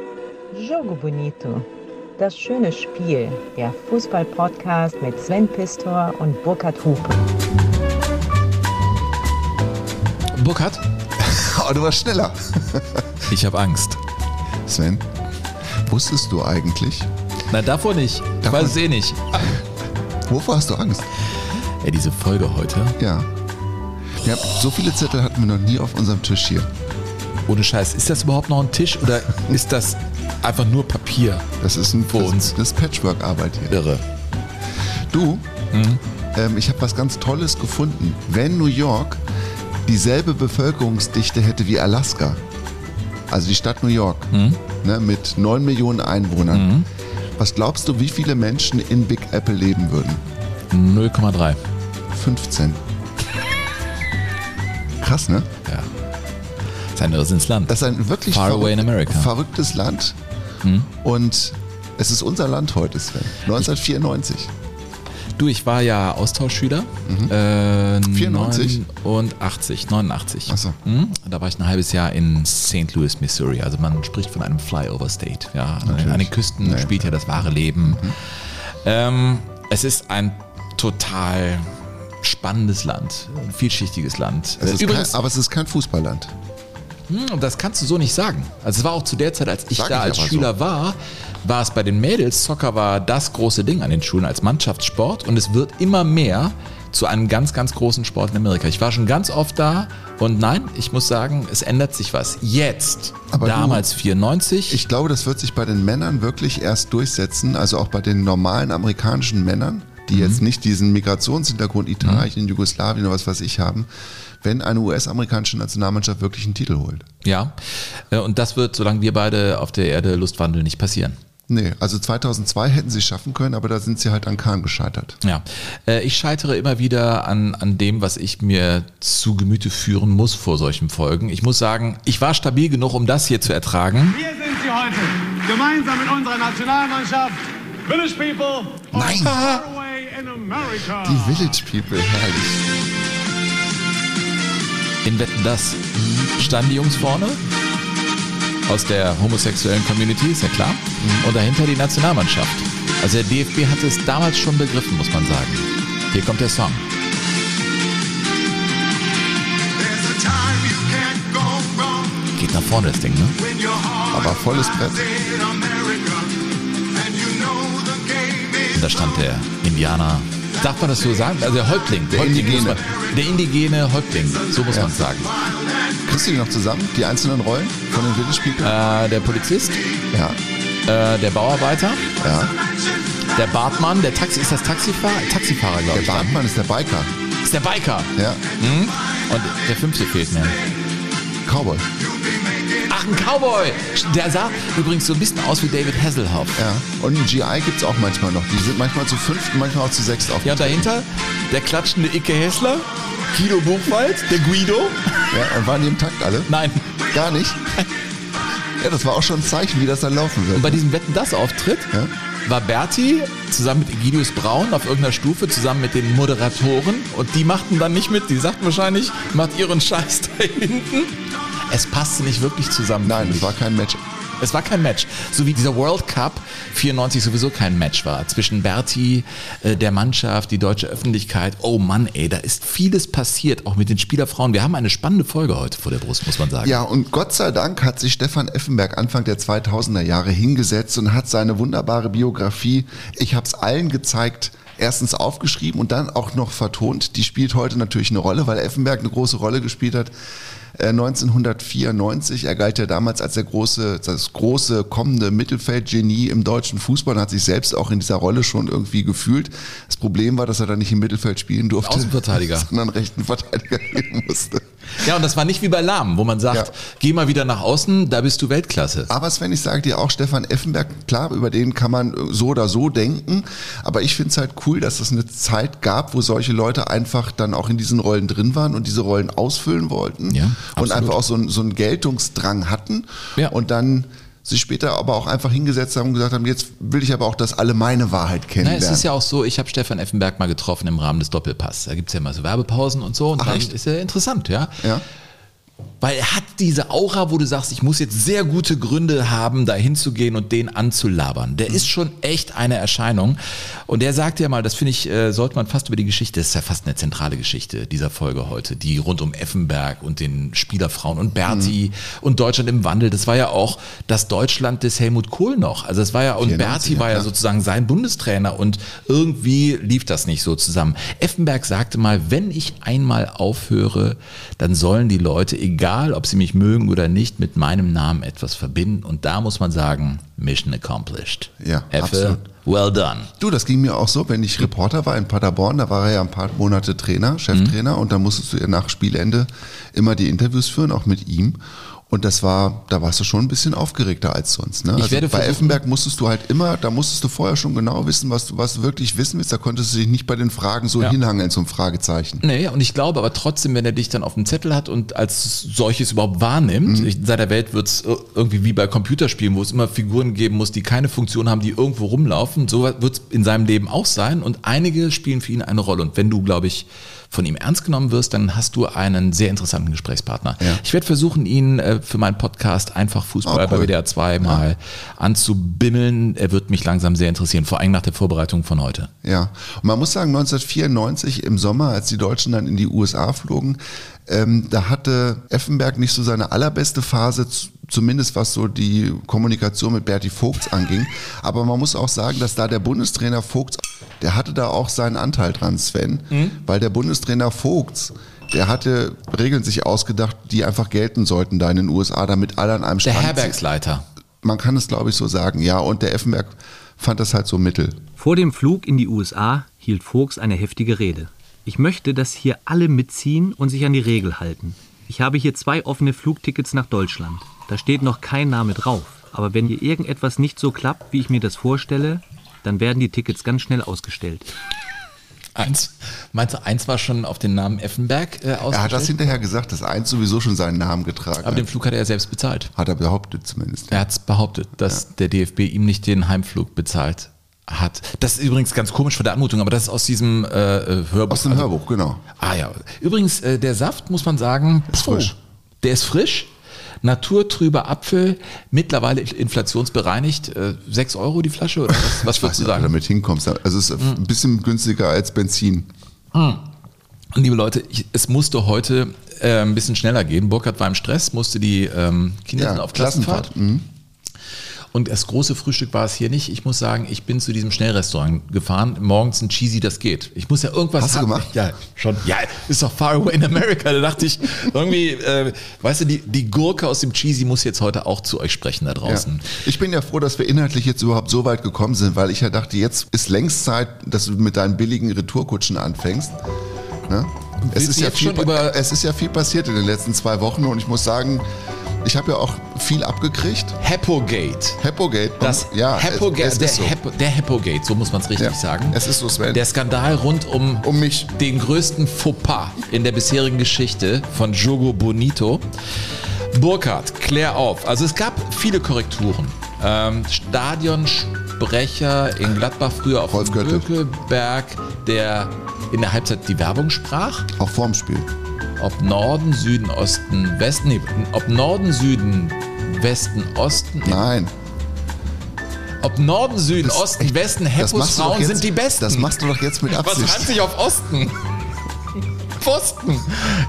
Jogo Bonito. Das schöne Spiel. Der Fußball-Podcast mit Sven Pistor und Burkhard Hupe. Burkhard, Oh, du warst schneller. ich habe Angst. Sven, wusstest du eigentlich, Na, davor nicht. Ich weiß es eh nicht. wovor hast du Angst? Ey, diese Folge heute, Ja. ja. So viele Zettel hatten wir noch nie auf unserem Tisch hier. ohne Scheiß, ist das überhaupt noch ein Tisch oder ist das einfach nur Papier? Das ist ein Für das, uns. Das ist Patchwork-Arbeit hier. Irre. Du, ähm, ich habe was ganz Tolles gefunden. Wenn New York dieselbe Bevölkerungsdichte hätte wie Alaska, also die Stadt New York, ne, mit 9 Millionen Einwohnern, was glaubst du, wie viele Menschen in Big Apple leben würden? 0,3. 15. Krass, ne? Ja. Das ist ein Irrs ins Land. Das ist ein wirklich Far away in America. verrücktes Land. Und es ist unser Land heute, Sven. 1994. Du, ich war ja Austauschschüler. Äh, 94? 89, 89. Ach so. Mhm. Da war ich ein halbes Jahr in St. Louis, Missouri. Also man spricht von einem Flyover State. Ja, an den Küsten ja. spielt ja das wahre Leben. Ähm, es ist ein total spannendes Land, ein vielschichtiges Land. Es ist Übrigens, kein, aber es ist kein Fußballland. Hm, das kannst du so nicht sagen. Also es war auch zu der Zeit, als ich Sag da ich als Schüler war, war es bei den Mädels, Soccer war das große Ding an den Schulen als Mannschaftssport und es wird immer mehr zu einem ganz, ganz großen Sport in Amerika. Ich war schon ganz oft da und nein, ich muss sagen, es ändert sich was. Jetzt, Aber du, damals 94, Ich glaube, das wird sich bei den Männern wirklich erst durchsetzen, also auch bei den normalen amerikanischen Männern, die Mhm. jetzt nicht diesen Migrationshintergrund Italien, Jugoslawien oder was weiß ich haben, wenn eine US-amerikanische Nationalmannschaft wirklich einen Titel holt. ja, äh, und das wird, solange wir beide auf der Erde Lust wandeln, nicht passieren. Nee, also 2002 hätten sie es schaffen können, aber da sind sie halt an Kahn gescheitert. Ja, äh, ich scheitere immer wieder an, an dem, was ich mir zu Gemüte führen muss vor solchen Folgen. Ich muss sagen, ich war stabil genug, um das hier zu ertragen. Hier sind sie heute, gemeinsam mit unserer Nationalmannschaft. Village People, Nein. far away in America. Die Village People, herrlich. In Wetten das standen die Jungs vorne aus der homosexuellen Community, ist ja klar. Und dahinter die Nationalmannschaft. Also der DFB hatte es damals schon begriffen, muss man sagen. Hier kommt der Song. Geht nach vorne das Ding, ne? Aber volles Brett. Und da stand der Indianer. Darf man das so sagen? Also der Häuptling. Der Häuptling Indigene. man- Der indigene Häuptling, so muss Ja. man sagen. Kriegst du die noch zusammen, die einzelnen Rollen von den Village People? Äh, der Polizist, Ja, äh, der Bauarbeiter, ja. der Bartmann, der Taxi, ist das Taxifahrer? Taxifahrer, glaube Der ich. dann. Bartmann ist der Biker. Ist der Biker. Ja, Und der fünfte fehlt mir. Cowboy. Ach, ein Cowboy. Der sah übrigens so ein bisschen aus wie David Hasselhoff. Ja. Und einen GI gibt es auch manchmal noch. Die sind manchmal zu fünft, manchmal auch zu sechst auf. Ja, und dahinter der klatschende Icke Hessler, Guido Buchwald, der Guido. Ja, und waren die im Takt alle? Nein. Gar nicht. Ja, das war auch schon ein Zeichen, wie das dann laufen wird. Und bei diesem Wetten das Auftritt Ja. War Berti zusammen mit Egidius Braun auf irgendeiner Stufe zusammen mit den Moderatoren und die machten dann nicht mit. Die sagten wahrscheinlich, macht ihren Scheiß da hinten. Es passte nicht wirklich zusammen. Nein, es war kein Match. Es war kein Match. So wie dieser World Cup 94 sowieso kein Match war. Zwischen Berti, äh, der Mannschaft, die deutsche Öffentlichkeit. Oh Mann, ey, da ist vieles passiert, auch mit den Spielerfrauen. Wir haben eine spannende Folge heute vor der Brust, muss man sagen. Ja, und Gott sei Dank hat sich Stefan Effenberg Anfang der 2000er Jahre hingesetzt und hat seine wunderbare Biografie, ich habe es allen gezeigt, erstens aufgeschrieben und dann auch noch vertont. Die spielt heute natürlich eine Rolle, weil Effenberg eine große Rolle gespielt hat. Äh, 1994, er galt ja damals als der große, das große kommende Mittelfeldgenie im deutschen Fußball und hat sich selbst auch in dieser Rolle schon irgendwie gefühlt. Das Problem war, dass er dann nicht im Mittelfeld spielen durfte, Außenverteidiger. sondern rechten Verteidiger geben musste. Ja, und das war nicht wie bei Lahm, wo man sagt, Ja. geh mal wieder nach außen, da bist du Weltklasse. Aber Sven, ich sage dir auch, Stefan Effenberg, klar, über den kann man so oder so denken, aber ich finde es halt cool, dass es eine Zeit gab, wo solche Leute einfach dann auch in diesen Rollen drin waren und diese Rollen ausfüllen wollten Ja, und absolut. einfach auch so, einen- so einen Geltungsdrang hatten Ja. und dann sich später aber auch einfach hingesetzt haben und gesagt haben, jetzt will ich aber auch, dass alle meine Wahrheit Na, kennenlernen. es ist ja auch so, ich habe Stefan Effenberg mal getroffen im Rahmen des Doppelpass. Da gibt's ja mal so Werbepausen und so und Ach, dann echt? ist ja interessant, ja. ja? Weil er hat diese Aura, wo du sagst, ich muss jetzt sehr gute Gründe haben, da hinzugehen und den anzulabern. Der ist schon echt eine Erscheinung. Und der sagt ja mal, das finde ich, äh, sollte man fast über die Geschichte, das ist ja fast eine zentrale Geschichte dieser Folge heute, die rund um Effenberg und den Spielerfrauen und Berti und Deutschland im Wandel. Das war ja auch das Deutschland des Helmut Kohl noch. Also es war ja, und 94, Berti war ja ja. sozusagen sein Bundestrainer und irgendwie lief das nicht so zusammen. Effenberg sagte mal, wenn ich einmal aufhöre, dann sollen die Leute, egal ob sie mich mögen oder nicht, mit meinem Namen etwas verbinden. Und da muss man sagen, Mission accomplished. Ja, Effe, absolut. well done. Du, das ging mir auch so, wenn ich Reporter war in Paderborn, da war er ja ein paar Monate Trainer, Cheftrainer Mhm. und dann musstest du ja nach Spielende immer die Interviews führen, auch mit ihm. Und das war, da warst du schon ein bisschen aufgeregter als sonst. Ne? Also bei Effenberg musstest du halt immer, da musstest du vorher schon genau wissen, was du, was du wirklich wissen willst. Da konntest du dich nicht bei den Fragen so Ja. hinhangeln zum Fragezeichen. Nee, und ich glaube aber trotzdem, wenn er dich dann auf dem Zettel hat und als solches überhaupt wahrnimmt, Mhm. in seiner Welt wird es irgendwie wie bei Computerspielen, wo es immer Figuren geben muss, die keine Funktion haben, die irgendwo rumlaufen. So wird es in seinem Leben auch sein und einige spielen für ihn eine Rolle. Und wenn du, glaube ich, von ihm ernst genommen wirst, dann hast du einen sehr interessanten Gesprächspartner. Ja. Ich werde versuchen, ihn äh, für meinen Podcast einfach Fußball Oh, cool. bei WDR 2 mal anzubimmeln. Er wird mich langsam sehr interessieren, vor allem nach der Vorbereitung von heute. Ja, und man muss sagen, 1994 im Sommer, als die Deutschen dann in die USA flogen, ähm, da hatte Effenberg nicht so seine allerbeste Phase, z- zumindest was so die Kommunikation mit Berti Vogts anging. Aber man muss auch sagen, dass da der Bundestrainer Vogts, der hatte da auch seinen Anteil dran, Sven, weil der Bundestrainer Vogts, der hatte Regeln sich ausgedacht, die einfach gelten sollten da in den USA, damit alle an einem Der Strand Herbergsleiter. Man kann es, glaube ich, so sagen, ja. Und der Effenberg fand das halt so mittel. Vor dem Flug in die USA hielt Vogts eine heftige Rede. Ich möchte, dass hier alle mitziehen und sich an die Regel halten. Ich habe hier zwei offene Flugtickets nach Deutschland. Da steht noch kein Name drauf. Aber wenn hier irgendetwas nicht so klappt, wie ich mir das vorstelle, dann werden die Tickets ganz schnell ausgestellt. Eins. Meinst du, eins war schon auf den Namen Effenberg äh, Er hat das ausgestellt? hinterher gesagt, dass eins sowieso schon seinen Namen getragen Aber hat. den Flug hat er ja selbst bezahlt. Hat er behauptet zumindest. Er hat es behauptet, dass der DFB ihm nicht den Heimflug bezahlt hat. Das ist übrigens ganz komisch von der Anmutung, aber das ist aus diesem äh, äh, Hörbuch. Aus dem Also- Hörbuch, genau. Ah ja. Übrigens, äh, der Saft, muss man sagen, Ist puh, frisch. Der ist frisch. Naturtrüber Apfel, mittlerweile inflationsbereinigt. Äh, 6 Euro die Flasche oder was, was würdest du sagen? damit hinkommst. Also es ist ein bisschen günstiger als Benzin. Und liebe Leute, ich, es musste heute äh, ein bisschen schneller gehen. Burkhard war im Stress, musste die ähm, Kinder sind auf Klassenfahrt. Mhm. Und das große Frühstück war es hier nicht. Ich muss sagen, ich bin zu diesem Schnellrestaurant gefahren. Morgens ein Cheesy, das geht. Ich muss ja irgendwas Hast du haben. gemacht? Ja, schon. Ja, ist doch far away in America. Da dachte ich, irgendwie, äh, weißt du, die, die Gurke aus dem Cheesy muss jetzt heute auch zu euch sprechen da Ja. draußen. Ich bin ja froh, dass wir inhaltlich jetzt überhaupt so weit gekommen sind, weil ich ja dachte, jetzt ist längst Zeit, dass du mit deinen billigen Retourkutschen anfängst. Ne? Es ist, du ja viel, es ist ja viel passiert in den letzten zwei Wochen und ich muss sagen, ich habe ja auch viel abgekriegt. Happogate. Happogate. Das ja, Happogate, es, es der, so. Happo, der Happogate, so muss man es richtig Ja, sagen. es ist so, Sven. Der Skandal rund um, Um mich. den größten Fauxpas in der bisherigen Geschichte von Jogo Bonito. Burkhardt, klär auf. Also es gab viele Korrekturen. Ähm, Stadionsprecher in Gladbach früher auf Rolf dem. Bökelberg, der in der Halbzeit die Werbung sprach. Auch vorm Spiel. Ob Norden, Süden, Osten, Westen, nee, ob Norden, Süden, Westen, Osten, Nein. ob Norden, Süden, Das- Osten, echt, Westen, Heppos Frauen jetzt- sind die Besten. Das machst du doch jetzt mit Was Absicht. reimt sich auf Osten? Pfosten.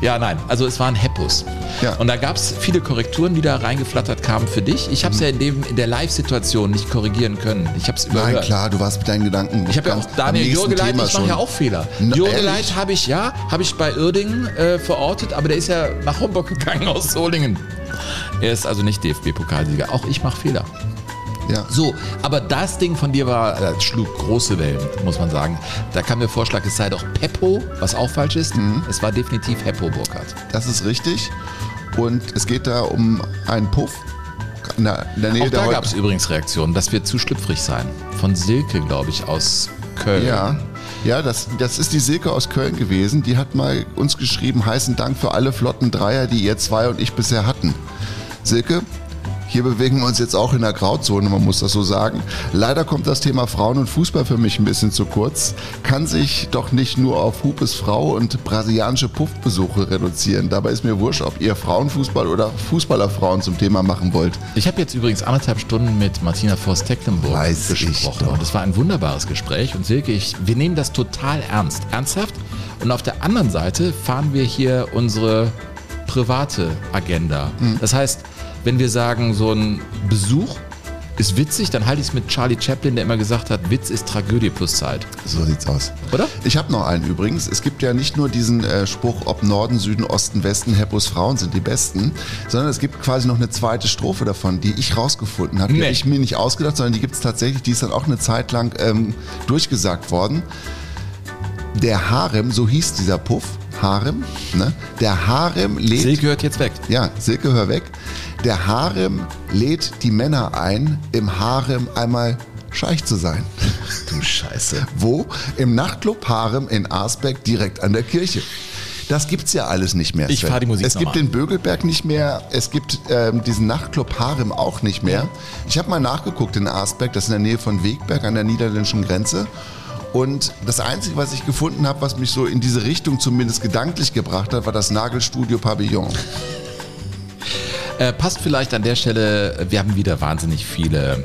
Ja, nein, also es waren Heppos. Ja. Und da gab es viele Korrekturen, die da reingeflattert kamen für dich. Ich habe es ja in, dem, in der Live-Situation nicht korrigieren können. Ich habe es überhört. Nein, klar, du warst mit deinen Gedanken. Ich habe ja auch Daniel Jurgeleit, ich mache ja auch Fehler. Jurgeleit habe ich, ja, habe ich bei Uerdingen äh, verortet, aber der ist ja nach Homburg gegangen aus Solingen. Er ist also nicht DFB-Pokalsieger. Auch ich mache Fehler. Ja. So, aber das Ding von dir war, äh, schlug große Wellen, muss man sagen. Da kam der Vorschlag, es sei doch Peppo, was auch falsch ist. Mhm. Es war definitiv Heppo Burkhardt. Das ist richtig. Und es geht da um einen Puff in der, in der Nähe Auch der da gab es übrigens Reaktionen, das wird zu schlüpfrig sein. Von Silke, glaube ich, aus Köln. Ja, ja das, das ist die Silke aus Köln gewesen. Die hat mal uns geschrieben, heißen Dank für alle flotten Dreier, die ihr zwei und ich bisher hatten. Silke, hier bewegen wir uns jetzt auch in der Grauzone, man muss das so sagen. Leider kommt das Thema Frauen und Fußball für mich ein bisschen zu kurz. Kann sich doch nicht nur auf Hupes Frau und brasilianische Puffbesuche reduzieren. Dabei ist mir wurscht, ob ihr Frauenfußball oder Fußballerfrauen zum Thema machen wollt. Ich habe jetzt übrigens anderthalb Stunden mit Martina Forst-Tecklenburg gesprochen. Und es war ein wunderbares Gespräch. Und Silke, ich, wir nehmen das total ernst. Ernsthaft. Und auf der anderen Seite fahren wir hier unsere private Agenda. Hm. Das heißt, wenn wir sagen, so ein Besuch ist witzig, dann halte ich es mit Charlie Chaplin, der immer gesagt hat, Witz ist Tragödie plus Zeit. So sieht's aus. Oder? Ich habe noch einen übrigens. Es gibt ja nicht nur diesen äh, Spruch, ob Norden, Süden, Osten, Westen, Heppos Frauen sind die Besten, sondern es gibt quasi noch eine zweite Strophe davon, die ich rausgefunden habe. Die Nee. habe ich mir nicht ausgedacht, sondern die gibt es tatsächlich. Die ist dann auch eine Zeit lang ähm, durchgesagt worden. Der Harem, so hieß dieser Puff, Harem, ne? Der Harem lädt... Silke hört jetzt weg. Ja, Silke, hör weg. Der Harem lädt die Männer ein, im Harem einmal scheich zu sein. Du Scheiße. Wo? Im Nachtclub Harem in Arsbeck direkt an der Kirche. Das gibt's ja alles nicht mehr. Ich Sven. fahr die Musik Es gibt den Bögelberg nicht mehr. Es gibt ähm, diesen Nachtclub Harem auch nicht mehr. Ich habe mal nachgeguckt in Arsbeck, das ist in der Nähe von Wegberg an der niederländischen Grenze. Und das Einzige, was ich gefunden habe, was mich so in diese Richtung zumindest gedanklich gebracht hat, war das Nagelstudio Pavillon. Äh, passt vielleicht an der Stelle, wir haben wieder wahnsinnig viele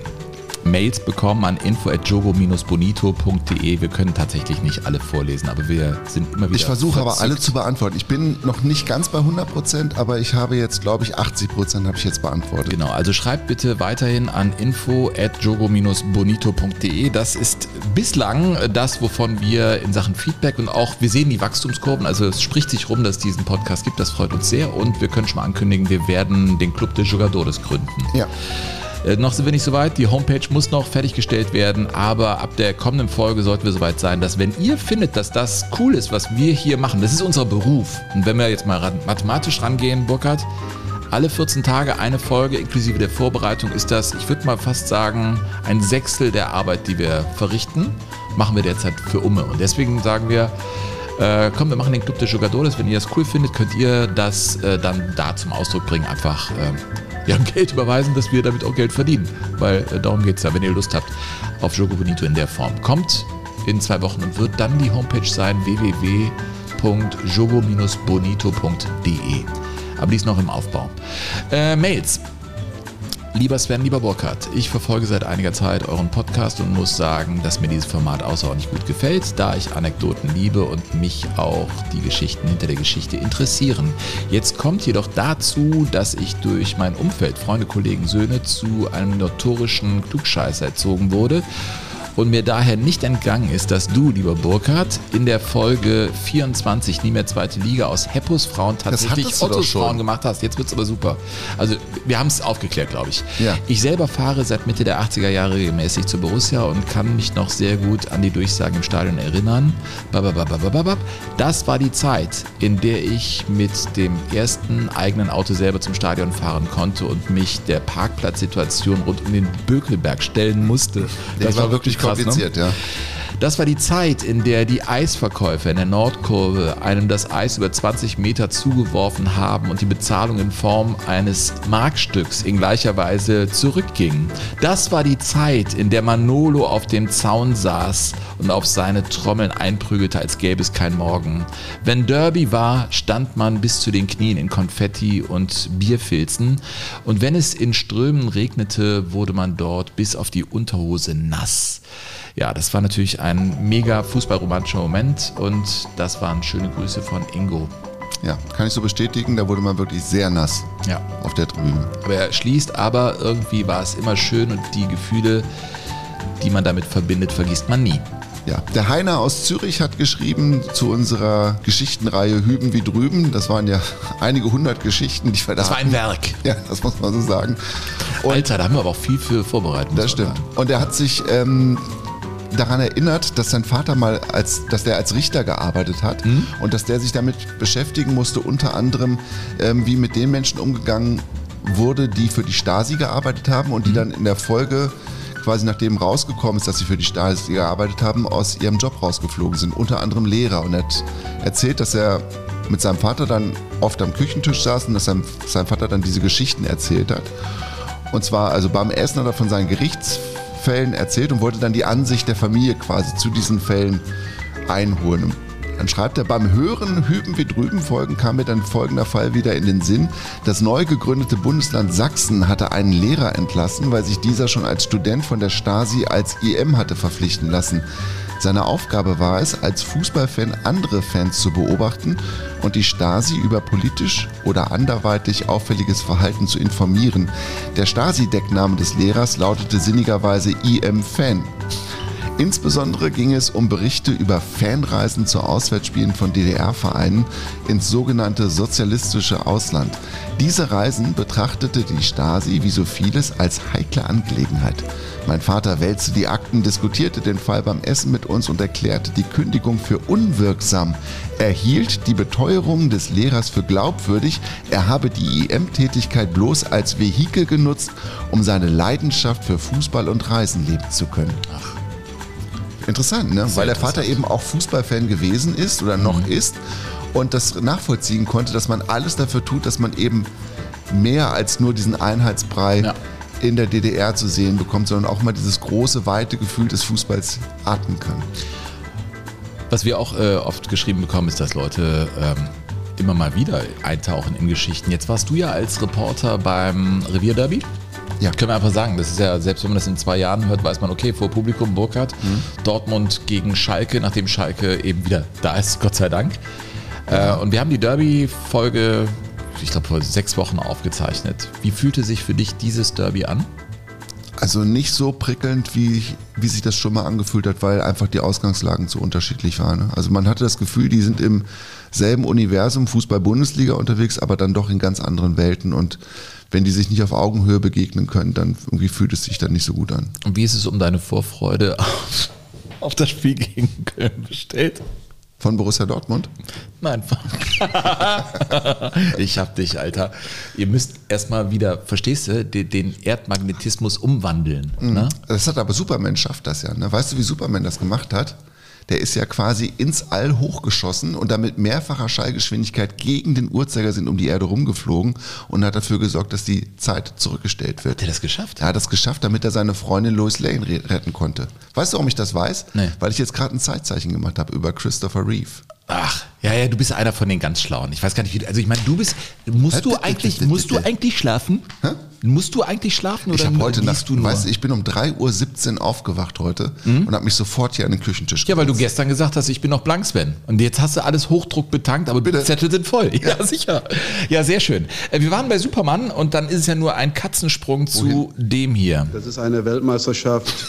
Mails bekommen an info.jogo-bonito.de. Wir können tatsächlich nicht alle vorlesen, aber wir sind immer wieder. Ich versuche aber alle zu beantworten. Ich bin noch nicht ganz bei 100 Prozent, aber ich habe jetzt, glaube ich, 80 Prozent habe ich jetzt beantwortet. Genau, also schreibt bitte weiterhin an info.jogo-bonito.de. Das ist bislang das, wovon wir in Sachen Feedback und auch, wir sehen die Wachstumskurven, also es spricht sich rum, dass es diesen Podcast gibt, das freut uns sehr und wir können schon mal ankündigen, wir werden den Club de Jugadores gründen. Ja. Äh, noch sind wir nicht so weit. Die Homepage muss noch fertiggestellt werden, aber ab der kommenden Folge sollten wir so weit sein, dass wenn ihr findet, dass das cool ist, was wir hier machen, das ist unser Beruf. Und wenn wir jetzt mal mathematisch rangehen, Burkhard, alle 14 Tage eine Folge inklusive der Vorbereitung ist das, ich würde mal fast sagen, ein Sechstel der Arbeit, die wir verrichten, machen wir derzeit für Umme. Und deswegen sagen wir, äh, komm, wir machen den Club de Jugadores. Wenn ihr das cool findet, könnt ihr das äh, dann da zum Ausdruck bringen. Einfach äh, ja, Geld überweisen, dass wir damit auch Geld verdienen. Weil äh, darum geht es ja, wenn ihr Lust habt auf Jogo Bonito in der Form. Kommt in zwei Wochen und wird dann die Homepage sein www.jogo-bonito.de. Aber die ist noch im Aufbau. Äh, Mails. Lieber Sven, lieber Burkhard, ich verfolge seit einiger Zeit euren Podcast und muss sagen, dass mir dieses Format außerordentlich gut gefällt, da ich Anekdoten liebe und mich auch die Geschichten hinter der Geschichte interessieren. Jetzt kommt jedoch dazu, dass ich durch mein Umfeld, Freunde, Kollegen, Söhne zu einem notorischen Klugscheißer erzogen wurde und mir daher nicht entgangen ist, dass du, lieber Burkhard, in der Folge 24 nie mehr zweite Liga aus Heppos Frauen tatsächlich Ottos. Frauen gemacht hast. Jetzt wird's aber super. Also wir haben es aufgeklärt, glaube ich. Ja. Ich selber fahre seit Mitte der 80er Jahre regelmäßig zu Borussia und kann mich noch sehr gut an die Durchsagen im Stadion erinnern. Das war die Zeit, in der ich mit dem ersten eigenen Auto selber zum Stadion fahren konnte und mich der Parkplatzsituation rund um den Bökelberg stellen musste. Das war wirklich krass, ne? kompliziert, ja. Das war die Zeit, in der die Eisverkäufer in der Nordkurve einem das Eis über 20 Meter zugeworfen haben und die Bezahlung in Form eines Markstücks in gleicher Weise zurückging. Das war die Zeit, in der Manolo auf dem Zaun saß und auf seine Trommeln einprügelte, als gäbe es kein Morgen. Wenn Derby war, stand man bis zu den Knien in Konfetti und Bierfilzen und wenn es in Strömen regnete, wurde man dort bis auf die Unterhose nass. Ja, das war natürlich ein mega fußballromantischer Moment und das waren schöne Grüße von Ingo. Ja, kann ich so bestätigen, da wurde man wirklich sehr nass Ja. auf der Tribüne. Aber er schließt, aber irgendwie war es immer schön und die Gefühle, die man damit verbindet, vergisst man nie. Ja, der Heiner aus Zürich hat geschrieben zu unserer Geschichtenreihe Hüben wie drüben. Das waren ja einige hundert Geschichten, die wir da Das war ein. Werk. Ja, das muss man so sagen. Und Alter, da haben wir aber auch viel für vorbereitet. Das stimmt. Und er hat sich ähm, daran erinnert, dass sein Vater mal als, dass der als Richter gearbeitet hat Mhm. und dass der sich damit beschäftigen musste, unter anderem, ähm, wie mit den Menschen umgegangen wurde, die für die Stasi gearbeitet haben und die Mhm. dann in der Folge quasi nachdem rausgekommen ist, dass sie für die Stasi gearbeitet haben, aus ihrem Job rausgeflogen sind, unter anderem Lehrer. Und er hat erzählt, dass er mit seinem Vater dann oft am Küchentisch saß und dass sein, sein Vater dann diese Geschichten erzählt hat. Und zwar, also beim Essen hat er von seinen Gerichtsfällen erzählt und wollte dann die Ansicht der Familie quasi zu diesen Fällen einholen. Dann schreibt er, beim Hören Hüben wie drüben folgen kam mir dann folgender Fall wieder in den Sinn. Das neu gegründete Bundesland Sachsen hatte einen Lehrer entlassen, weil sich dieser schon als Student von der Stasi als IM hatte verpflichten lassen. Seine Aufgabe war es, als Fußballfan andere Fans zu beobachten und die Stasi über politisch oder anderweitig auffälliges Verhalten zu informieren. Der Stasi-Deckname des Lehrers lautete sinnigerweise IM Fan. Insbesondere ging es um Berichte über Fanreisen zu Auswärtsspielen von DDR-Vereinen ins sogenannte sozialistische Ausland. Diese Reisen betrachtete die Stasi wie so vieles als heikle Angelegenheit. Mein Vater wälzte die Akten, diskutierte den Fall beim Essen mit uns und erklärte die Kündigung für unwirksam. Er hielt die Beteuerungen des Lehrers für glaubwürdig, er habe die IM-Tätigkeit bloß als Vehikel genutzt, um seine Leidenschaft für Fußball und Reisen leben zu können. Ach. Interessant, ne? weil der Vater eben auch Fußballfan gewesen ist oder noch mhm. ist und das nachvollziehen konnte, dass man alles dafür tut, dass man eben mehr als nur diesen Einheitsbrei ja. In der DDR zu sehen bekommt, sondern auch mal dieses große, weite Gefühl des Fußballs atmen kann. Was wir auch äh, oft geschrieben bekommen, ist, dass Leute ähm, immer mal wieder eintauchen in Geschichten. Jetzt warst du ja als Reporter beim Revierderby. Ja. Können wir einfach sagen, das ist ja, selbst wenn man das in zwei Jahren hört, weiß man, okay, vor Publikum Burkhardt, mhm. Dortmund gegen Schalke, nachdem Schalke eben wieder da ist, Gott sei Dank. Äh, und wir haben die Derby-Folge, ich glaube, vor sechs Wochen aufgezeichnet. Wie fühlte sich für dich dieses Derby an? Also nicht so prickelnd, wie, wie sich das schon mal angefühlt hat, weil einfach die Ausgangslagen zu unterschiedlich waren. Ne? Also man hatte das Gefühl, die sind im selben Universum, Fußball-Bundesliga unterwegs, aber dann doch in ganz anderen Welten. Und wenn die sich nicht auf Augenhöhe begegnen können, dann irgendwie fühlt es sich dann nicht so gut an. Und wie ist es um deine Vorfreude auf, auf das Spiel gegen Köln bestellt? Von Borussia Dortmund? Nein. ich hab dich, Alter. Ihr müsst erstmal wieder, verstehst du, den Erdmagnetismus umwandeln. Mhm. Ne? Das hat aber Superman schafft das ja. Ne? Weißt du, wie Superman das gemacht hat? Der ist ja quasi ins All hochgeschossen und damit mehrfacher Schallgeschwindigkeit gegen den Uhrzeigersinn um die Erde rumgeflogen und hat dafür gesorgt, dass die Zeit zurückgestellt wird. Hat er das geschafft? Er hat das geschafft, damit er seine Freundin Lois Lane retten konnte. Weißt du, warum ich das weiß? Nee. Weil ich jetzt gerade ein Zeitzeichen gemacht habe über Christopher Reeve. Ach, ja, ja, du bist einer von den ganz Schlauen. Ich weiß gar nicht, wie, also ich meine, du bist, musst du eigentlich, musst du eigentlich schlafen? Hä? Musst du eigentlich schlafen oder ich habe heute Nacht, du nur? Weißt, ich bin um 3.17 Uhr aufgewacht heute mhm. und habe mich sofort hier an den Küchentisch Ja, weil du gestern gesagt hast, ich bin noch blank, Sven. Und jetzt hast du alles Hochdruck betankt, aber Bitte? die Zettel sind voll. Ja, ja, sicher. Ja, sehr schön. Äh, wir waren bei Superman und dann ist es ja nur ein Katzensprung Wohin? zu dem hier. Das ist eine Weltmeisterschaft,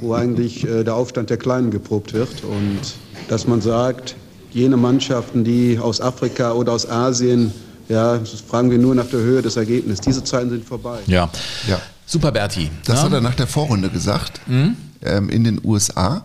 wo eigentlich äh, der Aufstand der Kleinen geprobt wird und dass man sagt, jene Mannschaften, die aus Afrika oder aus Asien, ja, fragen wir nur nach der Höhe des Ergebnisses. Diese Zeiten sind vorbei. Ja. ja. Super, Berti. Das ja? hat er nach der Vorrunde gesagt mhm. ähm, in den USA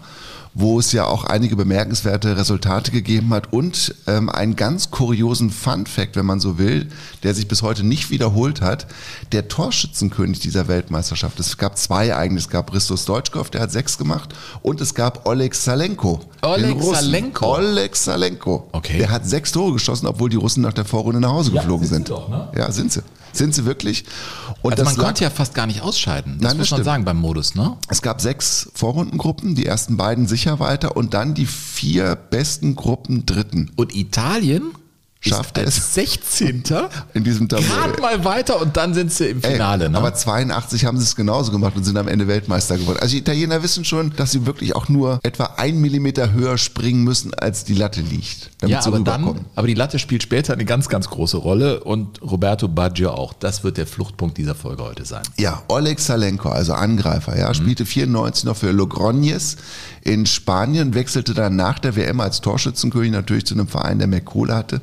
wo es ja auch einige bemerkenswerte Resultate gegeben hat und ähm, einen ganz kuriosen Fun-Fact, wenn man so will, der sich bis heute nicht wiederholt hat. Der Torschützenkönig dieser Weltmeisterschaft, es gab zwei eigentlich, es gab Christos Deutschkow, der hat sechs gemacht und es gab Oleg Salenko. Oleg Salenko? Oleg Salenko. Okay. Der hat sechs Tore geschossen, obwohl die Russen nach der Vorrunde nach Hause ja, geflogen sind. Doch, ne? Ja, sind sie. Sind sie wirklich? Und also man konnte ja fast gar nicht ausscheiden. Das Nein, muss das man stimmt. sagen beim Modus, ne? Es gab sechs Vorrundengruppen, die ersten beiden sicher weiter und dann die vier besten Gruppen Dritten. Und Italien schafft er es 16. in diesem Tableau. Gerade mal weiter und dann sind sie im Finale. Ey, ne? Aber 82 haben sie es genauso gemacht und sind am Ende Weltmeister geworden. Also die Italiener wissen schon, dass sie wirklich auch nur etwa ein Millimeter höher springen müssen, als die Latte liegt. ja, aber dann, aber die Latte spielt später eine ganz, ganz große Rolle und Roberto Baggio auch. Das wird der Fluchtpunkt dieser Folge heute sein. Ja, Oleg Salenko, also Angreifer, ja, mhm. spielte 94 noch für Logroñez in Spanien, wechselte dann nach der WM als Torschützenkönig natürlich zu einem Verein, der mehr Kohle hatte,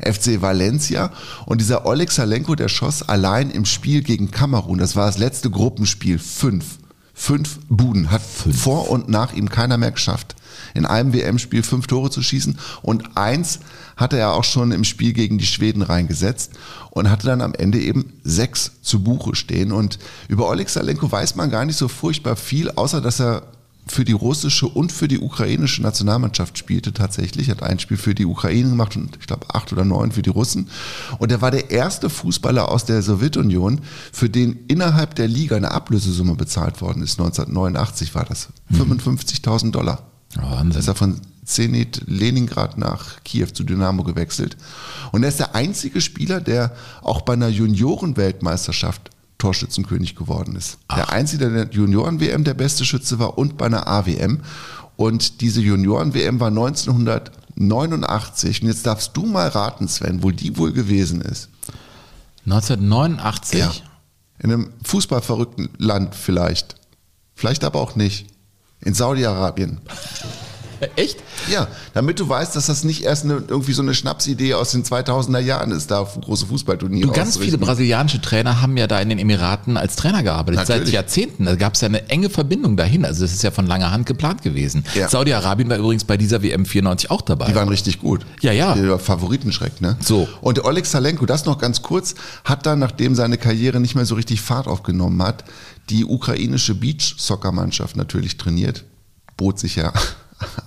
FC Valencia. Und dieser Oleg Salenko, der schoss allein im Spiel gegen Kamerun, das war das letzte Gruppenspiel, fünf. Fünf Buden hat fünf. vor und nach ihm keiner mehr geschafft in einem WM-Spiel fünf Tore zu schießen und eins hatte er auch schon im Spiel gegen die Schweden reingesetzt und hatte dann am Ende eben sechs zu Buche stehen. Und über Oleg Salenko weiß man gar nicht so furchtbar viel, außer dass er für die russische und für die ukrainische Nationalmannschaft spielte tatsächlich, hat ein Spiel für die Ukraine gemacht und ich glaube acht oder neun für die Russen. Und er war der erste Fußballer aus der Sowjetunion, für den innerhalb der Liga eine Ablösesumme bezahlt worden ist. 1989 war das. 55.000 Dollar. Wahnsinn. ist er von Zenit Leningrad nach Kiew zu Dynamo gewechselt. Und er ist der einzige Spieler, der auch bei einer Junioren-Weltmeisterschaft Torschützenkönig geworden ist. Der einzige, der Junioren-WM der beste Schütze war und bei einer AWM. Und diese Junioren-WM war 1989. Und jetzt darfst du mal raten, Sven, wo die wohl gewesen ist. 1989? In einem fußballverrückten Land vielleicht. Vielleicht aber auch nicht. In Saudi-Arabien. Echt? Ja, damit du weißt, dass das nicht erst eine, irgendwie so eine Schnapsidee aus den 2000er Jahren ist, da große Fußballturniere Du, ganz viele brasilianische Trainer haben ja da in den Emiraten als Trainer gearbeitet, seit Natürlich. Jahrzehnten. Da gab es ja eine enge Verbindung dahin. Also das ist ja von langer Hand geplant gewesen. Ja. Saudi-Arabien war übrigens bei dieser WM 94 auch dabei. Die waren richtig gut. Ja, ja. Der Favoritenschreck, ne? So. Und der Oleg Salenko, das noch ganz kurz, hat dann, nachdem seine Karriere nicht mehr so richtig Fahrt aufgenommen hat, die ukrainische Beach-Soccer-Mannschaft natürlich trainiert. Bot sich ja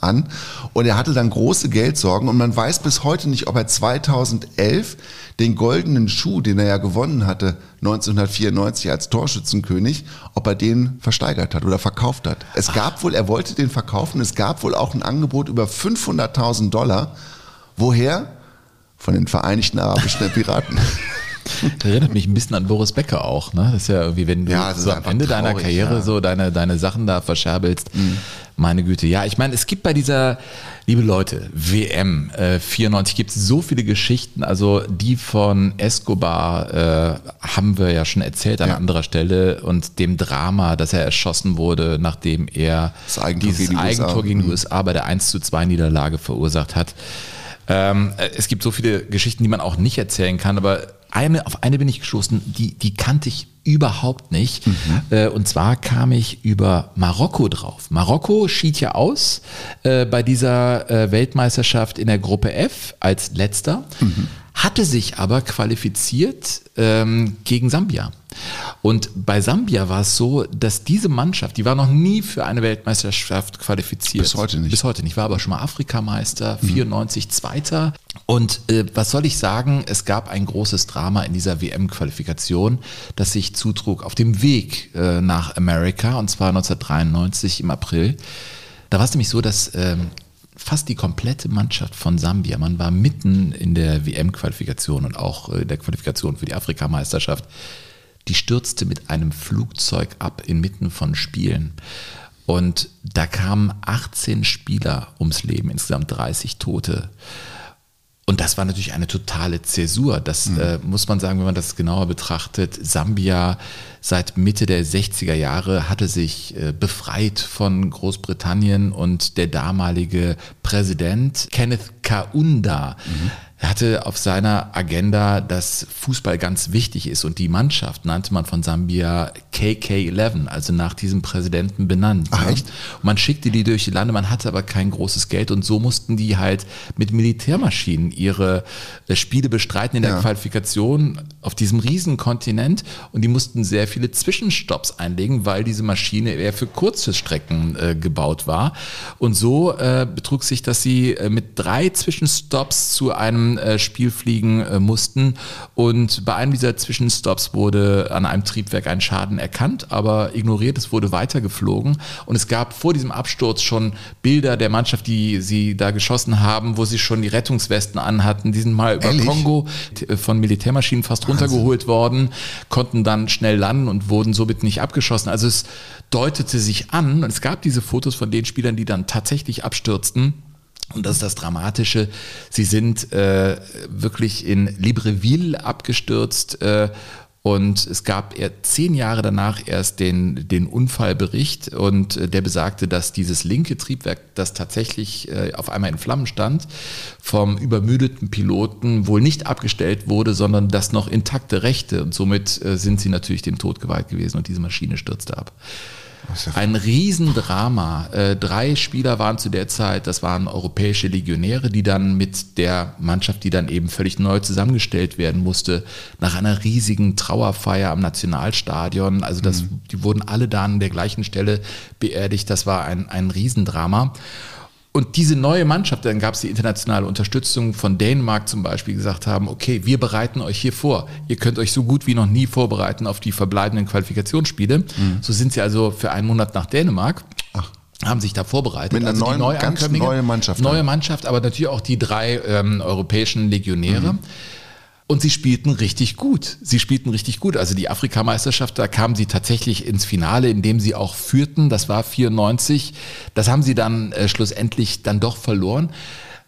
an. Und er hatte dann große Geldsorgen und man weiß bis heute nicht, ob er 2011 den goldenen Schuh, den er ja gewonnen hatte, 1994 als Torschützenkönig, ob er den versteigert hat oder verkauft hat. Es gab wohl, er wollte den verkaufen, es gab wohl auch ein Angebot über 500.000 Dollar. Woher? Von den Vereinigten Arabischen Emiraten. Das erinnert mich ein bisschen an Boris Becker auch. Ne? Das ist ja irgendwie, wenn du Ja, so am Ende deiner traurig, Karriere ja. Mhm. so deine, deine Sachen da verscherbelst. Meine Güte. Ja, ich meine, es gibt bei dieser, liebe Leute, WM äh, 94 gibt es so viele Geschichten. Also die von Escobar äh, haben wir ja schon erzählt an Ja. anderer Stelle und dem Drama, dass er erschossen wurde, nachdem er Das Eigentor dieses gegen die USA. Eigentor gegen die Mhm. USA bei der 1 zu 2 Niederlage verursacht hat. Ähm, äh, es gibt so viele Geschichten, die man auch nicht erzählen kann, aber eine, auf eine bin ich gestoßen, die, die kannte ich überhaupt nicht. Äh, und zwar kam ich über Marokko drauf. Marokko schied ja aus äh, bei dieser äh, Weltmeisterschaft in der Gruppe F als letzter, hatte sich aber qualifiziert ähm, gegen Sambia. Und bei Sambia war es so, dass diese Mannschaft, die war noch nie für eine Weltmeisterschaft qualifiziert. Bis heute nicht. Bis heute nicht. War aber schon mal Afrikameister, 94 Zweiter. Und äh, was soll ich sagen? Es gab ein großes Drama in dieser WM-Qualifikation, das sich zutrug auf dem Weg äh, nach Amerika, und zwar 1993 im April. Da war es nämlich so, dass ähm, fast die komplette Mannschaft von Sambia, man war mitten in der WM-Qualifikation und auch äh, in der Qualifikation für die Afrikameisterschaft, die stürzte mit einem Flugzeug ab inmitten von Spielen. Und da kamen 18 Spieler ums Leben, insgesamt 30 Tote. Und das war natürlich eine totale Zäsur. Das äh, muss man sagen, wenn man das genauer betrachtet. Sambia seit Mitte der 60er Jahre hatte sich äh, befreit von Großbritannien und der damalige Präsident Kenneth Kaunda hatte auf seiner Agenda, dass Fußball ganz wichtig ist und die Mannschaft nannte man von Sambia KK11, also nach diesem Präsidenten benannt. Ach, ne? echt? Und man schickte die durch die Lande, man hatte aber kein großes Geld und so mussten die halt mit Militärmaschinen ihre äh, Spiele bestreiten in der Ja. Qualifikation auf diesem riesen Kontinent und die mussten sehr viele Zwischenstopps einlegen, weil diese Maschine eher für kurze Strecken äh, gebaut war. Und so äh, betrug sich, dass sie äh, mit drei Zwischenstopps zu einem äh, Spiel fliegen äh, mussten und bei einem dieser Zwischenstopps wurde an einem Triebwerk ein Schaden erkannt, aber ignoriert, es wurde weitergeflogen und es gab vor diesem Absturz schon Bilder der Mannschaft, die sie da geschossen haben, wo sie schon die Rettungswesten anhatten, die sind mal über Ehrlich? Kongo t- von Militärmaschinen fast runtergeholt worden, konnten dann schnell landen und wurden somit nicht abgeschossen. Also es deutete sich an und es gab diese Fotos von den Spielern, die dann tatsächlich abstürzten. Und das ist das Dramatische. Sie sind äh, wirklich in Libreville abgestürzt äh, und es gab zehn Jahre danach erst den, den Unfallbericht und äh, der besagte, dass dieses linke Triebwerk, das tatsächlich äh, auf einmal in Flammen stand, vom übermüdeten Piloten wohl nicht abgestellt wurde, sondern das noch intakte rechte und somit äh, sind sie natürlich dem Tod geweiht gewesen und diese Maschine stürzte ab. Ein Riesendrama. Äh, drei Spieler waren zu der Zeit, das waren europäische Legionäre, die dann mit der Mannschaft, die dann eben völlig neu zusammengestellt werden musste, nach einer riesigen Trauerfeier am Nationalstadion, also das, mhm. die wurden alle da an der gleichen Stelle beerdigt. Das war ein, ein Riesendrama. Und diese neue Mannschaft, dann gab es die internationale Unterstützung von Dänemark zum Beispiel, gesagt haben, okay, wir bereiten euch hier vor. Ihr könnt euch so gut wie noch nie vorbereiten auf die verbleibenden Qualifikationsspiele. Mhm. So sind sie also für einen Monat nach Dänemark. Ach haben sich da vorbereitet. Mit einer also neuen, neue ganz neue Mannschaft. Neue Mannschaft, aber natürlich auch die drei ähm, europäischen Legionäre. Mhm. Und sie spielten richtig gut. Sie spielten richtig gut. Also die Afrikameisterschaft, da kamen sie tatsächlich ins Finale, indem sie auch führten. Das war 94. Das haben sie dann äh, schlussendlich dann doch verloren.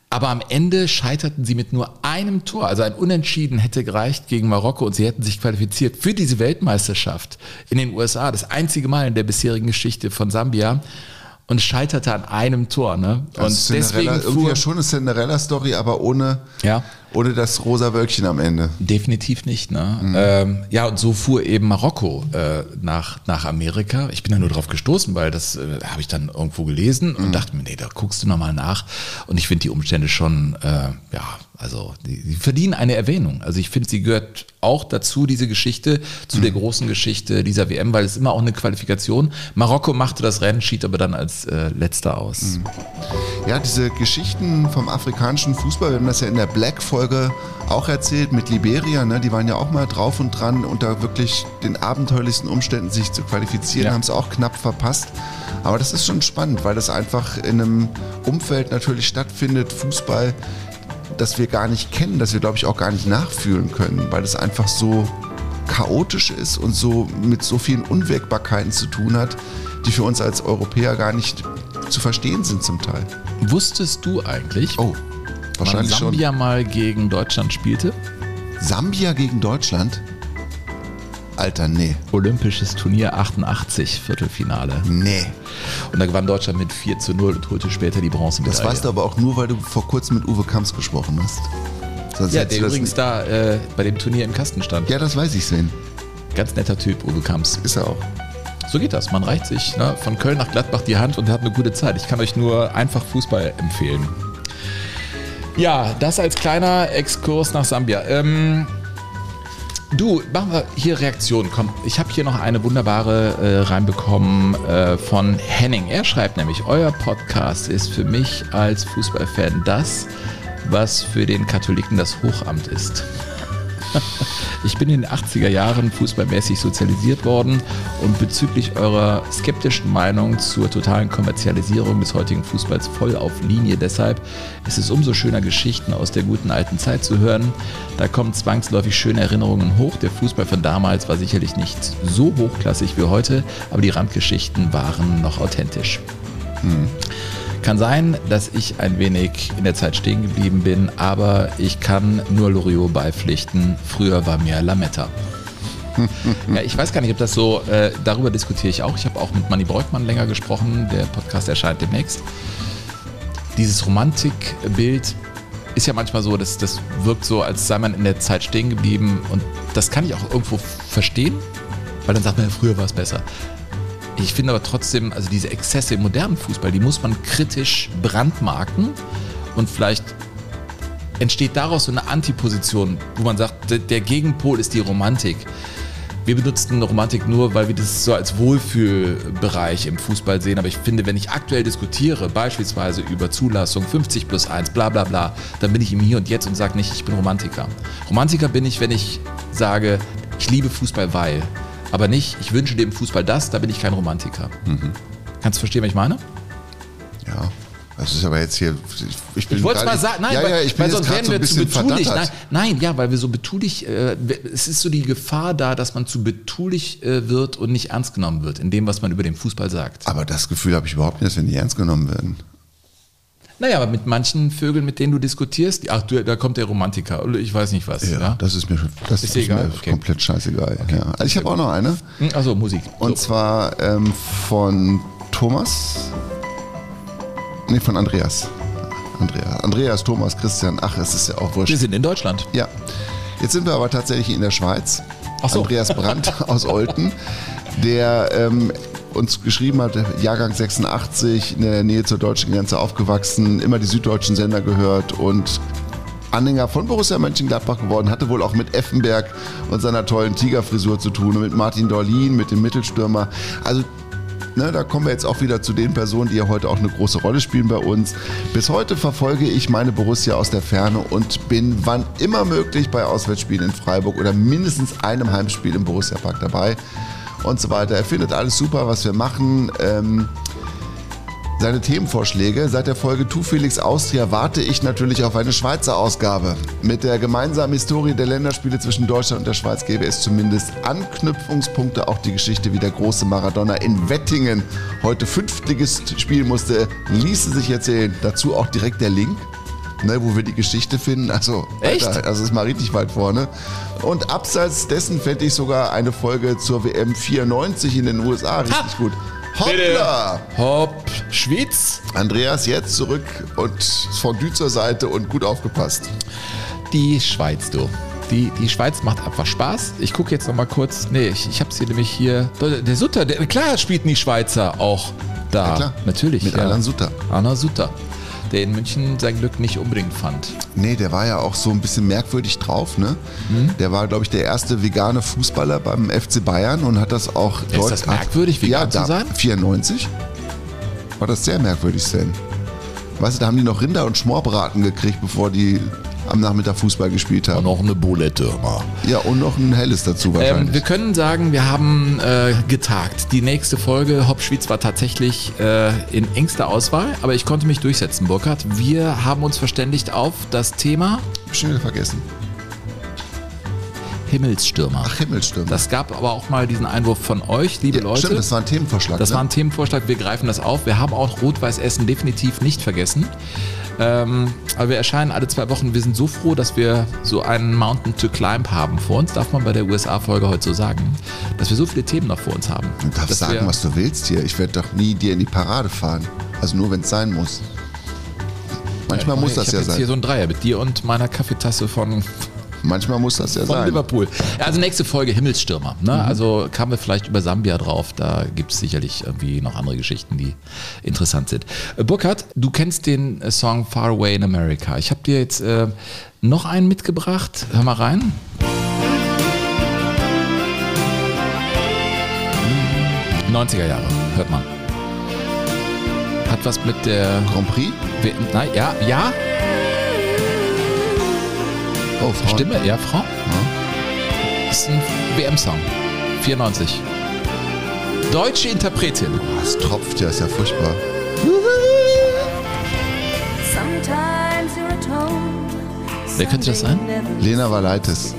Aber am Ende scheiterten sie mit nur einem Tor. Also ein Unentschieden hätte gereicht gegen Marokko und sie hätten sich qualifiziert für diese Weltmeisterschaft in den USA. Das einzige Mal in der bisherigen Geschichte von Sambia und scheiterte an einem Tor. Ne? Und deswegen irgendwie ja schon eine Cinderella-Story, aber ohne, ja. Ohne das rosa Wölkchen am Ende. Definitiv nicht. Ne? Mhm. Ähm, ja, und so fuhr eben Marokko äh, nach, nach Amerika. Ich bin da nur drauf gestoßen, weil das äh, habe ich dann irgendwo gelesen und mhm. dachte mir, nee, da guckst du nochmal nach. Und ich finde die Umstände schon, äh, ja, also die, die, verdienen eine Erwähnung. Also ich finde, sie gehört auch dazu, diese Geschichte, zu mhm. der großen Geschichte dieser WM, weil es immer auch eine Qualifikation. Marokko machte das Rennen, schied aber dann als äh, letzter aus. Mhm. Ja, diese Geschichten vom afrikanischen Fußball, wir haben das ja in der Black-Folge auch erzählt mit Liberia, ne? die waren ja auch mal drauf und dran, unter wirklich den abenteuerlichsten Umständen sich zu qualifizieren, ja. haben es auch knapp verpasst. Aber das ist schon spannend, weil das einfach in einem Umfeld natürlich stattfindet, Fußball das wir gar nicht kennen, das wir, glaube ich, auch gar nicht nachfühlen können, weil es einfach so chaotisch ist und so mit so vielen Unwägbarkeiten zu tun hat, die für uns als Europäer gar nicht zu verstehen sind zum Teil. Wusstest du eigentlich, oh, wahrscheinlich wann Sambia schon. mal gegen Deutschland spielte? Sambia gegen Deutschland? Alter, nee. Olympisches Turnier 88, Viertelfinale. Nee. Und da gewann Deutschland mit 4 zu 0 und holte später die Bronzemedaille. Das weißt du aber auch nur, weil du vor kurzem mit Uwe Kamps gesprochen hast. Sonst ja, der übrigens da äh, bei dem Turnier im Kasten stand. Ja, das weiß ich, Sven. Ganz netter Typ, Uwe Kamps. Ist er auch. So geht das. Man reicht sich ne, von Köln nach Gladbach die Hand und hat eine gute Zeit. Ich kann euch nur einfach Fußball empfehlen. Ja, das als kleiner Exkurs nach Sambia. Ähm, Du, machen wir hier Reaktionen. Komm, ich habe hier noch eine wunderbare äh, reinbekommen äh, von Henning. Er schreibt nämlich, euer Podcast ist für mich als Fußballfan das, was für den Katholiken das Hochamt ist. Ich bin in den 80er Jahren fußballmäßig sozialisiert worden und bezüglich eurer skeptischen Meinung zur totalen Kommerzialisierung des heutigen Fußballs voll auf Linie. Deshalb ist es umso schöner, Geschichten aus der guten alten Zeit zu hören. Da kommen zwangsläufig schöne Erinnerungen hoch. Der Fußball von damals war sicherlich nicht so hochklassig wie heute, aber die Randgeschichten waren noch authentisch. Hm. Kann sein, dass ich ein wenig in der Zeit stehen geblieben bin, aber ich kann nur Loriot beipflichten. Früher war mir Lametta. ja, ich weiß gar nicht, ob das so, äh, darüber diskutiere ich auch. Ich habe auch mit Manny Breukmann länger gesprochen. Der Podcast erscheint demnächst. Dieses Romantikbild ist ja manchmal so, dass das wirkt so, als sei man in der Zeit stehen geblieben. Und das kann ich auch irgendwo verstehen, weil dann sagt man, ja, früher war es besser. Ich finde aber trotzdem, also diese Exzesse im modernen Fußball, die muss man kritisch brandmarken und vielleicht entsteht daraus so eine Antiposition, wo man sagt, der Gegenpol ist die Romantik. Wir benutzen Romantik nur, weil wir das so als Wohlfühlbereich im Fußball sehen. Aber ich finde, wenn ich aktuell diskutiere, beispielsweise über Zulassung 50 plus 1, bla bla bla, dann bin ich im Hier und Jetzt und sage nicht, ich bin Romantiker. Romantiker bin ich, wenn ich sage, ich liebe Fußball, weil. Aber nicht, ich wünsche dem Fußball das, da bin ich kein Romantiker. Mhm. Kannst du verstehen, was ich meine? Ja. Das ist aber jetzt hier. Ich, ich wollte es mal sagen, nein, ja, ja, ich weil, sonst werden so wir zu betulich. Nein, nein, ja, weil wir so betulich, äh, es ist so die Gefahr da, dass man zu betulich äh, wird und nicht ernst genommen wird in dem, was man über den Fußball sagt. Aber das Gefühl habe ich überhaupt nicht, dass wir nicht ernst genommen werden. Naja, aber mit manchen Vögeln, mit denen du diskutierst, ach, du, da kommt der Romantiker oder ich weiß nicht was. Ja, ja? das ist mir, das ist, ist egal. Mir okay. komplett scheißegal. Okay. Ja. Also ich habe auch noch eine. Also Musik. Und so. zwar ähm, von Thomas. Nee, von Andreas. Andreas. Andreas, Thomas, Christian. Ach, es ist ja auch wurscht. Wir sind in Deutschland. Ja. Jetzt sind wir aber tatsächlich in der Schweiz. Ach so. Andreas Brandt aus Olten, der ähm, uns geschrieben hat, Jahrgang 86, in der Nähe zur deutschen Grenze aufgewachsen, immer die süddeutschen Sender gehört und Anhänger von Borussia Mönchengladbach geworden, hatte wohl auch mit Effenberg und seiner tollen Tigerfrisur zu tun und mit Martin Dorlin, mit dem Mittelstürmer. Also Ne, da kommen wir jetzt auch wieder zu den Personen, die ja heute auch eine große Rolle spielen bei uns. Bis heute verfolge ich meine Borussia aus der Ferne und bin wann immer möglich bei Auswärtsspielen in Freiburg oder mindestens einem Heimspiel im Borussia Park dabei und so weiter. Er findet alles super, was wir machen. Ähm, seine Themenvorschläge. Seit der Folge Tu Felix Austria warte ich natürlich auf eine Schweizer Ausgabe. Mit der gemeinsamen Historie der Länderspiele zwischen Deutschland und der Schweiz gäbe es zumindest Anknüpfungspunkte. Auch die Geschichte, wie der große Maradona in Wettingen heute Fünftligist spielen musste, ließe sich erzählen. Dazu auch direkt der Link. Ne, wo wir die Geschichte finden. Also, Echt? Alter, also ist mal richtig weit vorne. Und abseits dessen fände ich sogar eine Folge zur WM 94 in den USA richtig Ha! gut. Hoppla! Hopp, Schweiz. Andreas jetzt zurück und Fondue zur Seite und gut aufgepasst. Die Schweiz, du. Die, die Schweiz macht einfach Spaß. Ich gucke jetzt noch mal kurz. Nee, ich, ich habe sie nämlich hier. Der Sutter, der, klar spielten die Schweizer auch da. Ja, klar. Natürlich. Mit ja. Alan Sutter. Alan Sutter. Der in München sein Glück nicht unbedingt fand. Nee, der war ja auch so ein bisschen merkwürdig drauf, ne? Hm? Der war, glaube ich, der erste vegane Fußballer beim FC Bayern und hat das auch Ist das merkwürdig, vegan ja, zu sein? 94? War das sehr merkwürdig, Sven. Weißt du, da haben die noch Rinder und Schmorbraten gekriegt, bevor die am Nachmittag Fußball gespielt Und haben. noch eine Bulette. Ja, und noch ein helles dazu Ähm, wahrscheinlich. wir können sagen, wir haben äh, getagt. Die nächste Folge, Hop Schweiz, war tatsächlich äh, in engster Auswahl, aber ich konnte mich durchsetzen, Burkhard. Wir haben uns verständigt auf das Thema wieder vergessen. Himmelsstürmer. Ach, Himmelsstürmer. Das gab aber auch mal diesen Einwurf von euch, liebe ja, Leute. Stimmt, das war ein Themenvorschlag. Das ne? war ein Themenvorschlag, wir greifen das auf. Wir haben auch Rot-Weiß Essen definitiv nicht vergessen. Ähm, aber wir erscheinen alle zwei Wochen. Wir sind so froh, dass wir so einen Mountain to Climb haben vor uns, darf man bei der USA-Folge heute so sagen, dass wir so viele Themen noch vor uns haben. Du darfst sagen, was du willst hier. Ich werde doch nie dir in die Parade fahren. Also nur, wenn es sein muss. Manchmal ich muss ich das ja jetzt hier sein. so ein Dreier mit dir und meiner Kaffeetasse von, Manchmal muss das ja von sein. Liverpool. Also nächste Folge Himmelsstürmer. Ne? Mhm. Also kamen wir vielleicht über Sambia drauf. Da gibt es sicherlich irgendwie noch andere Geschichten, die interessant sind. Äh, Burkhard, du kennst den äh, Song Far Away in America. Ich habe dir jetzt äh, noch einen mitgebracht. Hör mal rein. Hm, 90er Jahre, hört man. Hat was mit der Grand Prix? Nein, ja, ja, Oh, Frauen. Stimme, ja, Frau? Ist ein WM-Song. 94. Deutsche Interpretin. Oh, es tropft ja, ist ja furchtbar. Wer könnte das sein? Lena Valaitis.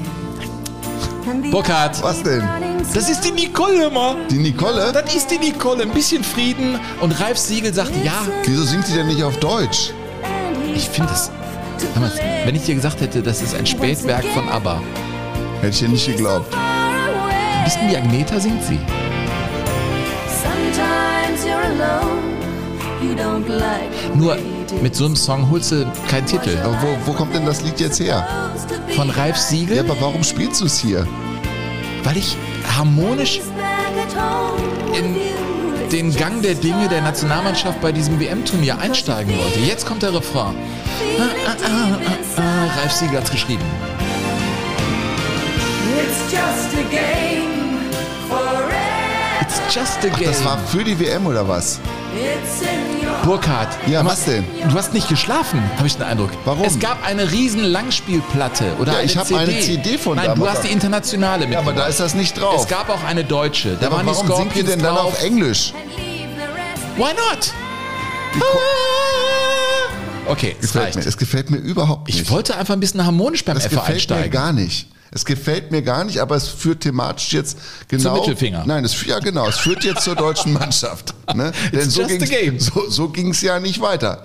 Burkhard. Was denn? Das ist die Nicole immer. Die Nicole? Das ist die Nicole. Ein bisschen Frieden. Und Ralf Siegel sagt, ja, Wieso singt sie denn nicht auf Deutsch? ich finde das... Hör mal, Wenn ich dir gesagt hätte, das ist ein Spätwerk von ABBA. Hätte ich ihr nicht geglaubt. Ein bisschen wie Agneta singt sie. Sometimes you're alone. You don't like Nur mit so einem Song holst du keinen Titel. Aber wo, wo kommt denn das Lied jetzt her? Von Ralf Ja, Siegel, aber warum spielst du es hier? weil ich harmonisch in den Gang der Dinge der Nationalmannschaft bei diesem WM-Turnier einsteigen wollte. Jetzt kommt der Refrain. Ah, ah, ah, ah, ah. Ralf Siegel hat's geschrieben. It's just a game forever. It's just a Ach, game. das war für die WM oder was? It's in Burkhard. Ja, was hast- denn? Du hast nicht geschlafen, habe ich den Eindruck. Warum? Es gab eine riesen Langspielplatte oder Ja, ich hab CD. eine CD von Nein, damals. du hast die internationale mit. Ja, aber da ist das nicht drauf. Es gab auch eine deutsche. Da Ja, waren die warum singt ihr denn dann drauf. auf Englisch? Why not? Okay, es Gefällt reicht. mir. Es gefällt mir überhaupt nicht. Ich wollte einfach ein bisschen harmonisch beim es F gefällt mir einsteigen. gar nicht. Es gefällt mir gar nicht, aber es führt thematisch jetzt genau. Mittelfinger. Nein, es, ja genau, es führt jetzt zur deutschen Mannschaft. Ne? Denn so ging's- game. so, so ging es ja nicht weiter.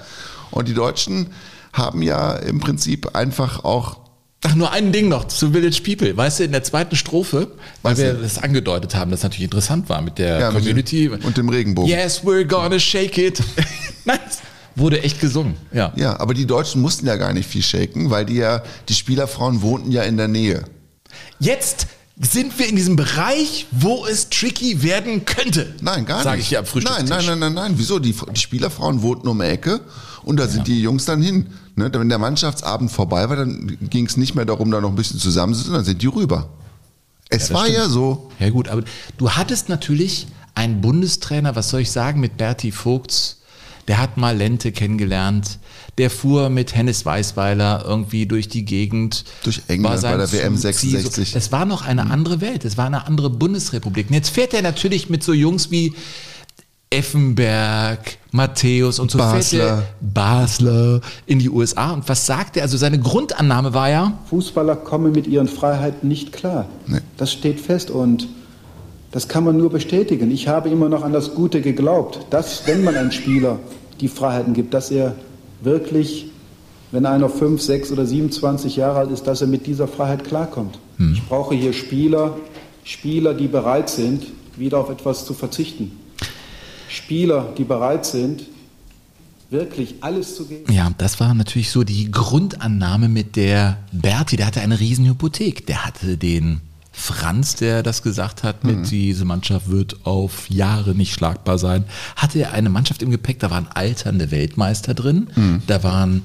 Und die Deutschen haben ja im Prinzip einfach auch Ach, nur ein Ding noch zu Village People. Weißt du, in der zweiten Strophe, weil Was wir denn? das angedeutet haben, das natürlich interessant war mit der ja, mit Community. dem, und dem Regenbogen. yes, we're gonna shake it. Nein, es wurde echt gesungen. Ja. Ja, aber die Deutschen mussten ja gar nicht viel shaken, weil die ja, die Spielerfrauen wohnten ja in der Nähe. Jetzt, sind wir in diesem Bereich, wo es tricky werden könnte. Nein, gar nicht. Sage ich dir am Frühstückstisch. Nein, nein, nein, nein, nein. Wieso? Die, die Spielerfrauen wohnten um die Ecke und da sind die Jungs dann hin. Ne? Wenn der Mannschaftsabend vorbei war, dann ging es nicht mehr darum, da noch ein bisschen zusammenzusitzen, dann sind die rüber. Es das war stimmt. ja so. Ja gut, aber du hattest natürlich einen Bundestrainer, was soll ich sagen, mit Berti Vogts, der hat mal Lente kennengelernt, der fuhr mit Hennes Weißweiler irgendwie durch die Gegend. Durch England bei der WM Ziel- 66. Es war noch eine andere Welt, es war eine andere Bundesrepublik. Und jetzt fährt er natürlich mit so Jungs wie Effenberg, Matthäus und so fährt Basler. er Basler in die USA. Und was sagt er? Also seine Grundannahme war ja, Fußballer kommen mit ihren Freiheiten nicht klar. Das steht fest und das kann man nur bestätigen. Ich habe immer noch an das Gute geglaubt, dass, wenn man einem Spieler die Freiheiten gibt, dass er wirklich, wenn einer 5, 6 oder 27 Jahre alt ist, dass er mit dieser Freiheit klarkommt. Ich brauche hier Spieler, Spieler, die bereit sind, wieder auf etwas zu verzichten. Spieler, die bereit sind, wirklich alles zu geben. Ja, das war natürlich so die Grundannahme mit der Berti. Der hatte eine Riesenhypothek. Der hatte den Franz, der das gesagt hat, mit diese Mannschaft wird auf Jahre nicht schlagbar sein. Hatte er eine Mannschaft im Gepäck, da waren alternde Weltmeister drin. Da waren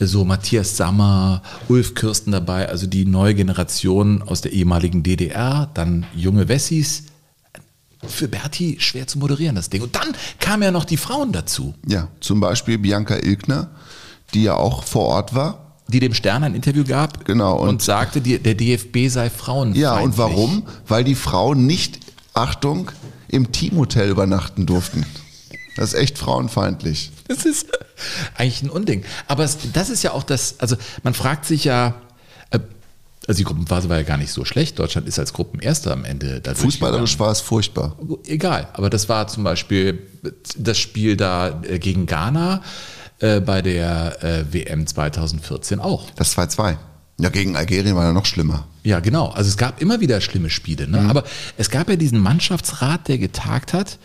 so Matthias Sammer, Ulf Kirsten dabei, also die neue Generation aus der ehemaligen DDR, dann junge Wessis. Für Berti schwer zu moderieren, das Ding. Und dann kamen ja noch die Frauen dazu. Ja, zum Beispiel Bianca Ilkner, die ja auch vor Ort war. Die dem Stern ein Interview gab Genau, und, und- sagte, die, der DFB sei frauenfeindlich. Ja, und warum? Weil die Frauen nicht, Achtung, im Teamhotel übernachten durften. Das ist echt frauenfeindlich. Das ist eigentlich ein Unding. Aber das ist ja auch das, also man fragt sich ja, äh, also die Gruppenphase war ja gar nicht so schlecht. Deutschland ist als Gruppenerster am Ende Fußballerisch war es furchtbar. Egal, aber das war zum Beispiel das Spiel da äh, gegen Ghana äh, bei der äh, WM 2014 auch. Das 2-2. Ja, gegen Algerien war ja noch schlimmer. Ja, genau. Also es gab immer wieder schlimme Spiele. Ne? Aber es gab ja diesen Mannschaftsrat, der getagt hat.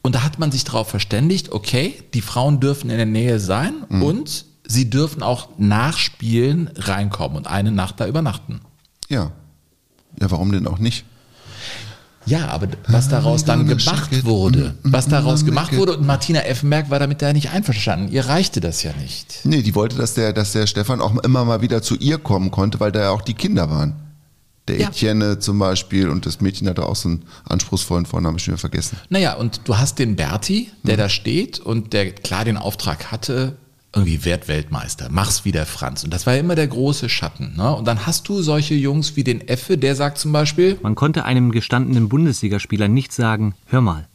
Und da hat man sich darauf verständigt, okay, die Frauen dürfen in der Nähe sein und sie dürfen auch nach Spielen reinkommen und eine Nacht da übernachten. Ja. Ja, warum denn auch nicht? Ja, aber was daraus dann gonna gemacht wurde, Mm, mm, was daraus mm, gemacht make it. wurde und Martina Effenberg war damit da nicht einverstanden. Ihr reichte das ja nicht. Nee, die wollte, dass der, dass der Stefan auch immer mal wieder zu ihr kommen konnte, weil da ja auch die Kinder waren. Der Ja. Etienne zum Beispiel und das Mädchen hatte auch so einen anspruchsvollen Vornamen, schon wieder vergessen. Naja, und du hast den Berti, der da steht und der klar den Auftrag hatte, irgendwie werd Weltmeister, mach's wie der Franz. Und das war ja immer der große Schatten. Ne? Und dann hast du solche Jungs wie den Effe, der sagt zum Beispiel, Man konnte einem gestandenen Bundesligaspieler nicht sagen, hör mal,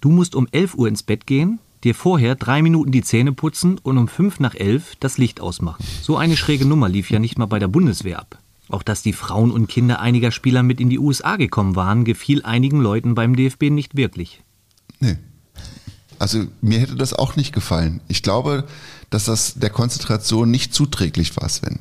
du musst um 11 Uhr ins Bett gehen, dir vorher drei Minuten die Zähne putzen und um fünf nach elf das Licht ausmachen. So eine schräge Nummer lief ja nicht mal bei der Bundeswehr ab. Auch dass die Frauen und Kinder einiger Spieler mit in die USA gekommen waren, gefiel einigen Leuten beim DFB nicht wirklich. Nee. Also mir hätte das auch nicht gefallen. Ich glaube, dass das der Konzentration nicht zuträglich war, Sven.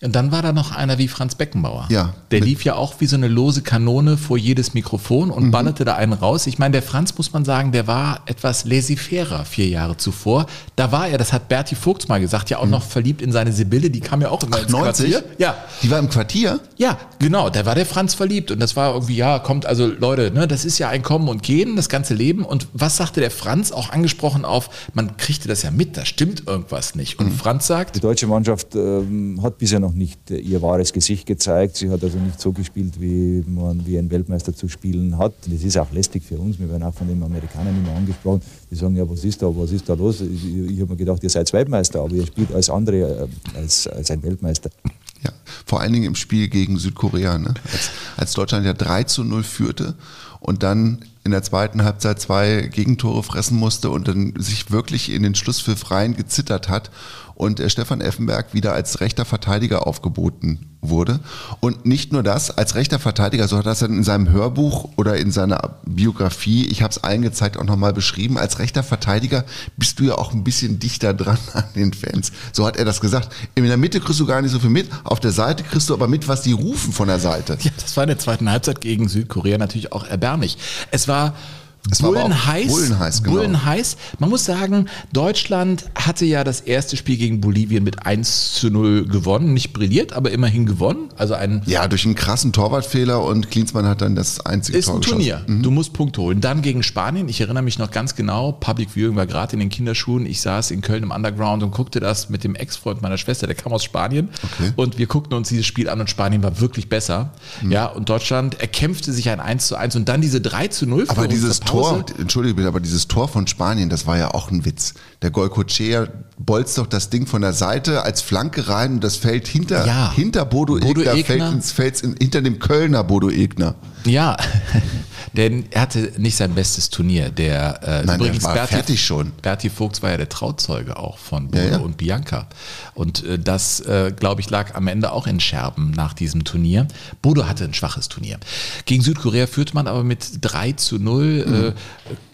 Und dann war da noch einer wie Franz Beckenbauer. Ja. Der lief ja auch wie so eine lose Kanone vor jedes Mikrofon und ballerte da einen raus. Ich meine, der Franz, muss man sagen, der war etwas laissez-faire vier Jahre zuvor. Da war er, das hat Berti Vogts mal gesagt, ja auch noch verliebt in seine Sibylle, die kam ja auch immer ins 90? Quartier. Ja, Die war im Quartier? Ja, genau, da war der Franz verliebt und das war irgendwie, ja, kommt, also Leute, ne, das ist ja ein Kommen und Gehen, das ganze Leben. Und was sagte der Franz, auch angesprochen auf, man kriegte das ja mit, da stimmt irgendwas nicht. Und Franz Die sagt, deutsche Mannschaft ähm, hat bisher noch nicht äh, ihr wahres Gesicht gezeigt. Sie hat also nicht so gespielt, wie man wie ein Weltmeister zu spielen hat. Das ist auch lästig für uns. Wir werden auch von den Amerikanern immer angesprochen. Die sagen, ja, was ist da, was ist da los? Ich, ich habe mir gedacht, ihr seid Weltmeister, aber ihr spielt als andere, äh, als, als ein Weltmeister. Ja, vor allen Dingen im Spiel gegen Südkorea, ne? als, als Deutschland ja 3 zu 0 führte und dann in der zweiten Halbzeit zwei Gegentore fressen musste und dann sich wirklich in den Schlusspfiff rein gezittert hat und äh, Stefan Effenberg wieder als rechter Verteidiger aufgeboten wurde. Und nicht nur das, als rechter Verteidiger, so hat er das dann in seinem Hörbuch oder in seiner Biografie, ich habe es allen gezeigt, auch nochmal beschrieben, als rechter Verteidiger bist du ja auch ein bisschen dichter dran an den Fans. So hat er das gesagt. In der Mitte kriegst du gar nicht so viel mit, auf der Seite kriegst du aber mit, was die rufen von der Seite. ja, das war in der zweiten Halbzeit gegen Südkorea natürlich auch erbärmlich. Es war Es Bullenheiß. Bullenheiß, genau. Bullenheiß. Man muss sagen, Deutschland hatte ja das erste Spiel gegen Bolivien mit 1 zu 0 gewonnen. Nicht brilliert, aber immerhin gewonnen. Also ein Ja, durch einen krassen Torwartfehler und Klinsmann hat dann das einzige ist Tor ein geschossen. Turnier. Du musst Punkte holen. Dann gegen Spanien. Ich erinnere mich noch ganz genau. Public Viewing war gerade in den Kinderschuhen. Ich saß in Köln im Underground und guckte das mit dem Ex-Freund meiner Schwester. Der kam aus Spanien. Okay. Und wir guckten uns dieses Spiel an und Spanien war wirklich besser. Mhm. Ja, und Deutschland erkämpfte sich ein 1 zu 1 und dann diese 3 zu 0 Aber dieses Pause. Tor, entschuldige bitte, aber dieses Tor von Spanien, das war ja auch ein Witz. Der Golcochea bolzt doch das Ding von der Seite als Flanke rein und das fällt hinter, Ja. hinter Bodo, Bodo Egner, Egner. fällt ins, fällt in, hinter dem Kölner Bodo Egner. Ja, denn er hatte nicht sein bestes Turnier. Der äh, Nein, der war fertig schon. Berti Vogts war ja der Trauzeuge auch von Bodo Ja, ja. und Bianca. Und äh, das, äh, glaube ich, lag am Ende auch in Scherben nach diesem Turnier. Bodo hatte ein schwaches Turnier. Gegen Südkorea führte man aber mit 3 zu 0. Mhm. Äh,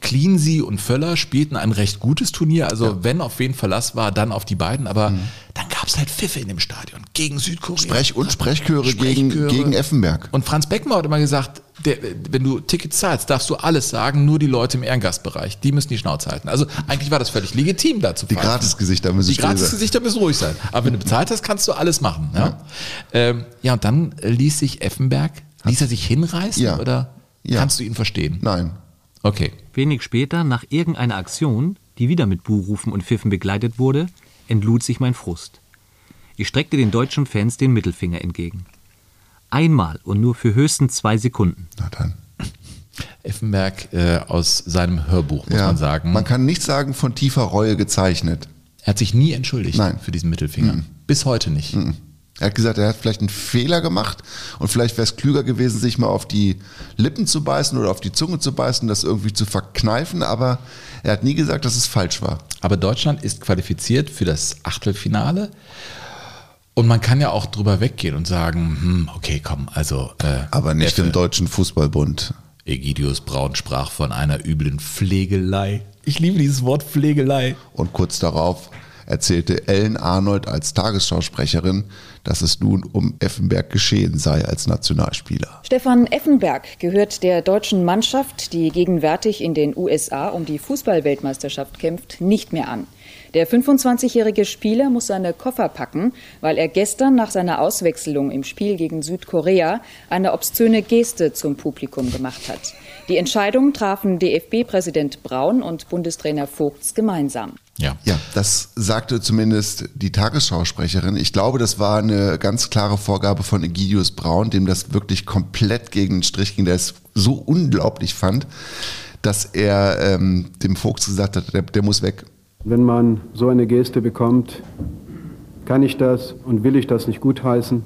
Cleansey und Völler spielten ein recht gutes Turnier. Also wenn auf wen Verlass war, dann auf die beiden. Aber dann gab es halt Pfiffe in dem Stadion gegen Südkorea. Mhm. Sprech- und Sprechchöre gegen- gegen Effenberg. Und Franz Beckenbauer hat immer gesagt, der, wenn du Tickets zahlst, darfst du alles sagen, nur die Leute im Ehrengastbereich, die müssen die Schnauze halten. Also eigentlich war das völlig legitim dazu. Die Gratisgesichter müssen Die. Gratisgesichter müssen ruhig sein. Aber wenn du bezahlt hast, kannst du alles machen. Ja, ja. Ähm, ja und dann ließ sich Effenberg, ließ er sich hinreißen Ja. oder Ja. kannst du ihn verstehen? Nein. Okay. Wenig später, nach irgendeiner Aktion, die wieder mit Buhrufen und Pfiffen begleitet wurde, entlud sich mein Frust. Ich streckte den deutschen Fans den Mittelfinger entgegen. Einmal und nur für höchstens zwei Sekunden. Na dann. Effenberg äh, aus seinem Hörbuch, muss ja. man sagen. Man kann nicht sagen, von tiefer Reue gezeichnet. er hat sich nie entschuldigt Nein. für diesen Mittelfinger. Bis heute nicht. Er hat gesagt, er hat vielleicht einen Fehler gemacht und vielleicht wäre es klüger gewesen, sich mal auf die Lippen zu beißen oder auf die Zunge zu beißen, das irgendwie zu verkneifen, aber er hat nie gesagt, dass es falsch war. Aber Deutschland ist qualifiziert für das Achtelfinale. Und man kann ja auch drüber weggehen und sagen, hm, okay, komm, also. Äh, Aber nicht im Deutschen Fußballbund. Egidius Braun sprach von einer üblen Pflegelei. Ich liebe dieses Wort Pflegelei. Und kurz darauf erzählte Ellen Arnold als Tagesschausprecherin, dass es nun um Effenberg geschehen sei als Nationalspieler. Stefan Effenberg gehört der deutschen Mannschaft, die gegenwärtig in den USA um die Fußballweltmeisterschaft kämpft, nicht mehr an. Der 25-jährige Spieler muss seine Koffer packen, weil er gestern nach seiner Auswechslung im Spiel gegen Südkorea eine obszöne Geste zum Publikum gemacht hat. Die Entscheidung trafen DFB-Präsident Braun und Bundestrainer Vogts gemeinsam. Ja. Ja, das sagte zumindest die Tagesschausprecherin. Ich glaube, das war eine ganz klare Vorgabe von Egidius Braun, dem das wirklich komplett gegen den Strich ging, der es so unglaublich fand, dass er ähm, dem Vogts gesagt hat, der, der muss weg. Wenn man so eine Geste bekommt, kann ich das und will ich das nicht gutheißen.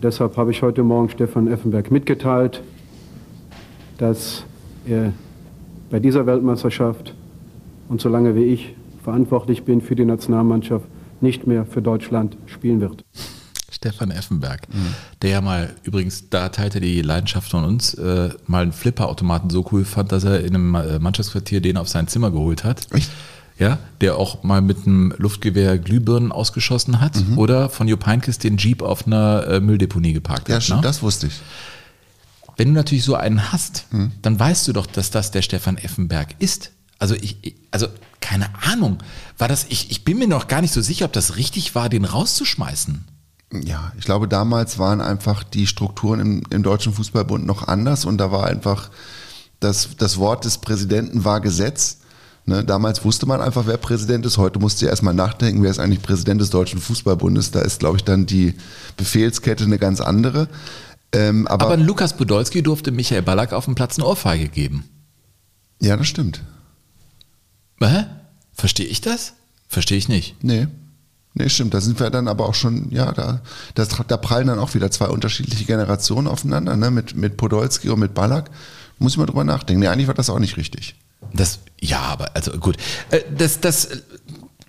Deshalb habe ich heute Morgen Stefan Effenberg mitgeteilt, dass er bei dieser Weltmeisterschaft und solange wie ich verantwortlich bin für die Nationalmannschaft, nicht mehr für Deutschland spielen wird. Stefan Effenberg, der ja mal, übrigens, da teilte die Leidenschaft von uns, äh, mal einen Flipperautomaten so cool fand, dass er in einem äh, Mannschaftsquartier den auf sein Zimmer geholt hat. Echt? Ja, der auch mal mit einem Luftgewehr Glühbirnen ausgeschossen hat oder von Jupp Heynckes den Jeep auf einer äh, Mülldeponie geparkt Ja, hat. stimmt, ne? das wusste ich. Wenn du natürlich so einen hast, dann weißt du doch, dass das der Stefan Effenberg ist. Also ich, ich- also keine Ahnung, war das, ich, ich bin mir noch gar nicht so sicher, ob das richtig war, den rauszuschmeißen. Ja, ich glaube, damals waren einfach die Strukturen im, im Deutschen Fußballbund noch anders und da war einfach das, das Wort des Präsidenten war Gesetz. Ne, damals wusste man einfach, wer Präsident ist. Heute musst du erstmal nachdenken, wer ist eigentlich Präsident des Deutschen Fußballbundes. Da ist, glaube ich, dann die Befehlskette eine ganz andere. Ähm, aber, Aber Lukas Podolski durfte Michael Ballack auf dem Platz eine Ohrfeige geben. ja, das stimmt. Hä? Verstehe ich das? Verstehe ich nicht. Nee. Nee, stimmt. Da sind wir dann aber auch schon, ja, da, das, da prallen dann auch wieder zwei unterschiedliche Generationen aufeinander, ne? mit, mit Podolski und mit Ballack. Muss ich mal drüber nachdenken. Nee, eigentlich war das auch nicht richtig. Das, ja, aber also gut. Äh, Das, das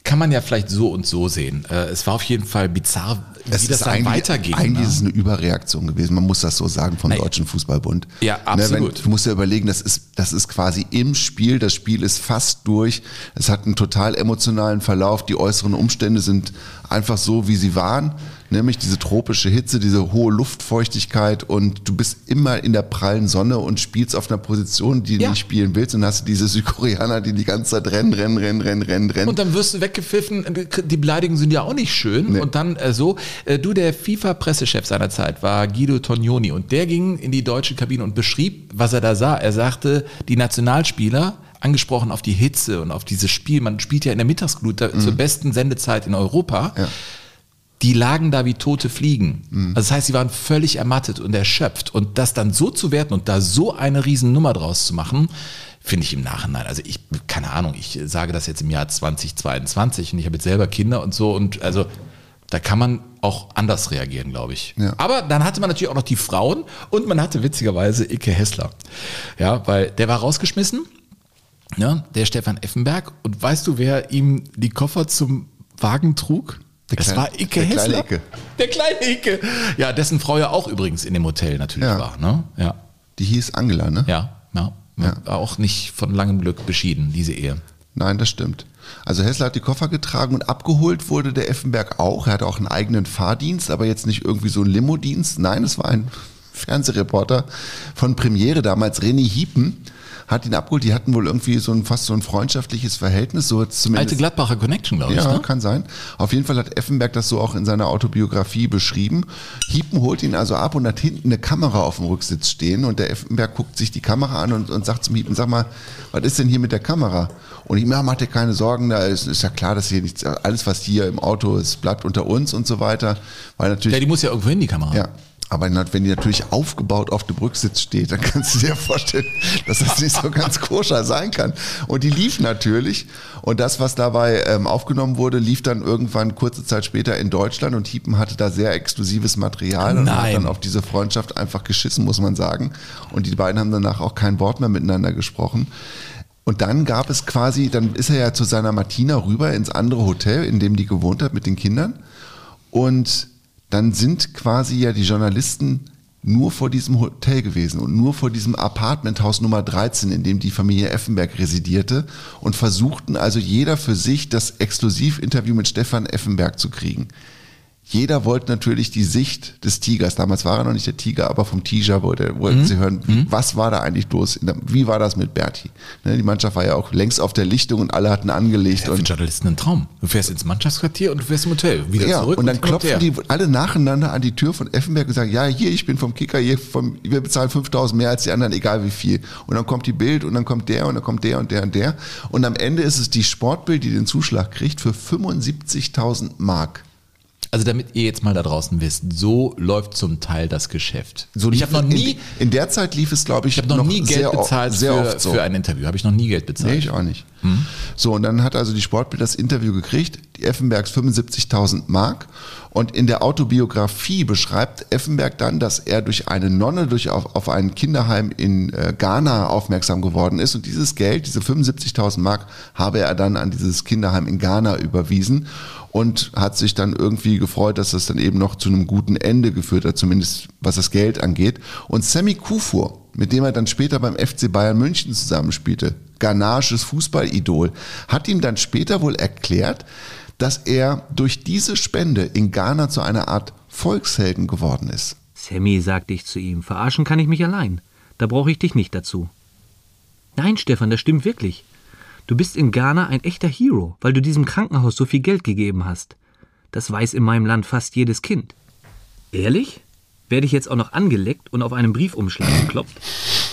kann man ja vielleicht so und so sehen. Äh, Es war auf jeden Fall bizarr, wie Es das ist dann eigentlich, weiterging. Eigentlich ne? ist es eine Überreaktion gewesen. Man muss das so sagen vom Nein. Deutschen Fußballbund. Ja, Ne, absolut. wenn, du musst ja überlegen, das ist, das ist quasi im Spiel. Das Spiel ist fast durch. Es hat einen total emotionalen Verlauf. Die äußeren Umstände sind einfach so, wie sie waren. Nämlich diese tropische Hitze, diese hohe Luftfeuchtigkeit und du bist immer in der prallen Sonne und spielst auf einer Position, die du Ja. nicht spielen willst und hast diese Südkoreaner, die die ganze Zeit rennen, rennen, rennen, rennen, rennen, rennen. Und dann wirst du weggepfiffen. Die Beleidigungen sind ja auch nicht schön. Nee. Und dann äh, so, äh, du, der FIFA-Pressechef seiner Zeit war Guido Tognoni und der ging in die deutsche Kabine und beschrieb, was er da sah. Er sagte, die Nationalspieler, angesprochen auf die Hitze und auf dieses Spiel, man spielt ja in der Mittagsglut da, zur besten Sendezeit in Europa. Ja. Die lagen da wie tote Fliegen. Also das heißt, sie waren völlig ermattet und erschöpft. Und das dann so zu werten und da so eine Riesennummer draus zu machen, finde ich im Nachhinein. Also ich, keine Ahnung, ich sage das jetzt im Jahr 2022 und ich habe jetzt selber Kinder und so und also da kann man auch anders reagieren, glaube ich. Ja. Aber dann hatte man natürlich auch noch die Frauen und man hatte witzigerweise Icke Hessler. Ja, weil der war rausgeschmissen, ja, der Stefan Effenberg. Und weißt du, wer ihm die Koffer zum Wagen trug? Der das kleine- war Icke der kleine Hessler. Icke. Der kleine Icke. Ja, dessen Frau ja auch übrigens in dem Hotel natürlich Ja. war. Ne? Ja, die hieß Angela, ne? ja, ja. Ja. Auch nicht von langem Glück beschieden, diese Ehe. Nein, das stimmt. Also Hessler hat die Koffer getragen und abgeholt wurde der Effenberg auch. Er hatte auch einen eigenen Fahrdienst, aber jetzt nicht irgendwie so ein Limo-Dienst. Nein, es war ein Fernsehreporter von Premiere damals, René Hiepen, hat ihn abgeholt. Die hatten wohl irgendwie so ein fast so ein freundschaftliches Verhältnis, so zumindest. Alte Gladbacher Connection, glaube ich. Ja, Ne? kann sein. Auf jeden Fall hat Effenberg das so auch in seiner Autobiografie beschrieben. Hiepen holt ihn also ab und hat hinten eine Kamera auf dem Rücksitz stehen und der Effenberg guckt sich die Kamera an und, und sagt zum Hiepen, sag mal, was ist denn hier mit der Kamera? Und Hiepen, ja, mach dir keine Sorgen, da ist, ist ja klar, dass hier nichts, alles was hier im Auto ist, bleibt unter uns und so weiter. Weil natürlich. Ja, die muss ja irgendwo hin, die Kamera. Ja. Aber wenn die natürlich aufgebaut auf dem Rücksitz steht, dann kannst du dir vorstellen, dass das nicht so ganz koscher sein kann. Und die lief natürlich. Und das, was dabei ähm, aufgenommen wurde, lief dann irgendwann kurze Zeit später in Deutschland. Und Hiepen hatte da sehr exklusives Material und hat Nein. dann auf diese Freundschaft einfach geschissen, muss man sagen. Und die beiden haben danach auch kein Wort mehr miteinander gesprochen. Und dann gab es quasi, dann ist er ja zu seiner Martina rüber ins andere Hotel, in dem die gewohnt hat mit den Kindern. Und dann sind quasi ja die Journalisten nur vor diesem Hotel gewesen und nur vor diesem Apartmenthaus Nummer 13, in dem die Familie Effenberg residierte und versuchten also jeder für sich das Exklusivinterview mit Stefan Effenberg zu kriegen. Jeder wollte natürlich die Sicht des Tigers. Damals war er noch nicht der Tiger, aber vom Tiger wollte, wollten sie hören, was war da eigentlich los? Der- Wie war das mit Berti? Ne, die Mannschaft war ja auch längst auf der Lichtung und alle hatten angelegt. Ja, für und Journalisten ein Traum. Du fährst ins Mannschaftsquartier und du fährst im Hotel. Wieder ja, zurück und dann hin klopfen die alle nacheinander an die Tür von Effenberg und sagen, ja, hier, ich bin vom Kicker, hier vom, wir bezahlen 5000 mehr als die anderen, egal wie viel. Und dann kommt die Bild und dann kommt der und dann kommt der und der und der. Und am Ende ist es die Sportbild, die den Zuschlag kriegt für 75.000 Mark. Also damit ihr jetzt mal da draußen wisst, so läuft zum Teil das Geschäft. So ich habe noch es- nie, in, in der Zeit lief es, glaube ich, ich habe noch, nie Geld bezahlt sehr für, oft so. für ein Interview. Habe ich noch nie Geld bezahlt. Nee, ich auch nicht. So, und dann hat also die Sportbild das Interview gekriegt, die Effenbergs 75.000 Mark. Und in der Autobiografie beschreibt Effenberg dann, dass er durch eine Nonne durch auf, auf ein Kinderheim in äh, Ghana aufmerksam geworden ist. Und dieses Geld, diese 75.000 Mark, habe er dann an dieses Kinderheim in Ghana überwiesen und hat sich dann irgendwie gefreut, dass das dann eben noch zu einem guten Ende geführt hat, zumindest was das Geld angeht. Und Sammy Kufur, mit dem er dann später beim FC Bayern München zusammenspielte, ghanaisches Fußballidol, hat ihm dann später wohl erklärt, dass er durch diese Spende in Ghana zu einer Art Volkshelden geworden ist. Sammy, sagte ich zu ihm, verarschen kann ich mich allein. Da brauche ich dich nicht dazu. Nein, Stefan, das stimmt wirklich. Du bist in Ghana ein echter Hero, weil du diesem Krankenhaus so viel Geld gegeben hast. Das weiß in meinem Land fast jedes Kind. Ehrlich? Werde ich jetzt auch noch angeleckt und auf einem Briefumschlag geklopft?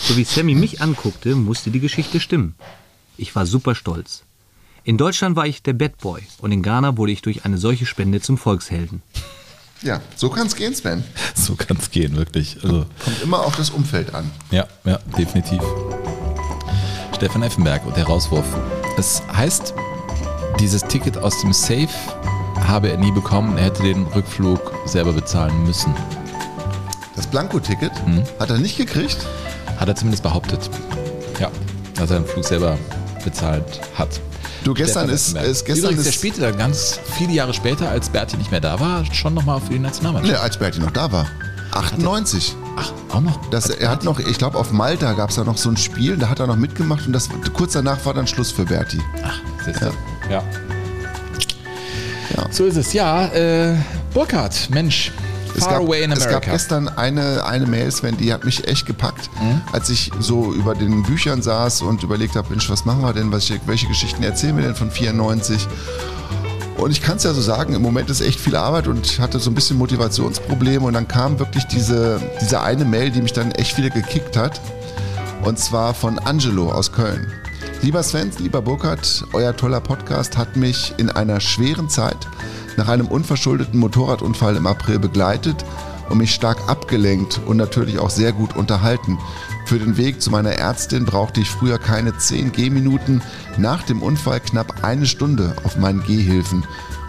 So wie Sammy mich anguckte, musste die Geschichte stimmen. Ich war super stolz. In Deutschland war ich der Bad Boy und in Ghana wurde ich durch eine solche Spende zum Volkshelden. Ja, so kann es gehen, Sven. So kann es gehen, wirklich. Also, Kommt immer auf das Umfeld an. ja, ja, definitiv. Stefan Effenberg und der Rauswurf. Es heißt, dieses Ticket aus dem Safe habe er nie bekommen. Er hätte den Rückflug selber bezahlen müssen. Das Blanko-Ticket Mhm. hat er nicht gekriegt. Hat er zumindest behauptet. Ja, dass er den Flug selber bezahlt hat. Du, gestern ist, ist gestern Übrigens, der ist, spielte dann ganz viele Jahre später, als Berti nicht mehr da war, schon nochmal für die Nationalmannschaft. ne, als Berti noch da war. 98. Ach, auch noch? Das, er hat noch, ich glaube, auf Malta gab es da noch so ein Spiel, da hat er noch mitgemacht und das, kurz danach war dann Schluss für Berti. Ach, siehst du. Ja. Ja. So ist es, ja. Äh, Burkhard, Mensch, Es gab, es gab gestern eine, eine Mail, Sven, die hat mich echt gepackt, als ich so über den Büchern saß und überlegt habe, Mensch, was machen wir denn, was, welche Geschichten erzählen wir denn von 94? Und ich kann es ja so sagen, im Moment ist echt viel Arbeit und ich hatte so ein bisschen Motivationsprobleme und dann kam wirklich diese, diese eine Mail, die mich dann echt wieder gekickt hat. Und zwar von Angelo aus Köln. Lieber Sven, lieber Burkhard, euer toller Podcast hat mich in einer schweren Zeit nach einem unverschuldeten Motorradunfall im April begleitet und mich stark abgelenkt und natürlich auch sehr gut unterhalten. Für den Weg zu meiner Ärztin brauchte ich früher keine 10 Gehminuten, nach dem Unfall knapp eine Stunde auf meinen Gehhilfen.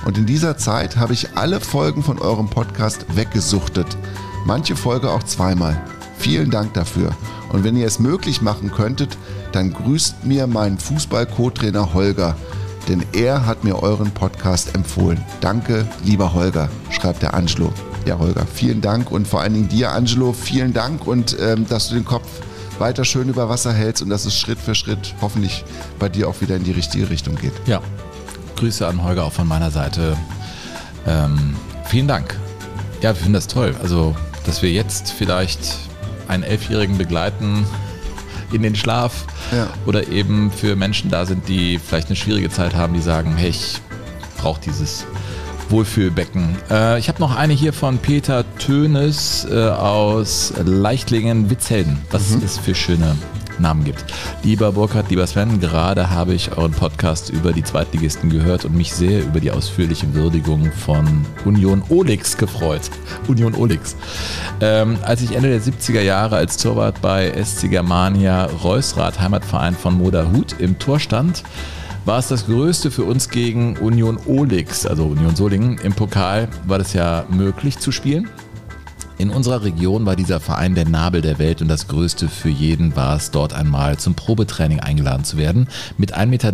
Und in dieser Zeit habe ich alle Folgen von eurem Podcast weggesuchtet. Manche Folge auch zweimal. Vielen Dank dafür. Und wenn ihr es möglich machen könntet, dann grüßt mir meinen Fußball-Co-Trainer Holger, denn er hat mir euren Podcast empfohlen. Danke, lieber Holger, schreibt der Angelo. Ja, Holger, vielen Dank und vor allen Dingen dir, Angelo, vielen Dank und ähm, dass du den Kopf weiter schön über Wasser hältst und dass es Schritt für Schritt hoffentlich bei dir auch wieder in die richtige Richtung geht. Ja, Grüße an Holger auch von meiner Seite. Ähm, vielen Dank. Ja, wir finden das toll. Also, dass wir jetzt vielleicht einen Elfjährigen begleiten in den Schlaf Ja. oder eben für Menschen da sind, die vielleicht eine schwierige Zeit haben, die sagen, hey, ich brauche dieses Wohlfühlbecken. Äh, ich habe noch eine hier von Peter Tönes äh, aus Leichtlingen-Witzhelden. Was es für schöne Namen gibt. Lieber Burkhard, lieber Sven, gerade habe ich euren Podcast über die Zweitligisten gehört und mich sehr über die ausführliche Würdigung von Union Olix gefreut. Union Olix. Ähm, als ich Ende der 70er Jahre als Torwart bei SC Germania Reusrath, Heimatverein von Moda Hut, im Tor stand, war es das Größte für uns gegen Union Olix, also Union Solingen. Im Pokal war das ja möglich zu spielen. In unserer Region war dieser Verein der Nabel der Welt und das Größte für jeden war es, dort einmal zum Probetraining eingeladen zu werden. Mit 1,73 Meter,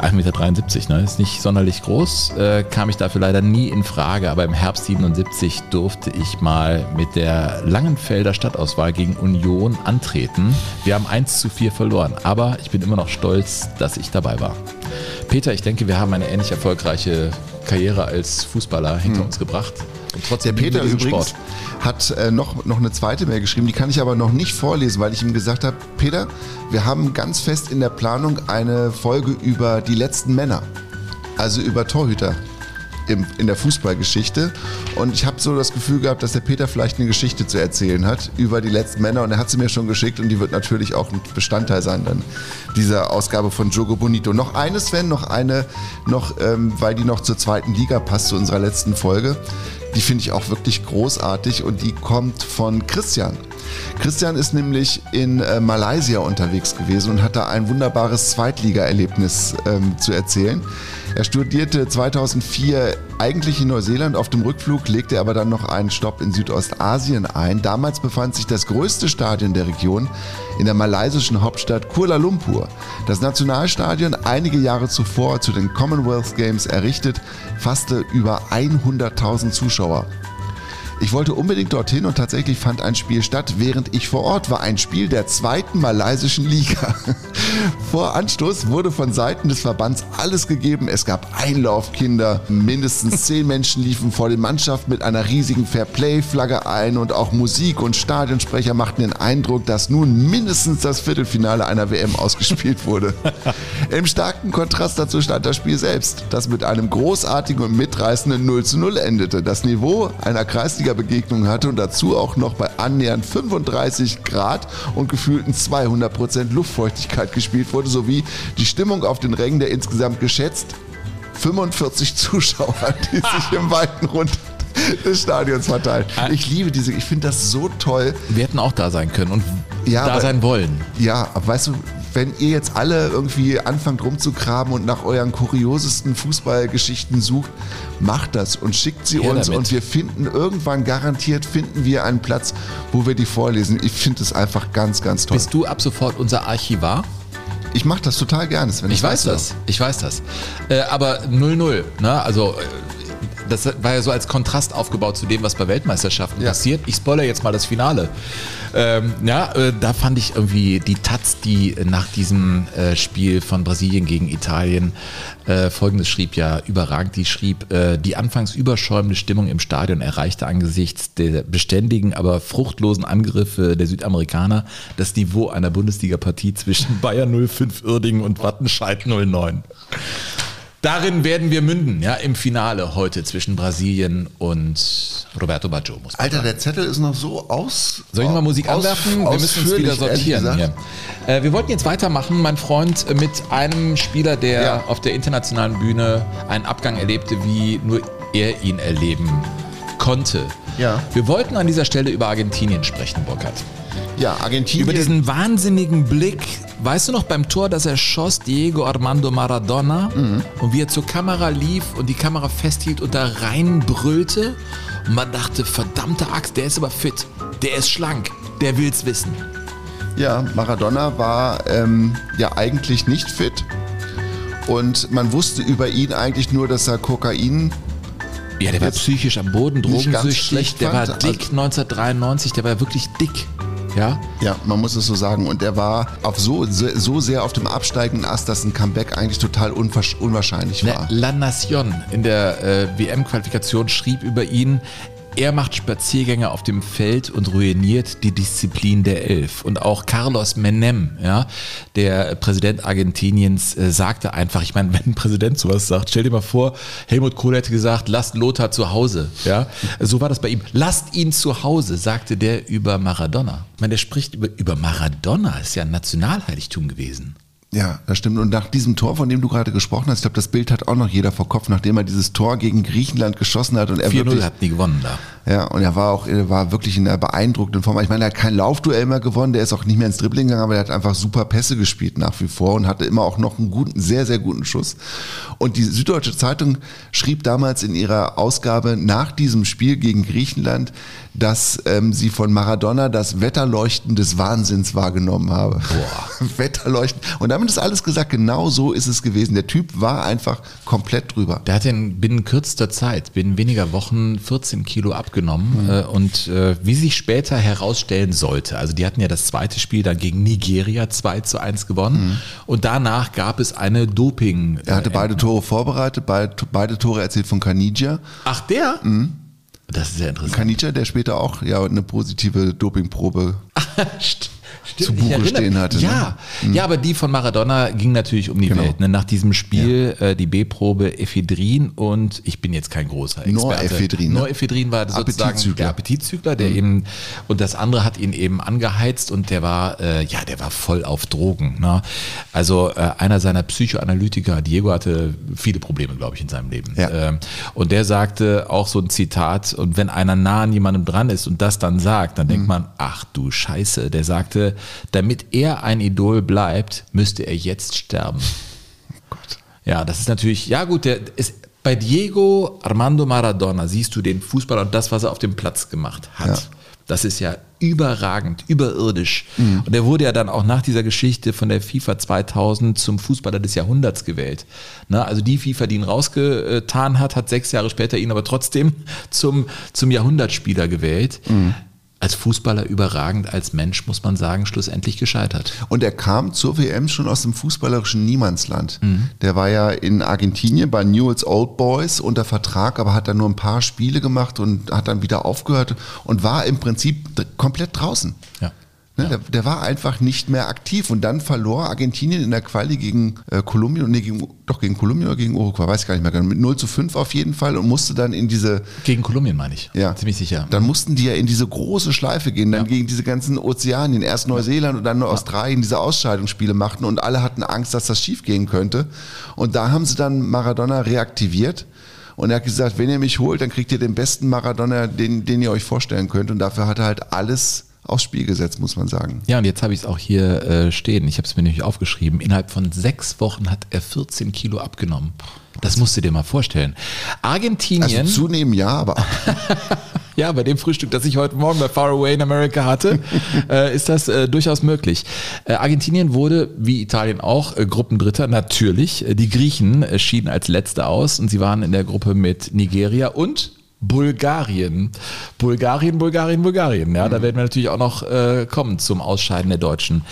1,73 Meter, ne? ist nicht sonderlich groß, äh, kam ich dafür leider nie in Frage, aber im Herbst 77 durfte ich mal mit der Langenfelder Stadtauswahl gegen Union antreten. Wir haben 1 zu 4 verloren, aber ich bin immer noch stolz, dass ich dabei war. Peter, ich denke, wir haben eine ähnlich erfolgreiche Karriere als Fußballer hinter uns gebracht. Und Der trotzdem lieben Peter wir diesen übrigens hat äh, noch, noch eine zweite Mail geschrieben, die kann ich aber noch nicht vorlesen, weil ich ihm gesagt habe, Peter, wir haben ganz fest in der Planung eine Folge über die letzten Männer, also über Torhüter in der Fußballgeschichte. Und ich habe so das Gefühl gehabt, dass der Peter vielleicht eine Geschichte zu erzählen hat über die letzten Männer. Und er hat sie mir schon geschickt und die wird natürlich auch ein Bestandteil sein dann dieser Ausgabe von Jogo Bonito. Noch eine, Sven, noch eine, noch, ähm, weil die noch zur zweiten Liga passt, zu unserer letzten Folge. Die finde ich auch wirklich großartig und die kommt von Christian. Christian ist nämlich in äh, Malaysia unterwegs gewesen und hat da ein wunderbares Zweitliga-Erlebnis ähm, zu erzählen. Er studierte 2004 eigentlich in Neuseeland. Auf dem Rückflug legte er aber dann noch einen Stopp in Südostasien ein. Damals befand sich das größte Stadion der Region in der malaysischen Hauptstadt Kuala Lumpur. Das Nationalstadion, einige Jahre zuvor zu den Commonwealth Games errichtet, fasste über 100.000 Zuschauer. Ich wollte unbedingt dorthin und tatsächlich fand ein Spiel statt, während ich vor Ort war. Ein Spiel der zweiten malaysischen Liga. Vor Anstoß wurde von Seiten des Verbands alles gegeben. Es gab Einlaufkinder. Mindestens zehn Menschen liefen vor den Mannschaften mit einer riesigen Fairplay-Flagge ein und auch Musik und Stadionsprecher machten den Eindruck, dass nun mindestens das Viertelfinale einer WM ausgespielt wurde. Im starken Kontrast dazu stand das Spiel selbst, das mit einem großartigen und mitreißenden 0 zu 0 endete. Das Niveau einer Kreisliga-Begegnung hatte und dazu auch noch bei annähernd 35 Grad und gefühlten 200 Prozent Luftfeuchtigkeit gespielt wurde, sowie die Stimmung auf den Rängen der insgesamt geschätzt 45 Zuschauer, die sich im weiten Rund des Stadions verteilen. Ich liebe diese, ich finde das so toll. Wir hätten auch da sein können und Ja, da aber- sein wollen. Ja, aber weißt du, wenn ihr jetzt alle irgendwie anfangt rumzugraben und nach euren kuriosesten Fußballgeschichten sucht, macht das und schickt sie Her uns damit. und wir finden irgendwann garantiert finden wir einen Platz, wo wir die vorlesen. Ich finde es einfach ganz, ganz toll. Bist du ab sofort unser Archivar? Ich mache das total gerne, Sven. Ich weiß das, ich weiß das. Äh, aber 0-0, ne? also äh, das war ja so als Kontrast aufgebaut zu dem, was bei Weltmeisterschaften Ja. passiert. Ich spoilere jetzt mal das Finale. Ähm, ja, äh, da fand ich irgendwie die Taz, die nach diesem äh, Spiel von Brasilien gegen Italien äh, folgendes schrieb ja überragend. Die schrieb, äh, die anfangs überschäumende Stimmung im Stadion erreichte angesichts der beständigen, aber fruchtlosen Angriffe der Südamerikaner das Niveau einer Bundesliga-Partie zwischen Bayern 05 Uerdingen und Wattenscheid 09. Darin werden wir münden, ja, im Finale heute zwischen Brasilien und Roberto Baggio. Alter, sagen. der Zettel ist noch so aus. Soll ich nochmal Musik aus- anwerfen? Wir müssen es wieder sortieren hier. Äh, wir wollten jetzt weitermachen, mein Freund, äh, mit einem Spieler, der Ja. auf der internationalen Bühne einen Abgang erlebte, wie nur er ihn erleben konnte. Ja. Wir wollten an dieser Stelle über Argentinien sprechen, Burkhard. Ja, Argentinien. Über diesen wahnsinnigen Blick, weißt du noch beim Tor, dass er schoss, Diego Armando Maradona und wie er zur Kamera lief und die Kamera festhielt und da reinbrüllte und man dachte, verdammte Axt, der ist aber fit, der ist schlank, der will's wissen. Ja, Maradona war ähm, ja eigentlich nicht fit. Und man wusste über ihn eigentlich nur, dass er Kokain. Ja, der war Jetzt psychisch am Boden, drogensüchtig, schlecht der war fand, dick also- 1993, der war wirklich dick. Ja, Ja, man muss es so sagen. Und er war auf so, so sehr auf dem absteigenden Ast, dass ein Comeback eigentlich total unwahrsch- unwahrscheinlich Ne, war. La Nation in der äh, WM-Qualifikation schrieb über ihn, er macht Spaziergänge auf dem Feld und ruiniert die Disziplin der Elf. Und auch Carlos Menem, ja, der Präsident Argentiniens, äh, sagte einfach, ich meine, wenn ein Präsident sowas sagt, stell dir mal vor, Helmut Kohl hätte gesagt, lasst Lothar zu Hause. Ja, so war das bei ihm. Lasst ihn zu Hause, sagte der über Maradona. Ich meine, der spricht über, über Maradona, ist ja ein Nationalheiligtum gewesen. Ja, das stimmt. Und nach diesem Tor, von dem du gerade gesprochen hast, ich glaube, das Bild hat auch noch jeder vor Kopf, nachdem er dieses Tor gegen Griechenland geschossen hat und er 4-0 wirklich, hat nie gewonnen da. ja, und er war auch, er war wirklich in einer beeindruckenden Form. Ich meine, er hat kein Laufduell mehr gewonnen, der ist auch nicht mehr ins Dribbling gegangen, aber er hat einfach super Pässe gespielt nach wie vor und hatte immer auch noch einen guten, sehr, sehr guten Schuss. Und die Süddeutsche Zeitung schrieb damals in ihrer Ausgabe nach diesem Spiel gegen Griechenland, dass ähm, sie von Maradona das Wetterleuchten des Wahnsinns wahrgenommen habe. Boah. Wetterleuchten. Und damit ist alles gesagt, genau so ist es gewesen. Der Typ war einfach komplett drüber. Der hat in binnen kürzester Zeit, binnen weniger Wochen 14 Kilo abgenommen äh, und äh, wie sich später herausstellen sollte, also die hatten ja das zweite Spiel dann gegen Nigeria 2 zu 1 gewonnen und danach gab es eine Doping. Er hatte äh, beide Tore vorbereitet, beide, beide Tore erzielt von Kanija. Ach, der? Das ist sehr interessant. Kanija, der später auch ja eine positive Dopingprobe St- zu Buche stehen hatte, ne? Ja, ja, aber die von Maradona ging natürlich um die Genau. Welt. Ne? Nach diesem Spiel äh, die B-Probe Ephedrin und ich bin jetzt kein großer Experte. Norephedrin, ne? Norephedrin war sozusagen Appetitzügler. der Appetitzügler, der eben und das andere hat ihn eben angeheizt und der war äh, ja, der war voll auf Drogen. Ne? Also äh, einer seiner Psychoanalytiker, Diego hatte viele Probleme, glaube ich, in seinem Leben. Ja. Ähm, und der sagte auch so ein Zitat, und wenn einer nah an jemandem dran ist und das dann sagt, dann Mhm. denkt man, ach du Scheiße, der sagte, damit er ein Idol bleibt, müsste er jetzt sterben. Ja, das ist natürlich, ja gut, der ist, bei Diego Armando Maradona siehst du den Fußballer und das, was er auf dem Platz gemacht hat. Ja. Das ist ja überragend, überirdisch. Und er wurde ja dann auch nach dieser Geschichte von der FIFA 2000 zum Fußballer des Jahrhunderts gewählt. Na, also die FIFA, die ihn rausgetan hat, hat sechs Jahre später ihn aber trotzdem zum, zum Jahrhundertspieler gewählt. Als Fußballer überragend, als Mensch muss man sagen, schlussendlich gescheitert. Und er kam zur WM schon aus dem fußballerischen Niemandsland. Mhm. Der war ja in Argentinien bei Newell's Old Boys unter Vertrag, aber hat dann nur ein paar Spiele gemacht und hat dann wieder aufgehört und war im Prinzip komplett draußen. Ja. Ne, der, der war einfach nicht mehr aktiv und dann verlor Argentinien in der Quali gegen äh, Kolumbien, nee, gegen, doch gegen Kolumbien oder gegen Uruguay, weiß ich gar nicht mehr genau, mit 0 zu 5 auf jeden Fall und musste dann in diese, Gegen Kolumbien meine ich. ja, Ziemlich sicher. Dann mussten die ja in diese große Schleife gehen, dann Ja. gegen diese ganzen Ozeanien, erst Neuseeland und dann nur Australien diese Ausscheidungsspiele machten und alle hatten Angst, dass das schief gehen könnte. Und da haben sie dann Maradona reaktiviert. Und er hat gesagt, wenn ihr mich holt, dann kriegt ihr den besten Maradona, den, den ihr euch vorstellen könnt. Und dafür hat er halt alles aufs Spiel gesetzt, muss man sagen. Ja, und jetzt habe ich es auch hier äh, stehen. Ich habe es mir nämlich aufgeschrieben. Innerhalb von sechs Wochen hat er 14 Kilo abgenommen. Das musst du dir mal vorstellen. Argentinien. Also zunehmen ja, aber Ja, bei dem Frühstück, das ich heute Morgen bei Far Away in America hatte, äh, ist das äh, durchaus möglich. Äh, Argentinien wurde, wie Italien auch, äh, Gruppendritter, natürlich. Äh, Die Griechen äh, schieden als Letzte aus und sie waren in der Gruppe mit Nigeria und Bulgarien. Bulgarien, Bulgarien, Bulgarien. Ja, da werden wir natürlich auch noch äh, kommen zum Ausscheiden der Deutschen.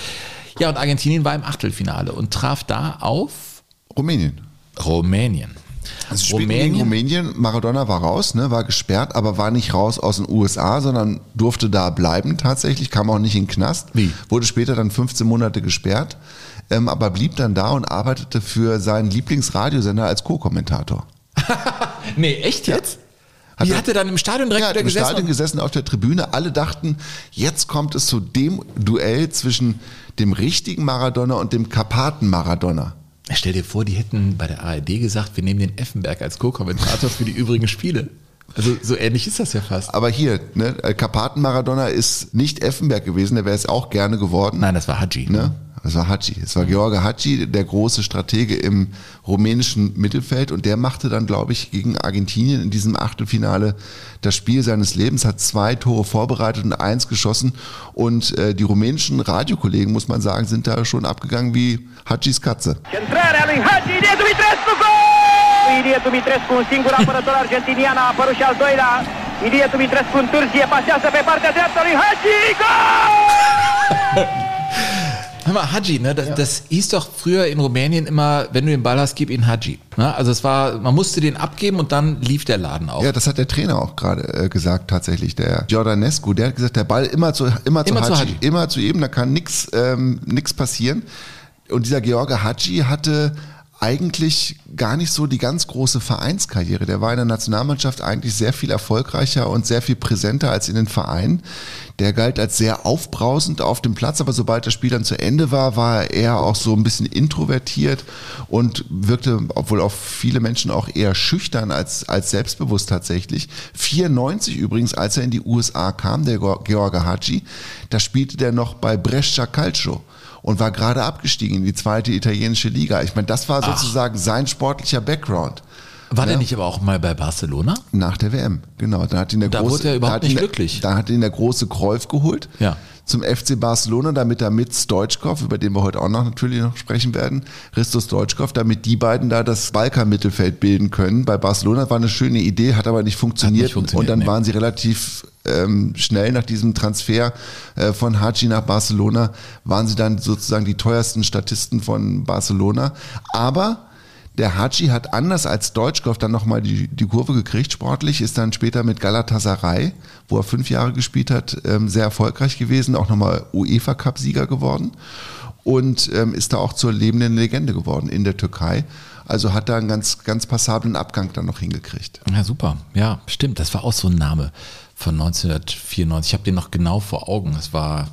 Ja, und Argentinien war im Achtelfinale und traf da auf Rumänien. Rumänien. Also spielten gegen Rumänien, Maradona war raus, ne, war gesperrt, aber war nicht raus aus den USA, sondern durfte da bleiben tatsächlich, kam auch nicht in den Knast. Wie? Wurde später dann 15 Monate gesperrt, ähm, aber blieb dann da und arbeitete für seinen Lieblingsradiosender als Co-Kommentator. Nee, echt jetzt? Hat er dann im Stadion direkt Ja, wieder im gesessen? Stadion gesessen auf der Tribüne. Alle dachten, jetzt kommt es zu dem Duell zwischen dem richtigen Maradona und dem Karpaten-Maradona. Stell dir vor, die hätten bei der ARD gesagt, wir nehmen den Effenberg als Co-Kommentator für die übrigen Spiele. Also so ähnlich ist das ja fast. Aber hier, ne, Karpaten-Maradona ist nicht Effenberg gewesen, der wäre es auch gerne geworden. Nein, das war Hadji. Ne? Das war Hadji. Es war George Hadji, der große Stratege im rumänischen Mittelfeld und der machte dann, glaube ich, gegen Argentinien in diesem Achtelfinale das Spiel seines Lebens, hat zwei Tore vorbereitet und eins geschossen und äh, die rumänischen Radiokollegen, muss man sagen, sind da schon abgegangen wie Hadjis Katze. Ilie Dumitrescu, un singur apărător argentinian, a apărut și al doilea. Ilie Dumitrescu întârzie, pasează pe partea dreaptă lui Hagi, gol! Hör mal, Hadji, ne, das, das hieß doch früher in Rumänien immer, wenn du den Ball hast, gib ihn Hadji. Ne? Also es war, man musste den abgeben und dann lief der Laden auf. Ja, das hat der Trainer auch gerade äh, gesagt, tatsächlich, der Jordanescu, der hat gesagt, der Ball immer zu, immer zu, Immer zu Hadji, Hadji. immer zu ihm, da kann nichts ähm, nix passieren. Und dieser George Hadji hatte eigentlich gar nicht so die ganz große Vereinskarriere. Der war in der Nationalmannschaft eigentlich sehr viel erfolgreicher und sehr viel präsenter als in den Vereinen. Der galt als sehr aufbrausend auf dem Platz, aber sobald das Spiel dann zu Ende war, war er eher auch so ein bisschen introvertiert und wirkte, obwohl auf viele Menschen auch eher schüchtern als, als selbstbewusst tatsächlich. 94 übrigens, als er in die USA kam, der George Hadji, da spielte der noch bei Brescia Calcio und war gerade abgestiegen in die zweite italienische Liga. Ich meine, das war sozusagen sein sportlicher Background. War der Ja. nicht aber auch mal bei Barcelona? Nach der WM, genau. Da hat ihn der Da große, wurde er überhaupt nicht der- glücklich. Da hat ihn der große Kreuf geholt. Ja. Zum FC Barcelona, damit er mit Stoichkov, über den wir heute auch noch natürlich noch sprechen werden, Christus Stoichkov, damit die beiden da das Balkan-Mittelfeld bilden können. Bei Barcelona war eine schöne Idee, hat aber nicht funktioniert. Nicht funktioniert, und dann nee. waren sie relativ ähm, schnell nach diesem Transfer äh, von Haji nach Barcelona, waren sie dann sozusagen die teuersten Statisten von Barcelona. Aber der Haji hat anders als Deutschkopf dann nochmal die, die Kurve gekriegt sportlich, ist dann später mit Galatasaray, wo er fünf Jahre gespielt hat, ähm, sehr erfolgreich gewesen, auch nochmal UEFA-Cup-Sieger geworden und ähm, ist da auch zur lebenden Legende geworden in der Türkei. Also hat da einen ganz, ganz passablen Abgang dann noch hingekriegt. Ja, super. Ja, stimmt. Das war auch so ein Name von 1994. Ich habe den noch genau vor Augen. Es war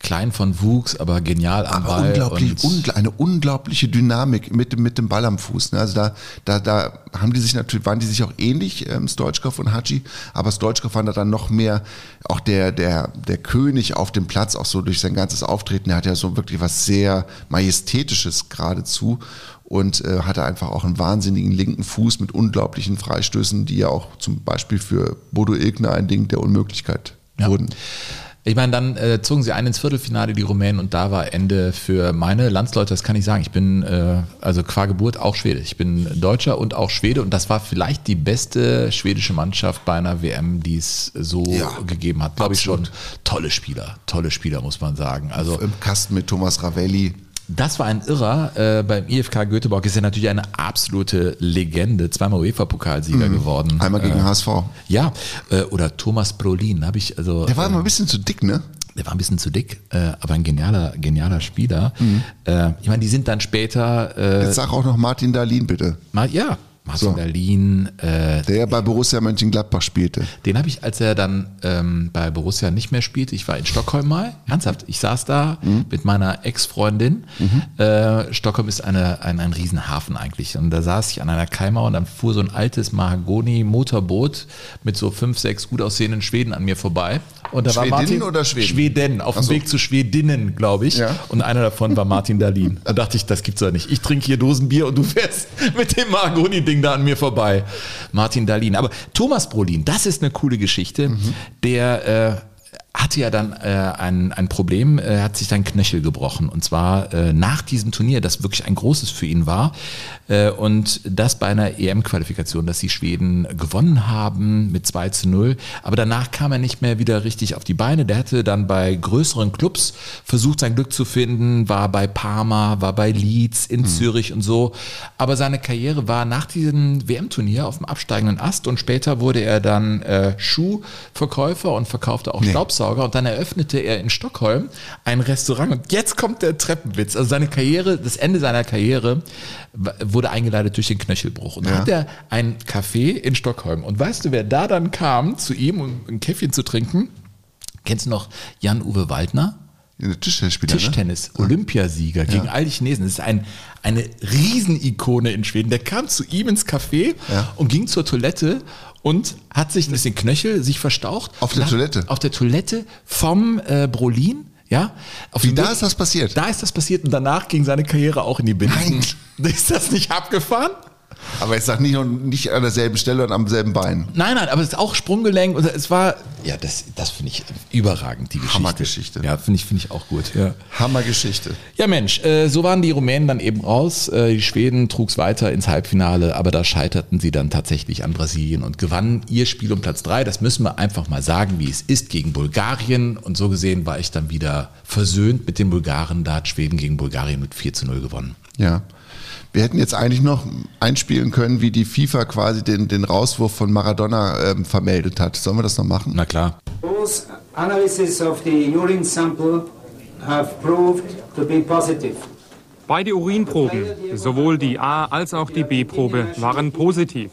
klein von Wuchs, aber genial am Aber Ball. unglaublich, und ungl eine unglaubliche Dynamik mit dem, mit dem Ball am Fuß. Ne? Also da, da, da haben die sich natürlich, waren die sich auch ähnlich, ähm, Stoichkov und Haji, aber Stoichkov war da dann noch mehr auch der, der, der König auf dem Platz, auch so durch sein ganzes Auftreten. Er hat ja so wirklich was sehr Majestätisches geradezu und äh, hatte einfach auch einen wahnsinnigen linken Fuß mit unglaublichen Freistößen, die ja auch zum Beispiel für Bodo Ilgner ein Ding der Unmöglichkeit wurden. Ich meine, dann äh, zogen sie ein ins Viertelfinale, die Rumänen, und da war Ende für meine Landsleute, das kann ich sagen. Ich bin äh, also qua Geburt auch Schwede. Ich bin Deutscher und auch Schwede und das war vielleicht die beste schwedische Mannschaft bei einer WM, die es so Ja, gegeben hat. Glaube ich schon. Tolle Spieler, tolle Spieler, muss man sagen. Also Im Kasten mit Thomas Ravelli. Das war ein Irrer. Äh, beim IFK Göteborg ist er natürlich eine absolute Legende. Zweimal UEFA-Pokalsieger geworden. Mhm. Einmal gegen äh, HSV. Ja, äh, oder Thomas Brolin habe ich also. Der war äh, immer ein bisschen zu dick, ne? der war ein bisschen zu dick, äh, aber ein genialer, genialer Spieler. Äh, ich meine, die sind dann später, Jetzt sag auch noch Martin Dahlin, bitte. mal, ja, Martin So. Berlin, äh, Der ja bei Borussia Mönchengladbach spielte. den habe ich, als er dann ähm, bei Borussia nicht mehr spielte, ich war in Stockholm mal, ernsthaft, ich saß da mit meiner Ex-Freundin. Äh, Stockholm ist eine, ein, ein Riesenhafen eigentlich. Und da saß ich an einer Kaimauer und dann fuhr so ein altes Mahagoni-Motorboot mit so fünf, sechs gut aussehenden Schweden an mir vorbei. Und da war Schwedinnen Martin oder Schweden? Schweden, auf dem so. Weg zu Schwedinnen, glaube ich. Ja. Und einer davon war Martin Dahlin. Da dachte ich, das gibt's doch nicht. Ich trinke hier Dosenbier und du fährst mit dem Mahagoni-Ding da an mir vorbei. Martin Dahlin. Aber Thomas Brolin, das ist eine coole Geschichte. Mhm. Der äh, hatte ja dann äh, ein, ein Problem, er hat sich dann Knöchel gebrochen. Und zwar äh, nach diesem Turnier, das wirklich ein großes für ihn war. Äh, und das bei einer EM-Qualifikation, dass die Schweden gewonnen haben mit 2 zu 0. Aber danach kam er nicht mehr wieder richtig auf die Beine. Der hatte dann bei größeren Clubs versucht, sein Glück zu finden, war bei Parma, war bei Leeds in Zürich und so. Aber seine Karriere war nach diesem WM-Turnier auf dem absteigenden Ast und später wurde er dann äh, Schuhverkäufer und verkaufte auch Staubsauger und dann eröffnete er in Stockholm ein Restaurant und jetzt kommt der Treppenwitz. Also seine Karriere, das Ende seiner Karriere wurde eingeleitet durch den Knöchelbruch und da Ja. hat er ein Café in Stockholm und weißt du, wer da dann kam zu ihm, um ein Käffchen zu trinken? Kennst du noch Jan-Uwe Waldner? Ja, Tischtennisspieler, ne? Tischtennis, Olympiasieger gegen all die Chinesen. Das ist ein, eine Riesenikone in Schweden. Der kam zu ihm ins Café Ja. und ging zur Toilette und hat sich ein bisschen Knöchel, sich verstaucht. Auf der Toilette? Auf der Toilette vom äh, Brolin. Ja, auf Wie, da Weg- ist das passiert? Da ist das passiert und danach ging seine Karriere auch in die Binsen. Nein. Ist das nicht abgefahren? Aber jetzt sag nicht, nicht an derselben Stelle und am selben Bein. Nein, nein, aber es ist auch Sprunggelenk. Und es war, ja, das, das finde ich überragend, die Geschichte. Hammergeschichte. Ja, finde ich, finde ich auch gut. Ja. Hammergeschichte. Ja, Mensch, äh, so waren die Rumänen dann eben raus. Äh, die Schweden trug's weiter ins Halbfinale, aber da scheiterten sie dann tatsächlich an Brasilien und gewannen ihr Spiel um Platz drei. Das müssen wir einfach mal sagen, wie es ist gegen Bulgarien. Und so gesehen war ich dann wieder versöhnt mit den Bulgaren. Da hat Schweden gegen Bulgarien mit 4 zu 0 gewonnen. Ja. Wir hätten jetzt eigentlich noch einspielen können, wie die FIFA quasi den, den Rauswurf von Maradona ähm, vermeldet hat. Sollen wir das noch machen? Na klar. Those analysis of the urine sample have proved to be positive. Beide Urinproben, sowohl die A- als auch die B-Probe, waren positiv.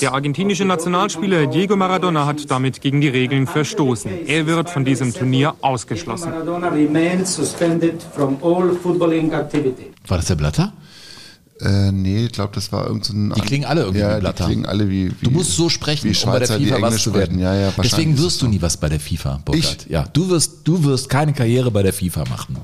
Der argentinische Nationalspieler Diego Maradona hat damit gegen die Regeln verstoßen. Er wird von diesem Turnier ausgeschlossen. Maradona remains suspended from all footballing activity. War das der Blatter? Äh, nee, ich glaube, das war irgendein. Die klingen alle irgendwie ja, wie Blatter. Die klingen alle wie. wie Du musst so sprechen, wie um bei der Schweizer, FIFA was zu werden. Ja, ja, Deswegen wirst du so. nie was bei der FIFA, Burkhard. Ich? Ja, du wirst, du wirst keine Karriere bei der FIFA machen.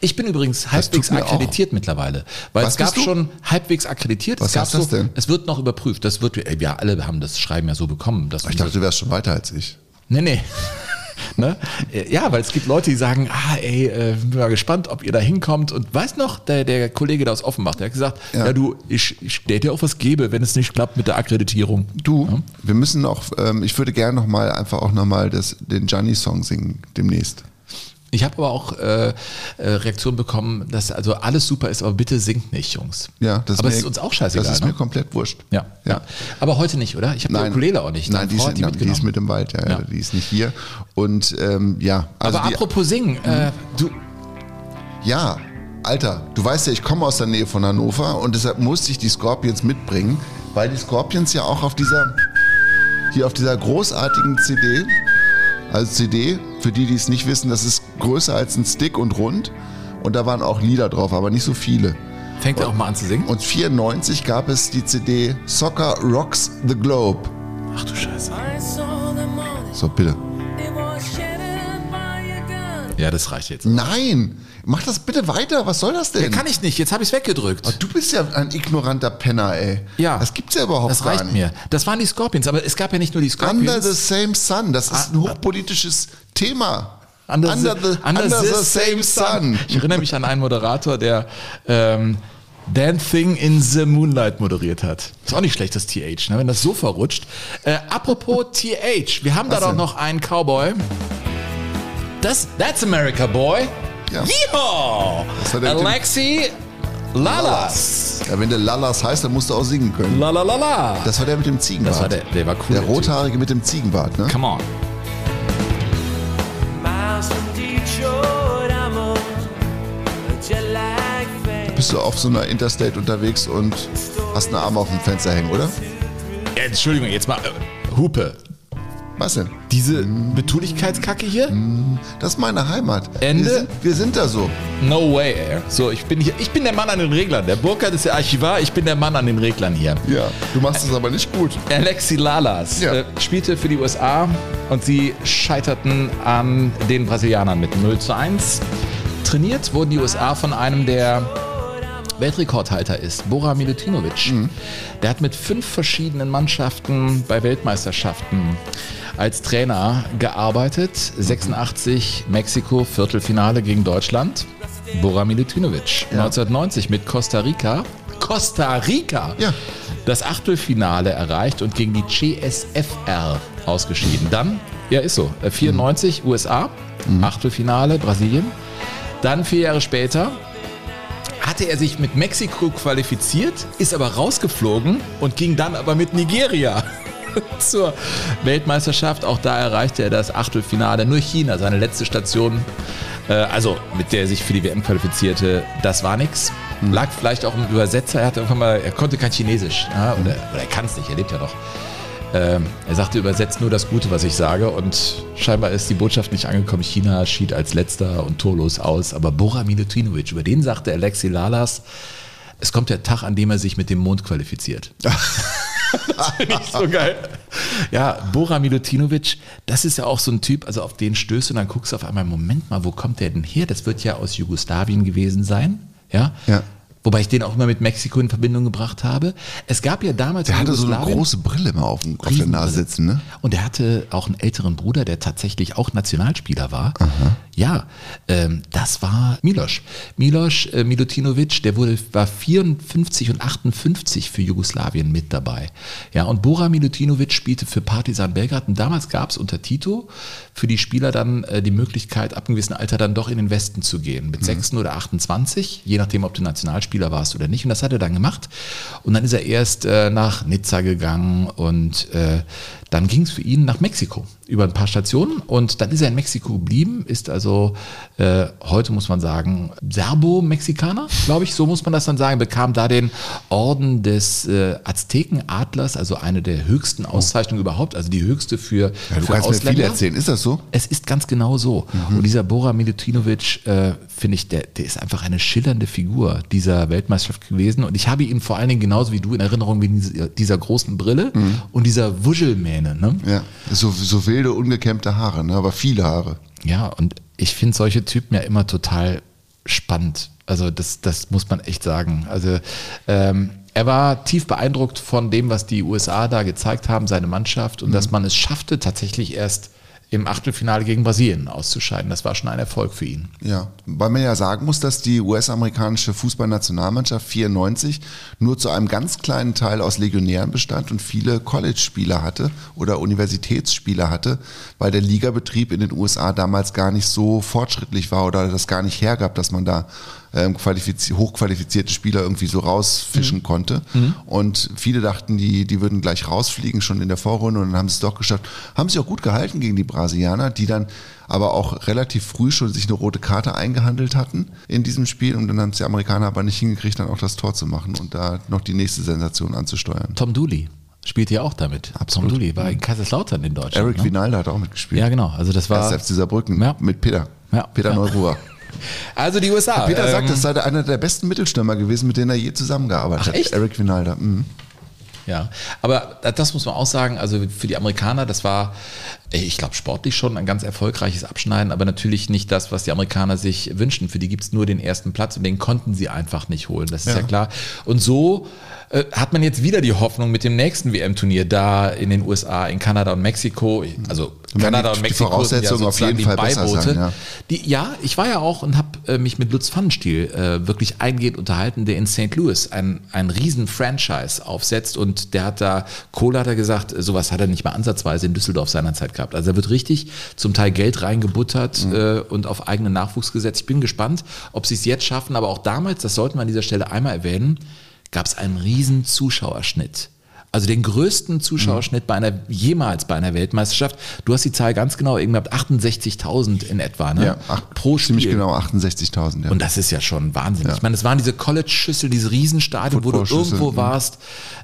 Ich bin übrigens halbwegs mir auch. akkreditiert mittlerweile, weil Was es gab schon halbwegs akkreditiert. Was heißt das so, denn? Es wird noch überprüft. Das wird, wir alle haben das Schreiben ja so bekommen. Ich dachte, du wärst schon weiter als ich. Nee, nee. Ne? Äh, Ja, weil es gibt Leute, die sagen, ah, ey, äh, bin mal gespannt, ob ihr da hinkommt. Und weißt noch, der, der Kollege da aus Offenbach, der hat gesagt, ja, Ja. du, ich, ich der dir auch was gebe, wenn es nicht klappt mit der Akkreditierung. Du, wir müssen noch, ähm, ich würde gerne noch mal einfach auch noch mal das, den Gianni-Song singen demnächst. Ich habe aber auch äh, äh, Reaktionen bekommen, dass also alles super ist, aber bitte singt nicht, Jungs. Ja, das aber mir, es ist uns auch scheißegal. Das ist ne? mir komplett wurscht. ja, ja. Aber heute nicht, oder? Ich habe die. Ukulele auch nicht. Nein, die, ist, die nein, die ist mit im Wald, ja, ja. Ja. die ist nicht hier. Und ähm, ja, also aber die, apropos singen, äh, du, ja, Alter, du weißt ja, ich komme aus der Nähe von Hannover und deshalb musste ich die Scorpions mitbringen, weil die Scorpions ja auch auf dieser, hier auf dieser großartigen CD, also CD, für die, die es nicht wissen, das ist größer als ein Stick und rund und da waren auch Lieder drauf, aber nicht so viele. fängt er auch mal an zu singen? Und 94 gab es die CD Soccer Rocks the Globe. Ach du Scheiße. So, bitte. Ja, das reicht jetzt. Nein, mach das bitte weiter. Was soll das denn? Ja, kann ich nicht, jetzt habe ich es weggedrückt. Oh, du bist ja ein ignoranter Penner, ey. Ja. Das gibt's ja überhaupt Das gar reicht nicht. mir. Das waren die Scorpions, aber es gab ja nicht nur die Scorpions. Under the same sun, das ist ein hochpolitisches Thema. Under, Under the, under under the the same sun. sun. Ich erinnere mich an einen Moderator, der ähm, Dancing in the Moonlight moderiert hat. Ist auch nicht schlecht, das TH, ne, wenn das so verrutscht. Äh, apropos TH, wir haben da Was doch denn? noch einen Cowboy. Das, that's America Boy. Ja. Yeehaw! Alexi Lalas. Ja, wenn der Lalas heißt, dann musst du auch singen können. La la la la. Das war der mit dem Ziegenbart. Das war der, der war cool. Der Typ. Rothaarige mit dem Ziegenbart, ne? Come on. Bist du auf so einer Interstate unterwegs und hast eine Arme auf dem Fenster hängen, oder? Entschuldigung, jetzt mal äh, Hupe. Was denn? Diese Betulichkeitskacke hier? Das ist meine Heimat. Ende? Wir sind, wir sind da so. No way, ey. So, ich bin hier, ich bin der Mann an den Reglern. Der Burkhardt ist der Archivar, ich bin der Mann an den Reglern hier. Ja, du machst es aber nicht gut. Alexi Lalas Ja. äh, spielte für die USA und sie scheiterten an den Brasilianern mit 0 zu 1. Trainiert wurden die USA von einem, der Weltrekordhalter ist, Bora Milutinovic. Der hat mit fünf verschiedenen Mannschaften bei Weltmeisterschaften als Trainer gearbeitet. 86 Mexiko Viertelfinale gegen Deutschland. Bora Milutinovic. 1990 mit Costa Rica. Costa Rica! Ja. Das Achtelfinale erreicht und gegen die CSFR ausgeschieden. Dann, ja ist so, äh, 94 USA, Achtelfinale Brasilien. Dann vier Jahre später hatte er sich mit Mexiko qualifiziert, ist aber rausgeflogen und ging dann aber mit Nigeria zur Weltmeisterschaft. Auch da erreichte er das Achtelfinale. Nur China, seine letzte Station, äh, also mit der er sich für die WM qualifizierte, das war nix. Lag vielleicht auch im Übersetzer. Er hatte irgendwann mal, er konnte kein Chinesisch. Ja, oder, oder er kann es nicht, er lebt ja noch. Ähm, er sagte, übersetzt nur das Gute, was ich sage. Und scheinbar ist die Botschaft nicht angekommen. China schied als letzter und torlos aus. Aber Bora Milutinovic, über den sagte Alexi Lalas, es kommt der Tag, an dem er sich mit dem Mond qualifiziert. das finde ich so geil. Ja, Bora Milutinovic, das ist ja auch so ein Typ, also auf den stößt und dann guckst du auf einmal, Moment mal, wo kommt der denn her? Das wird ja aus Jugoslawien gewesen sein. Ja. Ja. Wobei ich den auch immer mit Mexiko in Verbindung gebracht habe. Es gab ja damals Der hatte so eine große Brille immer auf, dem- auf der. Nase sitzen, ne? Und er hatte auch einen älteren Bruder, der tatsächlich auch Nationalspieler war. Ja, ähm, das war Milos. Milos äh, Milutinovic, der wurde, war 54 und 58 für Jugoslawien mit dabei. Ja, und Bora Milutinovic spielte für Partizan Belgrad. Und damals gab es unter Tito für die Spieler dann äh, die Möglichkeit, ab einem gewissen Alter dann doch in den Westen zu gehen. Mit 16 oder 28, je nachdem, ob du Nationalspieler warst oder nicht. Und das hat er dann gemacht. Und dann ist er erst äh, nach Nizza gegangen und äh, dann ging es für ihn nach Mexiko über ein paar Stationen und dann ist er in Mexiko geblieben, ist also äh, heute muss man sagen Serbo-Mexikaner, glaube ich, so muss man das dann sagen, bekam da den Orden des äh, Aztekenadlers, also eine der höchsten Auszeichnungen überhaupt, also die höchste für, Ja, du für kannst mir viel Ausländer. erzählen. Ist das so? Es ist ganz genau so. Mhm. Und dieser Bora Milutinovic, äh, finde ich, der, der ist einfach eine schillernde Figur dieser Weltmeisterschaft gewesen. Und ich habe ihn vor allen Dingen genauso wie du in Erinnerung mit dieser, dieser großen Brille Mhm. und dieser Wuschelmähne. Ne? Ja. So, so wilde, ungekämmte Haare, ne? aber viele Haare. Ja, und ich finde solche Typen ja immer total spannend. Also das, das muss man echt sagen. Also ähm, er war tief beeindruckt von dem, was die USA da gezeigt haben, seine Mannschaft, und dass man es schaffte, tatsächlich erst im Achtelfinale gegen Brasilien auszuscheiden. Das war schon ein Erfolg für ihn. Ja, weil man ja sagen muss, dass die US-amerikanische Fußballnationalmannschaft 94 nur zu einem ganz kleinen Teil aus Legionären bestand und viele College-Spieler hatte oder Universitätsspieler hatte, weil der Ligabetrieb in den USA damals gar nicht so fortschrittlich war oder das gar nicht hergab, dass man da ähm, qualifiz hochqualifizierte Spieler irgendwie so rausfischen konnte. Und viele dachten, die, die würden gleich rausfliegen, schon in der Vorrunde, und dann haben sie es doch geschafft. Haben sich auch gut gehalten gegen die Brasilianer, die dann aber auch relativ früh schon sich eine rote Karte eingehandelt hatten in diesem Spiel. Und dann haben es die Amerikaner aber nicht hingekriegt, dann auch das Tor zu machen und da noch die nächste Sensation anzusteuern. Tom Dooley spielt ja auch damit. Tom Dooley war in Kaiserslautern in Deutschland. Eric ne? Vinalda hat auch mitgespielt. Ja, genau. Also das war. Erst FC Saarbrücken Ja. mit Peter. Ja. Peter Ja. Neururer. Also die USA. Peter ähm, sagt, das sei einer der besten Mittelstürmer gewesen, mit denen er je zusammengearbeitet Ach, hat. echt? Eric Vinalda. Mhm. Ja, aber das muss man auch sagen, also für die Amerikaner, das war, ich glaube, sportlich schon ein ganz erfolgreiches Abschneiden, aber natürlich nicht das, was die Amerikaner sich wünschen. Für die gibt's nur den ersten Platz und den konnten sie einfach nicht holen, das ist ja, Ja. klar. Und so äh, hat man jetzt wieder die Hoffnung mit dem nächsten WM-Turnier da in den USA, in Kanada und Mexiko, also Und Kanada die- und die Mexiko Voraussetzungen auf jeden Fall besser sein, ja. Die, ja, ich war ja auch und habe äh, mich mit Lutz Pfannenstiel äh, wirklich eingehend unterhalten, der in St. Louis ein, ein riesen Franchise aufsetzt und der hat da, Kohle hat er gesagt, äh, sowas hat er nicht mal ansatzweise in Düsseldorf seinerzeit gehabt. Also da wird richtig zum Teil Geld reingebuttert Mhm. äh, und auf eigenen Nachwuchs gesetzt. Ich bin gespannt, ob sie es jetzt schaffen, aber auch damals, das sollten wir an dieser Stelle einmal erwähnen, gab es einen riesen Zuschauerschnitt. Also den größten Zuschauerschnitt bei einer, jemals bei einer Weltmeisterschaft. Du hast die Zahl ganz genau, irgendwie 68.000 in etwa, ne? Ja, acht, pro Spiel. ziemlich genau 68.000. Ja. Und das ist ja schon Wahnsinn. Ja. Ich meine, es waren diese College-Schüsseln, diese Riesenstadien, wo du irgendwo mhm. warst,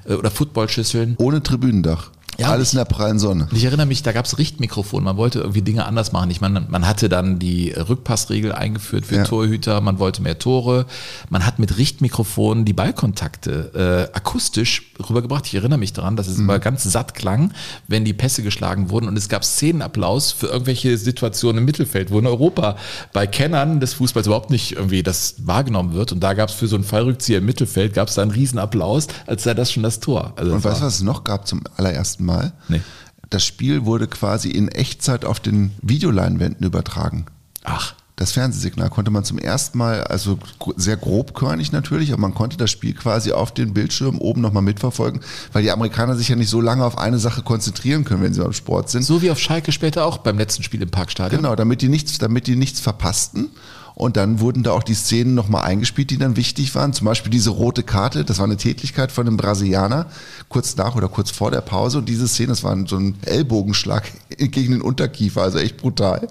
äh, oder Footballschüsseln. Ohne Tribünendach. Ja, Alles in der prallen Sonne. Ich erinnere mich, da gab es Richtmikrofon. Man wollte irgendwie Dinge anders machen. Ich meine, man hatte dann die Rückpassregel eingeführt für Ja. Torhüter. Man wollte mehr Tore. Man hat mit Richtmikrofon die Ballkontakte äh, akustisch rübergebracht. Ich erinnere mich daran, dass es immer ganz satt klang, wenn die Pässe geschlagen wurden. Und es gab Szenenapplaus für irgendwelche Situationen im Mittelfeld, wo in Europa bei Kennern des Fußballs überhaupt nicht irgendwie das wahrgenommen wird. Und da gab es für so einen Fallrückzieher im Mittelfeld, gab es da einen Riesenapplaus, als sei das schon das Tor. Also Und weißt du, was es noch gab zum allerersten Mal? Nee. Das Spiel wurde quasi in Echtzeit auf den Videoleinwänden übertragen. Ach. Das Fernsehsignal konnte man zum ersten Mal, also sehr grobkörnig natürlich, aber man konnte das Spiel quasi auf den Bildschirm oben nochmal mitverfolgen, weil die Amerikaner sich ja nicht so lange auf eine Sache konzentrieren können, wenn sie beim Sport sind. So wie auf Schalke später auch beim letzten Spiel im Parkstadion. Genau, damit die nichts, damit die nichts verpassten. Und dann wurden da auch die Szenen nochmal eingespielt, die dann wichtig waren. Zum Beispiel diese rote Karte, das war eine Tätigkeit von einem Brasilianer, kurz nach oder kurz vor der Pause. Und diese Szene, das war so ein Ellbogenschlag gegen den Unterkiefer, also echt brutal,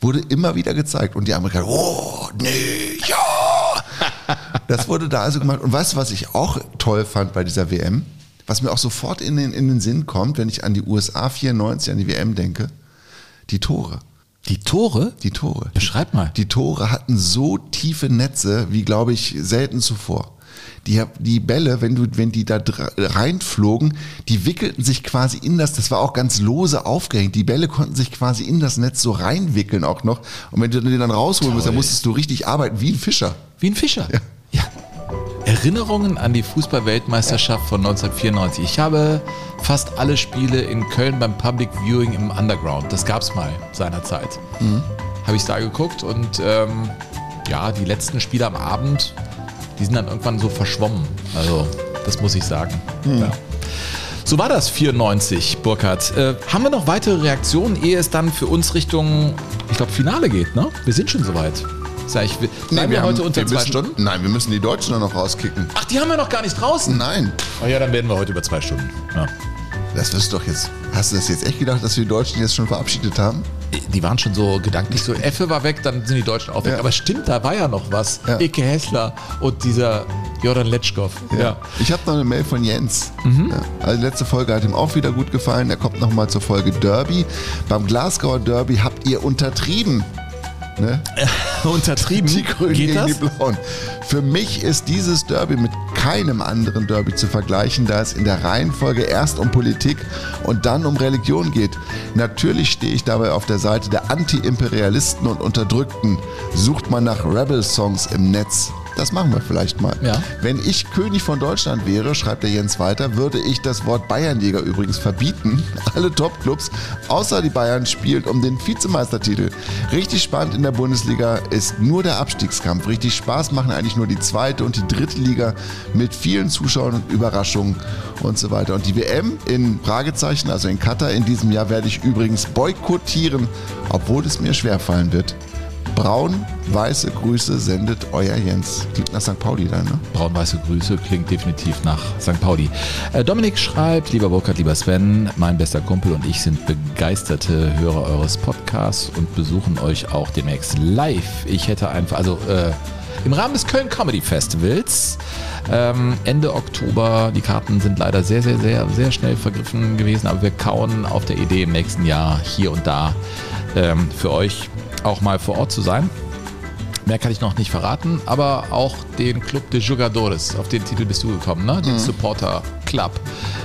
wurde immer wieder gezeigt. Und die Amerikaner, oh, nee, ja. Das wurde da also gemacht. Und weißt du, was ich auch toll fand bei dieser WM? Was mir auch sofort in den, in den Sinn kommt, wenn ich an die USA 94, an die WM denke? Die Tore. Die Tore? Die Tore. Beschreib mal. Die Tore hatten so tiefe Netze, wie glaube ich selten zuvor. Die, die Bälle, wenn du, wenn die da reinflogen, die wickelten sich quasi in das, das war auch ganz lose aufgehängt. Die Bälle konnten sich quasi in das Netz so reinwickeln auch noch. Und wenn du die dann rausholen musst, dann Toll. musstest du richtig arbeiten, wie ein Fischer. Wie ein Fischer. Ja. Erinnerungen an die Fußball-Weltmeisterschaft von 1994. Ich habe fast alle Spiele in Köln beim Public Viewing im Underground. Das gab es mal seinerzeit. Habe ich da geguckt und ähm, ja, die letzten Spiele am Abend, die sind dann irgendwann so verschwommen. Also, das muss ich sagen. Ja. So war das 94, Burkhard. Äh, haben wir noch weitere Reaktionen, ehe es dann für uns Richtung, ich glaube, Finale geht, ne? Wir sind schon soweit. Sag ich, wir, bleiben wir, haben- heute unter wir zwei müssen, Stunden? Nein, wir müssen die Deutschen dann noch rauskicken. Ach, die haben wir noch gar nicht draußen. Nein. Oh ja, dann werden wir heute über zwei Stunden. Ja. Das wirst du doch jetzt. Hast du das jetzt echt gedacht, dass wir die Deutschen jetzt schon verabschiedet haben? Die waren schon so gedanklich so, Effe war weg, dann sind die Deutschen auch weg. Ja. Aber stimmt, da war ja noch was. Ja. Ike Hessler und dieser Jordan Letschkow. Ja. Ich habe noch eine Mail von Jens. Mhm. Ja. Also die letzte Folge hat ihm auch wieder gut gefallen. Er kommt nochmal zur Folge Derby. Beim Glasgower Derby habt ihr untertrieben. Ne? Untertrieben. Die Grünen Geht gegen das? die Blauen. Für mich ist dieses Derby mit keinem anderen Derby zu vergleichen, da es in der Reihenfolge erst um Politik und dann um Religion geht. Natürlich stehe ich dabei auf der Seite der Anti-Imperialisten und Unterdrückten. Sucht man nach Rebel-Songs im Netz. Das machen wir vielleicht mal. Ja. Wenn ich König von Deutschland wäre, schreibt der Jens weiter, würde ich das Wort Bayernjäger übrigens verbieten. Alle Topclubs, außer die Bayern, spielt um den Vizemeistertitel. Richtig spannend in der Bundesliga ist nur der Abstiegskampf. Richtig Spaß machen eigentlich nur die zweite und die dritte Liga mit vielen Zuschauern und Überraschungen und so weiter. Und die WM in Fragezeichen, also in Katar in diesem Jahr, werde ich übrigens boykottieren, obwohl es mir schwerfallen wird. Braun-weiße Grüße sendet euer Jens. Klingt nach St. Pauli dann, ne? Braun-weiße Grüße klingt definitiv nach St. Pauli. Äh, Dominik schreibt, lieber Burkhard, lieber Sven, mein bester Kumpel und ich sind begeisterte Hörer eures Podcasts und besuchen euch auch demnächst live. Ich hätte einfach, also äh, im Rahmen des Köln Comedy Festivals ähm, Ende Oktober. Die Karten sind leider sehr, sehr, sehr, sehr schnell vergriffen gewesen, aber wir kauen auf der Idee im nächsten Jahr hier und da ähm, für euch auch mal vor Ort zu sein. Mehr kann ich noch nicht verraten, aber auch den Club de Jugadores, auf den Titel bist du gekommen, ne? Den Supporter Club.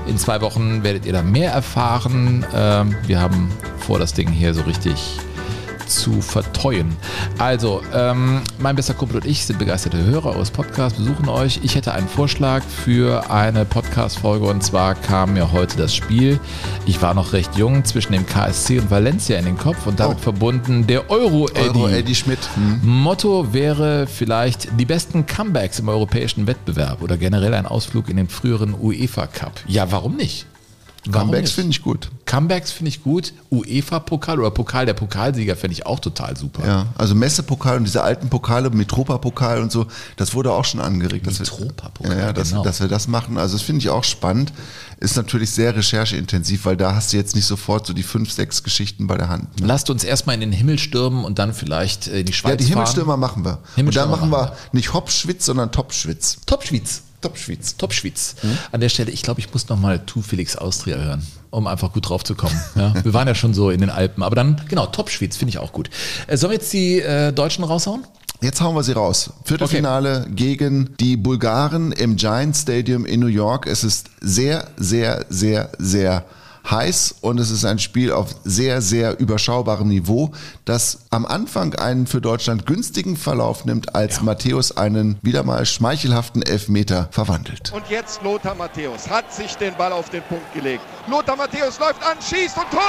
In zwei Wochen werdet ihr da mehr erfahren. Ähm, wir haben vor, das Ding hier so richtig zu verteuen. Also, ähm, mein bester Kumpel und ich sind begeisterte Hörer eures Podcasts, besuchen euch. Ich hätte einen Vorschlag für eine Podcast-Folge und zwar kam mir heute das Spiel. Ich war noch recht jung zwischen dem KSC und Valencia in den Kopf und damit verbunden der Euro-Eddy. Euro Eddie Schmidt. Hm. Motto wäre vielleicht die besten Comebacks im europäischen Wettbewerb oder generell ein Ausflug in den früheren UEFA Cup. Ja, warum nicht? Comebacks finde ich gut. Comebacks finde ich gut. UEFA-Pokal oder Pokal der Pokalsieger finde ich auch total super. Ja, also Messepokal und diese alten Pokale, Mitropa-Pokal und so, das wurde auch schon angeregt. dass wir- Mitropa-Pokal, Ja, dass, genau. dass wir das machen. Also das finde ich auch spannend. Ist natürlich sehr rechercheintensiv, weil da hast du jetzt nicht sofort so die fünf, sechs Geschichten bei der Hand. Ne? Lasst uns erstmal in den Himmel stürmen und dann vielleicht äh, in die Schweiz Ja, die fahren. Himmelstürmer machen wir. Himmelstürmer und dann machen machen wir nicht Hopschwitz, sondern Topschwitz. Topschwitz. Top-Schweiz. Top-Schweiz. An der Stelle, ich glaube, ich muss nochmal Tu Felix Austria hören, um einfach gut drauf zu kommen. Ja, wir waren ja schon so in den Alpen, aber dann, genau, Top-Schweiz finde ich auch gut. Äh, sollen wir jetzt die äh, Deutschen raushauen? Jetzt hauen wir sie raus. Viertelfinale gegen die Bulgaren im Giant Stadium in New York. Es ist sehr, sehr, sehr, sehr heiß und es ist ein Spiel auf sehr, sehr überschaubarem Niveau, das am Anfang einen für Deutschland günstigen Verlauf nimmt, als Matthäus einen wieder mal schmeichelhaften Elfmeter verwandelt. Und jetzt Lothar Matthäus hat sich den Ball auf den Punkt gelegt. Lothar Matthäus läuft an, schießt und Tor!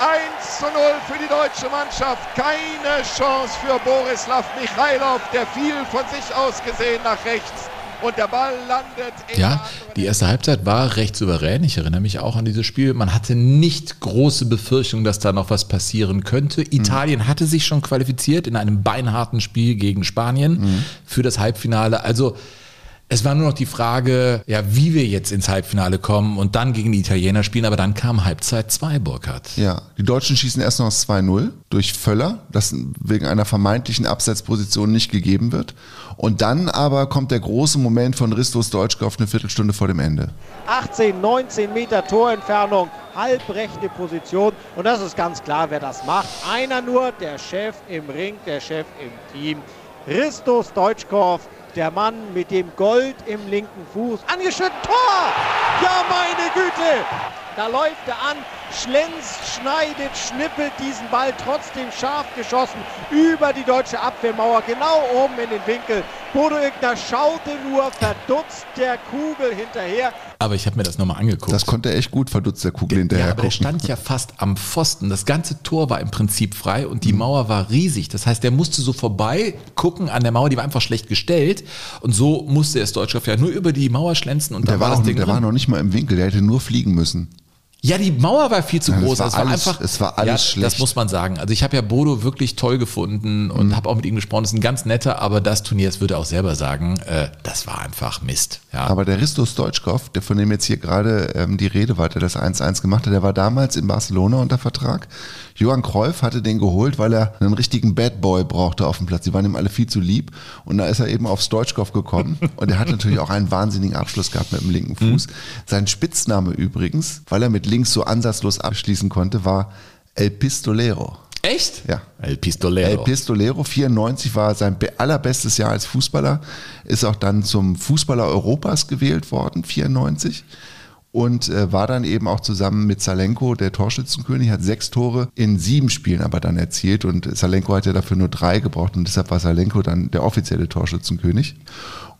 1 zu 0 für die deutsche Mannschaft. Keine Chance für Borislav Michailov, der viel von sich aus gesehen nach rechts. Und der Ball landet in Ja, die erste Halbzeit war recht souverän. Ich erinnere mich auch an dieses Spiel. Man hatte nicht große Befürchtung, dass da noch was passieren könnte. Italien hatte sich schon qualifiziert in einem beinharten Spiel gegen Spanien für das Halbfinale. Also es war nur noch die Frage, ja, wie wir jetzt ins Halbfinale kommen und dann gegen die Italiener spielen. Aber dann kam Halbzeit 2, Burkhardt. Ja, die Deutschen schießen erst noch das 2-0 durch Völler, das wegen einer vermeintlichen Abseitsposition nicht gegeben wird. Und dann aber kommt der große Moment von Ristos Deutschkopf eine Viertelstunde vor dem Ende. 18, 19 Meter Torentfernung, halbrechte Position. Und das ist ganz klar, wer das macht. Einer nur, der Chef im Ring, der Chef im Team. Christos Deutschkopf, der Mann mit dem Gold im linken Fuß. Angeschnitten, Tor! Ja, meine Güte! Da läuft er an, schlänzt, schneidet, schnippelt diesen Ball trotzdem scharf geschossen über die deutsche Abwehrmauer, genau oben in den Winkel. Bodo Igner schaute nur verdutzt der Kugel hinterher. Aber ich habe mir das nochmal angeguckt. Das konnte er echt gut verdutzt der Kugel hinterher Ja, aber der gucken. stand ja fast am Pfosten. Das ganze Tor war im Prinzip frei und die Mauer war riesig. Das heißt, der musste so vorbei gucken an der Mauer, die war einfach schlecht gestellt. Und so musste er es Deutschkopf ja nur über die Mauer schlänzen und der da war, war das Ding der drin. war noch nicht mal im Winkel, der hätte nur fliegen müssen. Ja, die Mauer war viel zu Ja, groß. war es war alles- einfach. es war alles ja, schlecht. Das muss man sagen. Also ich habe ja Bodo wirklich toll gefunden und habe auch mit ihm gesprochen. Das ist ein ganz netter, aber das Turnier, das würde er auch selber sagen, äh, das war einfach Mist. Ja. Aber der Ristos Deutschkopf, der von dem jetzt hier gerade ähm, die Rede war, der das 1-1 gemacht hat, der war damals in Barcelona unter Vertrag. Johann Cruyff hatte den geholt, weil er einen richtigen Bad Boy brauchte auf dem Platz. Die waren ihm alle viel zu lieb. Und da ist er eben aufs Deutschkopf gekommen. Und er hat natürlich auch einen wahnsinnigen Abschluss gehabt mit dem linken Fuß. Sein Spitzname übrigens, weil er mit links so ansatzlos abschließen konnte, war El Pistolero. Echt? Ja. El Pistolero. El Pistolero, 94 war sein be- allerbestes Jahr als Fußballer, ist auch dann zum Fußballer Europas gewählt worden, 94. Und äh, war dann eben auch zusammen mit Salenko der Torschützenkönig, hat sechs Tore in sieben Spielen aber dann erzielt und Salenko hat ja dafür nur drei gebraucht und deshalb war Salenko dann der offizielle Torschützenkönig.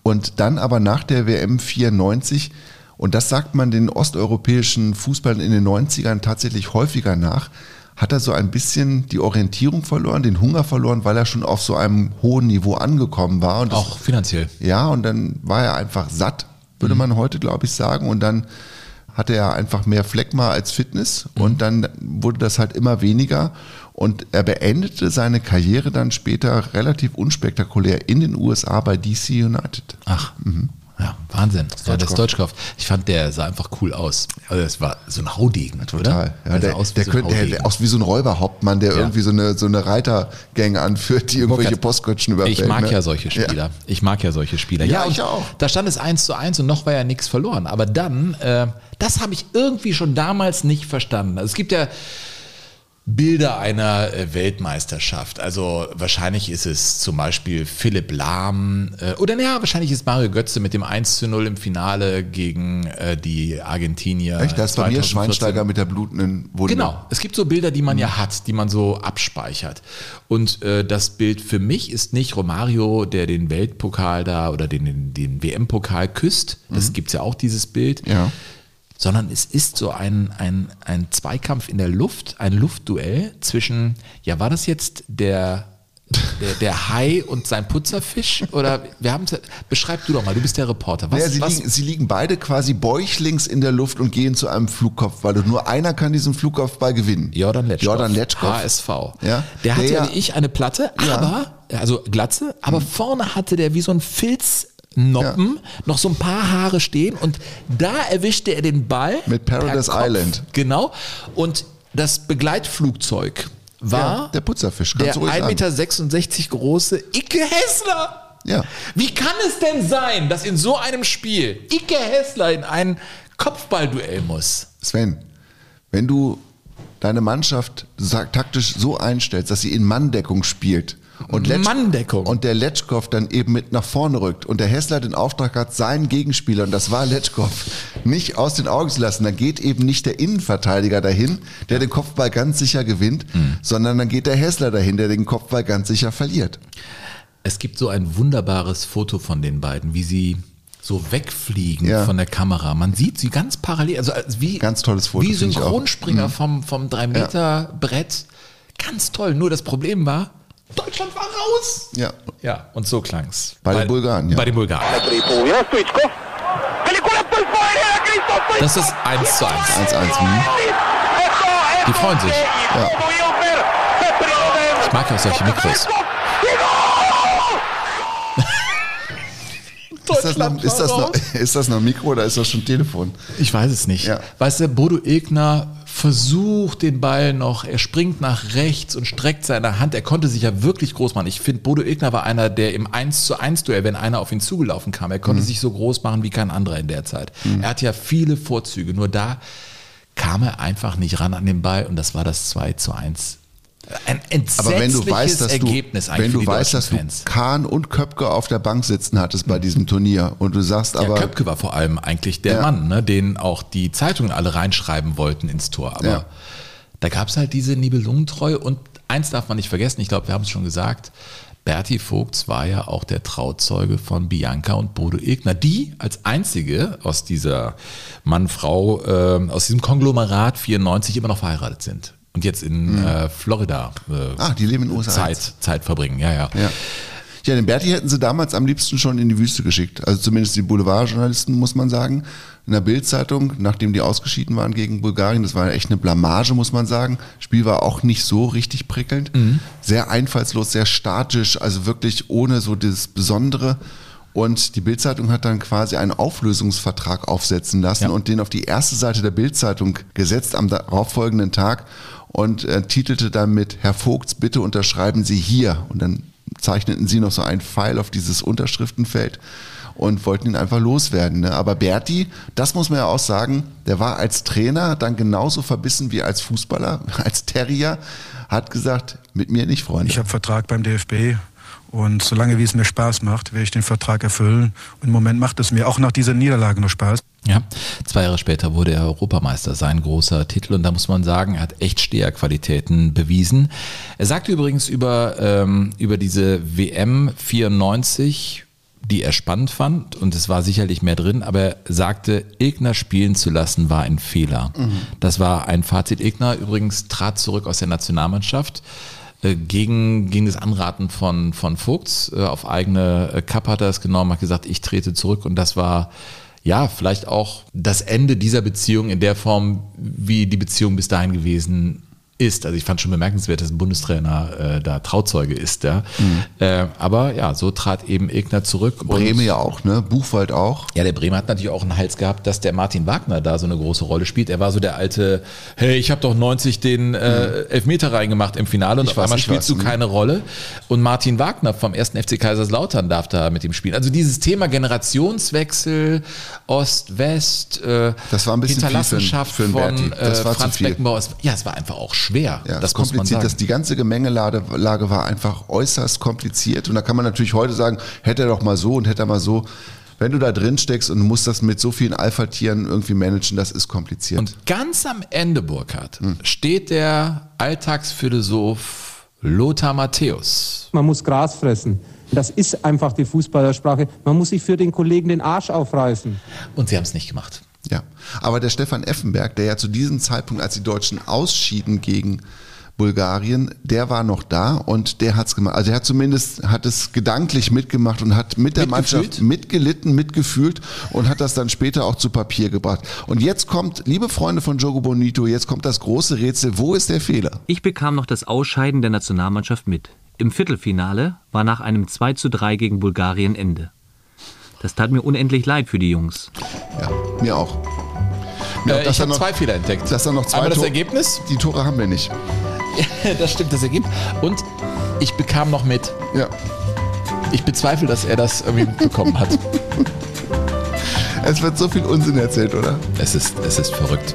Und dann aber nach der WM 94 und das sagt man den osteuropäischen Fußballern in den 90ern tatsächlich häufiger nach, hat er so ein bisschen die Orientierung verloren, den Hunger verloren, weil er schon auf so einem hohen Niveau angekommen war. Und das, auch finanziell. ja, und dann war er einfach satt, würde man heute, glaube ich, sagen. Und dann hatte er einfach mehr Phlegma als Fitness und dann wurde das halt immer weniger. Und er beendete seine Karriere dann später relativ unspektakulär in den USA bei DC United. Ach, ja, Wahnsinn. Ja, das Deutschkopf. Ich fand, der sah einfach cool aus. Also es war so ein Haudegen, Total. oder? Ja, der, aus wie der, so ein könnte, Haudegen. der aus wie so ein Räuberhauptmann, der Ja. irgendwie so eine, so eine Reitergang anführt, die irgendwelche Postkutschen überfällt. Ich mag ne? ja solche Spieler. Ich mag ja solche Spieler. Ja, ich auch. Da stand es 1 zu 1 und noch war ja nichts verloren. Aber dann, äh, das habe ich irgendwie schon damals nicht verstanden. Also es gibt ja Bilder einer äh, Weltmeisterschaft. Also wahrscheinlich ist es zum Beispiel Philipp Lahm äh, oder naja, wahrscheinlich ist Mario Götze mit dem 1 zu 0 im Finale gegen äh, die Argentinier. Echt, da ist bei mir 2014. Schweinsteiger mit der blutenden Wunde. Genau, es gibt so Bilder, die man ja hat, die man so abspeichert. Und äh, das Bild für mich ist nicht Romario, der den Weltpokal da oder den, den, WM-Pokal küsst. Das gibt's ja auch, dieses Bild. Ja. Sondern es ist so ein, ein, ein Zweikampf in der Luft, ein Luftduell zwischen, ja, war das jetzt der, der, der Hai und sein Putzerfisch? Oder wir haben beschreib du doch mal, du bist der Reporter. Was, ja, sie, was, liegen, sie liegen beide quasi bäuchlings in der Luft und gehen zu einem Flugkopfball. Und nur einer kann diesen Flugkopfball gewinnen. Jordan Letschkow. Jordan Letschkow. HSV. Ja. Der hatte ja Der- wie ich eine Platte, Ja. aber, also Glatze, aber vorne hatte der wie so ein Filznoppen noch so ein paar Haare stehen und da erwischte er den Ball. Mit Paradise. Island. Genau. Und das Begleitflugzeug war Ja, der Putzerfisch. der Kannst ruhig 1,66 Meter große Icke Hessler. Ja. Wie kann es denn sein, dass in so einem Spiel Ike Hessler in ein Kopfballduell muss? Sven, wenn du deine Mannschaft taktisch so einstellst, dass sie in Manndeckung spielt und, Letsch Manndeckung. und der Letschkow dann eben mit nach vorne rückt und der Hessler den Auftrag hat, seinen Gegenspieler, und das war Letschkow, nicht aus den Augen zu lassen, dann geht eben nicht der Innenverteidiger dahin, der den Kopfball ganz sicher gewinnt, sondern dann geht der Hessler dahin, der den Kopfball ganz sicher verliert. Es gibt so ein wunderbares Foto von den beiden, wie sie so wegfliegen Ja. von der Kamera. Man sieht sie ganz parallel, also als wie, Ganz tolles Foto, wie finde ich auch. Synchronspringer Mhm. vom, vom 3-Meter-Brett. Ganz toll. Nur das Problem war, Deutschland war raus. Ja. Ja, und so klang's. Bei den Bulgaren, ja. Bei den Bulgaren. Das ist 1 zu 1. 1-1. Hm. Die freuen sich. Ja. Ich mag ja auch solche Mikros. Ist das, noch, ist, das noch, ist das noch Mikro oder ist das schon Telefon? Ich weiß es nicht. Ja. Weißt du, Bodo Egner versucht den Ball noch, er springt nach rechts und streckt seine Hand. Er konnte sich ja wirklich groß machen. Ich finde, Bodo Egner war einer, der im 1 zu 1 Duell, wenn einer auf ihn zugelaufen kam, er konnte Mhm. sich so groß machen wie kein anderer in der Zeit. Er hat ja viele Vorzüge, nur da kam er einfach nicht ran an den Ball und das war das 2 zu 1. Ein entsetzliches Aber wenn du weißt, dass du, Ergebnis eigentlich wenn du weißt, dass du Fans. Kahn und Köpke auf der Bank sitzen hattest bei diesem Turnier und du sagst Ja, aber, Köpke war vor allem eigentlich der Ja. Mann, ne, den auch die Zeitungen alle reinschreiben wollten ins Tor. Aber Ja. da gab es halt diese Nibelungentreue und eins darf man nicht vergessen, ich glaube, wir haben es schon gesagt, Berti Vogts war ja auch der Trauzeuge von Bianca und Bodo Egner, die als einzige aus dieser Mann-Frau, äh, aus diesem Konglomerat 94 immer noch verheiratet sind. Und jetzt in äh, Florida äh, Mhm. ah, die leben in USA. Zeit. Zeit verbringen. Ja, ja. Ja. Ja, den Berti hätten sie damals am liebsten schon in die Wüste geschickt. Also zumindest die Boulevardjournalisten, muss man sagen. In der Bildzeitung, nachdem die ausgeschieden waren gegen Bulgarien, das war echt eine Blamage, muss man sagen. Spiel war auch nicht so richtig prickelnd. Sehr einfallslos, sehr statisch, also wirklich ohne so das Besondere. Und die Bildzeitung hat dann quasi einen Auflösungsvertrag aufsetzen lassen Ja. und den auf die erste Seite der Bildzeitung gesetzt am darauffolgenden Tag und äh, titelte dann mit Herr Vogts, bitte unterschreiben Sie hier. Und dann zeichneten sie noch so einen Pfeil auf dieses Unterschriftenfeld und wollten ihn einfach loswerden. Ne? Aber Berti, das muss man ja auch sagen, der war als Trainer dann genauso verbissen wie als Fußballer, als Terrier, hat gesagt, mit mir nicht, Freunde. Ich habe Vertrag beim DFB und solange wie es mir Spaß macht, werde ich den Vertrag erfüllen. Und im Moment macht es mir auch nach dieser Niederlage noch Spaß. Ja, zwei Jahre später wurde er Europameister, sein großer Titel. Und da muss man sagen, er hat echt Steherqualitäten bewiesen. Er sagte übrigens über, ähm, über diese WM 94, die er spannend fand, und es war sicherlich mehr drin, aber er sagte, Egner spielen zu lassen war ein Fehler. Das war ein Fazit. Egner übrigens trat zurück aus der Nationalmannschaft äh, gegen, gegen das Anraten von, von Vogts. Äh, auf eigene äh, Kappe hat er es genommen, hat gesagt, ich trete zurück und das war ja vielleicht auch das Ende dieser Beziehung in der Form, wie die Beziehung bis dahin gewesen ist. Also ich fand schon bemerkenswert, dass ein Bundestrainer äh, da Trauzeuge ist. Ja. Äh, aber ja, so trat eben Egner zurück. Bremen ja auch, ne? Buchwald auch. Ja, der Bremer hat natürlich auch einen Hals gehabt, dass der Martin Wagner da so eine große Rolle spielt. Er war so der alte, hey, ich habe doch 90 den äh, Elfmeter reingemacht im Finale und Ich auf weiß, einmal spielst weiß, du mhm. keine Rolle. Und Martin Wagner vom ersten FC Kaiserslautern darf da mit ihm spielen. Also dieses Thema Generationswechsel, Ost-West, äh, Das war ein bisschen für, Hinterlassenschaft für einen von Berti. Das äh, war Franz. Beckenbauer. Ja, es war einfach auch schwer. Ja, das das muss man kompliziert. sagen. Das, die ganze Gemengelage Lage war einfach äußerst kompliziert. Und da kann man natürlich heute sagen, hätte er doch mal so und hätte er mal so. Wenn du da drin steckst und musst das mit so vielen Alpha-Tieren irgendwie managen, das ist kompliziert. Und ganz am Ende, Burkhard, Hm. steht der Alltagsphilosoph Lothar Matthäus. Man muss Gras fressen. Das ist einfach die Fußballersprache. Man muss sich für den Kollegen den Arsch aufreißen. Und sie haben es nicht gemacht. Ja, aber der Stefan Effenberg, der ja zu diesem Zeitpunkt, als die Deutschen ausschieden gegen Bulgarien, der war noch da und der hat's gemacht. Also er hat zumindest hat es gedanklich mitgemacht und hat mit der Mitgefühlt? Mannschaft mitgelitten, mitgefühlt und hat das dann später auch zu Papier gebracht. Und jetzt kommt, liebe Freunde von Jogo Bonito, jetzt kommt das große Rätsel. Wo ist der Fehler? Ich bekam noch das Ausscheiden der Nationalmannschaft mit. Im Viertelfinale war nach einem 2 zu 3 gegen Bulgarien Ende. Das tat mir unendlich leid für die Jungs. Ja, mir auch. Äh, dass ich habe noch- zwei Fehler entdeckt. Dass da noch zwei Einmal das Tore- Ergebnis. Die Tore haben wir nicht. das stimmt, das Ergebnis. Und ich bekam noch mit. Ja. Ich bezweifle, dass er das irgendwie mitbekommen hat. Es wird so viel Unsinn erzählt, oder? Es ist, es ist verrückt.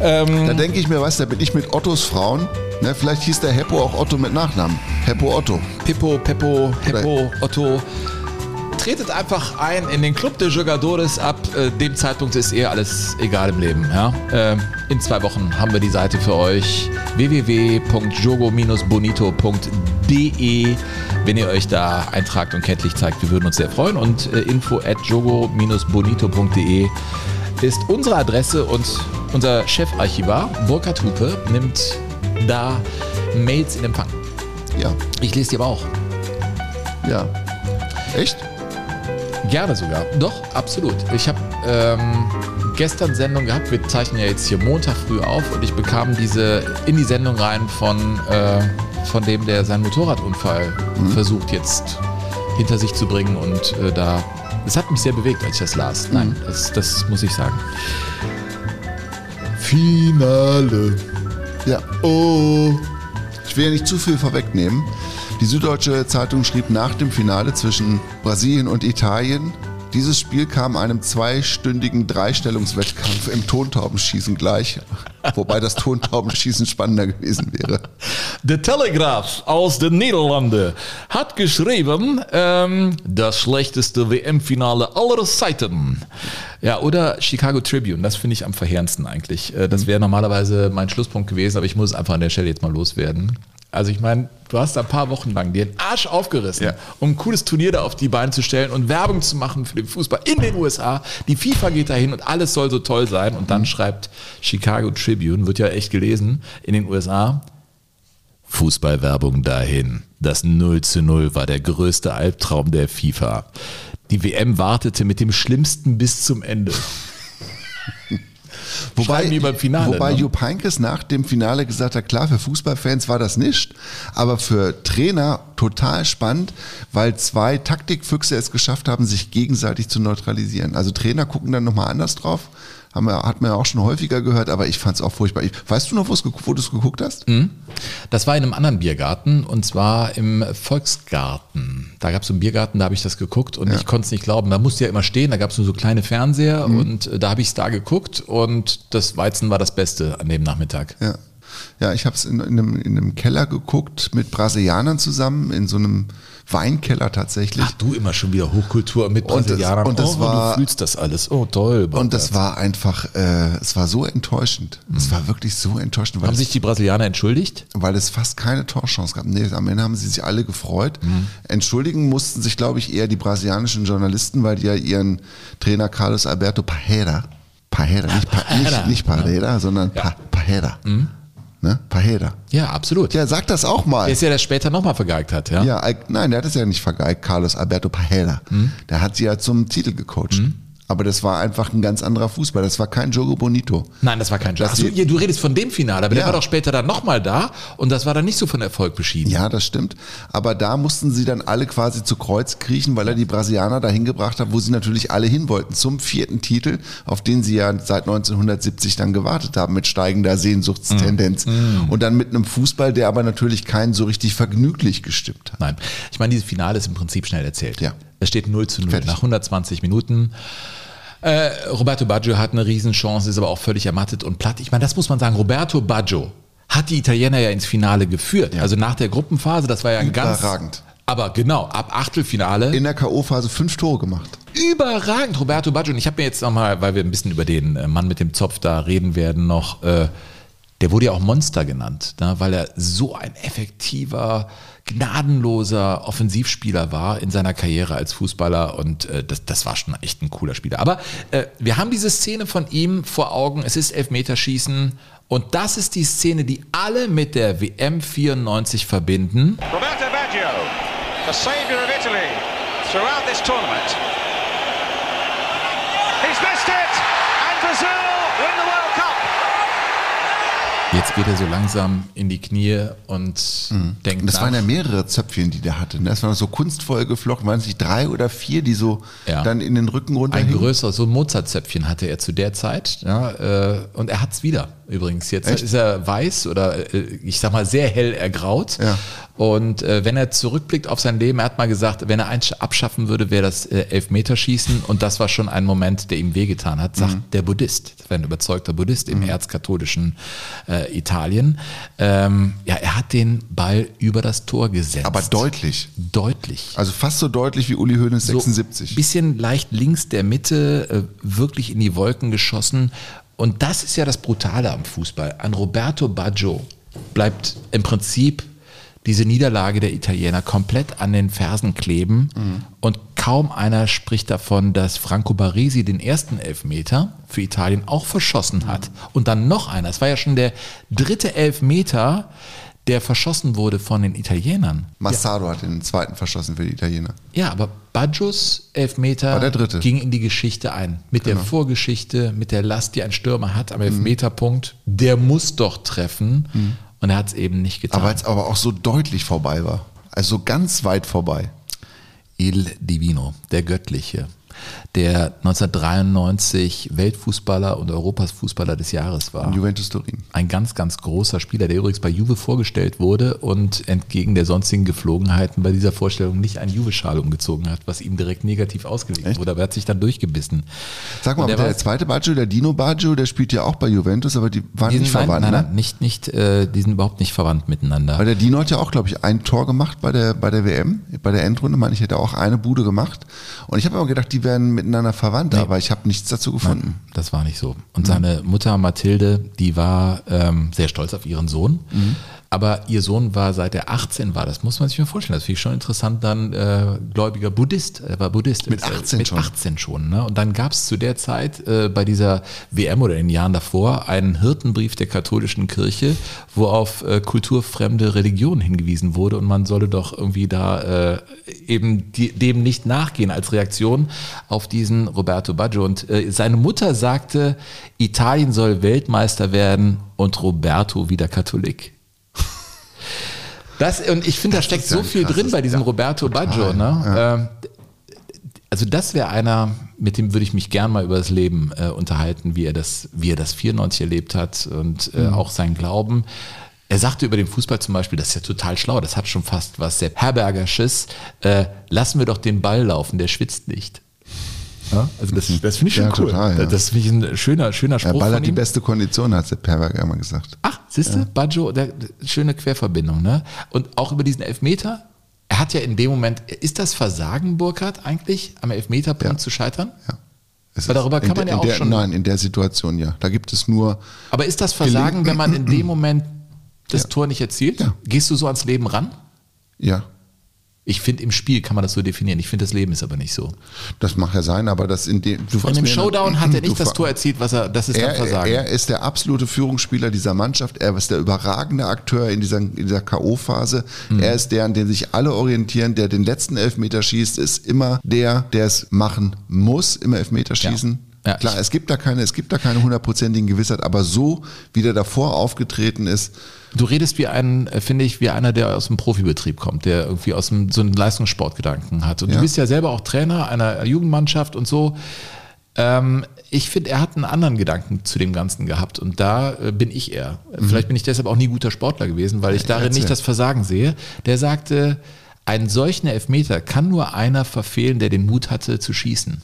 da denke ich mir, was, da bin ich mit Ottos Frauen. Ne, vielleicht hieß der Heppo auch Otto mit Nachnamen. Heppo Otto. Pippo, Peppo, Heppo, Otto. Tretet einfach ein in den Club de Jugadores. Ab äh, dem Zeitpunkt ist eher alles egal im Leben. Ja? Ähm, in zwei Wochen haben wir die Seite für euch. www.jogo-bonito.de Wenn ihr euch da eintragt und kenntlich zeigt, wir würden uns sehr freuen. Und äh, info at jogo-bonito.de ist unsere Adresse und unser Chefarchivar Burkhard Hupe nimmt da Mails in Empfang. Ja. Ich lese die aber auch. Ja. Echt? Gerne sogar. Doch, absolut. Ich habe ähm, gestern Sendung gehabt. Wir zeichnen ja jetzt hier Montag früh auf und ich bekam diese in die Sendung rein von, äh, von dem, der seinen Motorradunfall versucht jetzt hinter sich zu bringen und äh, da. Es hat mich sehr bewegt, als ich das las. Nein, das, das muss ich sagen. Finale. Ja. Oh. Ich will ja nicht zu viel vorwegnehmen. Die Süddeutsche Zeitung schrieb nach dem Finale zwischen Brasilien und Italien, dieses Spiel kam einem zweistündigen Dreistellungswettkampf im Tontaubenschießen gleich, wobei das Tontaubenschießen spannender gewesen wäre. Der Telegraph aus den Niederlanden hat geschrieben, ähm, das schlechteste WM-Finale aller Zeiten. Ja, oder Chicago Tribune, das finde ich am verheerendsten eigentlich. Äh, Das wäre normalerweise mein Schlusspunkt gewesen, aber ich muss es einfach an der Stelle jetzt mal loswerden. Also ich meine, du hast da ein paar Wochen lang dir den Arsch aufgerissen, um ein cooles Turnier da auf die Beine zu stellen und Werbung zu machen für den Fußball in den USA. Die FIFA geht dahin und alles soll so toll sein. Und dann schreibt Chicago Tribune, wird ja echt gelesen, in den USA, Fußballwerbung dahin. Das 0 zu 0 war der größte Albtraum der FIFA. Die WM wartete mit dem Schlimmsten bis zum Ende. Wobei, wie beim Finale, wobei ne? Jupp Heynckes nach dem Finale gesagt hat, klar, für Fußballfans war das nicht, aber für Trainer total spannend, weil zwei Taktikfüchse es geschafft haben, sich gegenseitig zu neutralisieren. Also Trainer gucken dann nochmal anders drauf, haben wir, hat man ja auch schon häufiger gehört, aber ich fand es auch furchtbar. Ich, weißt du noch, wo du es geguckt hast? Mhm. Das war in einem anderen Biergarten und zwar im Volksgarten. Da gab es so einen Biergarten, da habe ich das geguckt und ich konnte es nicht glauben. Da musste ja immer stehen, da gab es nur so kleine Fernseher Mhm. und äh, da habe ich es da geguckt und das Weizen war das Beste an dem Nachmittag. Ja. Ja, ich habe es in, in, in einem Keller geguckt mit Brasilianern zusammen, in so einem Weinkeller tatsächlich. Ach, du immer schon wieder Hochkultur mit und das, Brasilianern. und das Oh, war, du fühlst das alles. Oh, toll. Und das war einfach, äh, es war so enttäuschend. Es war wirklich so enttäuschend. Mhm. Haben es- sich die Brasilianer entschuldigt? Weil es fast keine Torchance gab. Nee, am Ende haben sie sich alle gefreut. Mhm. Entschuldigen mussten sich, glaube ich, eher die brasilianischen Journalisten, weil die ja ihren Trainer Carlos Alberto Pajeda, Pajeda, nicht, pa, nicht, nicht Pareda, sondern pa, Pajeda. Ne? Pajeda. Ja, absolut. Ja, sag das auch mal. Der ist ja, der später nochmal vergeigt hat, ja? Ja, nein, der hat es ja nicht vergeigt, Carlos Alberto Pajeda. Mhm. Der hat sie ja zum Titel gecoacht. Aber das war einfach ein ganz anderer Fußball. Das war kein Jogo Bonito. Nein, das war kein. Das Achso, du redest von dem Finale, aber der Ja. war doch später dann nochmal da und das war dann nicht so von Erfolg beschieden. Ja, das stimmt. Aber da mussten sie dann alle quasi zu Kreuz kriechen, weil er die Brasilianer dahin gebracht hat, wo sie natürlich alle hin wollten, zum vierten Titel, auf den sie ja seit 1970 dann gewartet haben, mit steigender Sehnsuchtstendenz. Mm. Und dann mit einem Fußball, der aber natürlich keinen so richtig vergnüglich gestimmt hat. Nein, ich meine, dieses Finale ist im Prinzip schnell erzählt. Ja. Es steht 0 zu 0 nach 120 Minuten. Äh, Roberto Baggio hat eine Riesenchance, ist aber auch völlig ermattet und platt. Ich meine, das muss man sagen. Roberto Baggio hat die Italiener ja ins Finale geführt. Also nach der Gruppenphase, das war ja ein ganz... Überragend. Aber genau, ab Achtelfinale. In der K.O.-Phase fünf Tore gemacht. Überragend, Roberto Baggio. Und ich habe mir jetzt nochmal, weil wir ein bisschen über den äh, Mann mit dem Zopf da reden werden, noch, äh, der wurde ja auch Monster genannt, ne, weil er so ein effektiver, gnadenloser Offensivspieler war in seiner Karriere als Fußballer. Und äh, das, das war schon echt ein cooler Spieler. Aber äh, wir haben diese Szene von ihm vor Augen. Es ist Elfmeterschießen. Und das ist die Szene, die alle mit der WM 94 verbinden. Roberto Baggio, the saviour of Italy throughout this tournament. He's missed it, and Brazil win the World Cup. Jetzt geht er so langsam in die Knie und denkt Und das nach. waren ja mehrere Zöpfchen, die der hatte. ne? Das waren so kunstvoll geflochten, waren es nicht drei oder vier, die so Ja. dann in den Rücken runter Ein größeres, so ein Mozartzöpfchen hatte er zu der Zeit. Ja, äh, und er hat es wieder. Übrigens. Jetzt Echt? ist er weiß oder äh, ich sag mal sehr hell ergraut. Ja. Und äh, wenn er zurückblickt auf sein Leben, er hat mal gesagt, wenn er eins abschaffen würde, wäre das äh, Elfmeterschießen. Und das war schon ein Moment, der ihm wehgetan hat, sagt Mhm. der Buddhist. Das war ein überzeugter Buddhist im erzkatholischen äh, Italien. Ähm, ja, er hat den Ball über das Tor gesetzt. Aber deutlich. Deutlich. Also fast so deutlich wie Uli Hoeneß So 76. bisschen leicht links der Mitte, äh, wirklich in die Wolken geschossen. Und das ist ja das Brutale am Fußball. An Roberto Baggio bleibt im Prinzip diese Niederlage der Italiener komplett an den Fersen kleben. Und kaum einer spricht davon, dass Franco Baresi den ersten Elfmeter für Italien auch verschossen hat. Und dann noch einer. Es war ja schon der dritte Elfmeter, der verschossen wurde von den Italienern. Massaro hat den zweiten verschossen für die Italiener. Ja, aber Baggios Elfmeter der ging in die Geschichte ein. Mit der Genau. Vorgeschichte, mit der Last, die ein Stürmer hat am Elfmeterpunkt. Der muss doch treffen. Und er hat es eben nicht getan. Aber als aber auch so deutlich vorbei war. Also so ganz weit vorbei. Il Divino, der Göttliche, der 1993 Weltfußballer und Europas Fußballer des Jahres war. Juventus Turin. Ein ganz, ganz großer Spieler, der übrigens bei Juve vorgestellt wurde und entgegen der sonstigen Geflogenheiten bei dieser Vorstellung nicht einen Juve-Schal umgezogen hat, was ihm direkt negativ ausgelegt wurde, aber er hat sich dann durchgebissen. Sag mal, der, der zweite Baggio, der Dino Baggio, der spielt ja auch bei Juventus, aber die waren Die nicht nein, verwandt, nein, ne? nein, nicht, nicht, äh, die sind überhaupt nicht verwandt miteinander. Weil der Dino hat ja auch, glaube ich, ein Tor gemacht bei der, bei der WM, bei der Endrunde, meine ich, hätte auch eine Bude gemacht. Und ich habe immer gedacht, die wären miteinander verwandt, aber ich habe nichts dazu gefunden. Das war nicht so. Und seine Mutter Mathilde, die war ähm, sehr stolz auf ihren Sohn. Mhm. Aber ihr Sohn war seit er 18 war, das muss man sich mal vorstellen. Das finde ich schon interessant, dann äh, gläubiger Buddhist. Er war Buddhist. Mit Äh, 18 mit schon. 18 schon. Ne? Und dann gab es zu der Zeit äh, bei dieser WM oder in den Jahren davor einen Hirtenbrief der katholischen Kirche, wo auf äh, kulturfremde Religionen hingewiesen wurde und man solle doch irgendwie da äh, eben die, dem nicht nachgehen als Reaktion auf diesen Roberto Baggio. Und äh, seine Mutter sagte, Italien soll Weltmeister werden und Roberto wieder Katholik. Das, und ich finde, da steckt so viel drin bei diesem ja, Roberto Baggio. Ne? ja. Ähm, also das wäre einer, mit dem würde ich mich gern mal über das Leben äh, unterhalten, wie er das, wie er das 94 erlebt hat und äh, Mhm. auch sein Glauben. Er sagte über den Fußball zum Beispiel, das ist ja total schlau, das hat schon fast was sehr Herbergersches, äh, lassen wir doch den Ball laufen, der schwitzt nicht. Ja, also das, das finde ich schon Ja, cool. total, ja. Das finde ich ein schöner, schöner Der Spruch Ball von hat die beste Kondition, hat Sepp Herberger immer gesagt. Ach, siehst du, Baggio, der, der, schöne Querverbindung, ne? Und auch über diesen Elfmeter, er hat ja in dem Moment, ist das Versagen, Burkhardt, eigentlich, am Elfmeterpunkt zu scheitern? Ja. Es Weil darüber kann man der- ja auch der, schon- Nein, in der Situation ja. Da gibt es nur. Aber ist das Versagen, wenn man in dem Moment das Tor nicht erzielt? Gehst du so ans Leben ran? Ja. Ich finde, im Spiel kann man das so definieren. Ich finde, das Leben ist aber nicht so. Das mag ja sein, aber das in dem. Du In dem Showdown hat er nicht das Tor erzielt, was er, das ist Er, Versagen. er ist der absolute Führungsspieler dieser Mannschaft. Er ist der überragende Akteur in dieser, in dieser K.O.-Phase. Mhm. Er ist der, an den sich alle orientieren. Der den letzten Elfmeter schießt, ist immer der, der es machen muss, immer Elfmeter schießen. Ja, Klar, es gibt da keine, es gibt da keine hundertprozentigen Gewissheit, aber so, wie der davor aufgetreten ist, Du redest wie ein, äh, finde ich, wie einer, der aus dem Profibetrieb kommt, der irgendwie aus dem, so einen Leistungssportgedanken hat. Und Ja. du bist ja selber auch Trainer einer Jugendmannschaft und so. Ähm, ich finde, er hat einen anderen Gedanken zu dem Ganzen gehabt und da äh, bin ich eher. Vielleicht bin ich deshalb auch nie guter Sportler gewesen, weil ich darin erzähl. nicht das Versagen sehe. Der sagte, einen solchen Elfmeter kann nur einer verfehlen, der den Mut hatte zu schießen.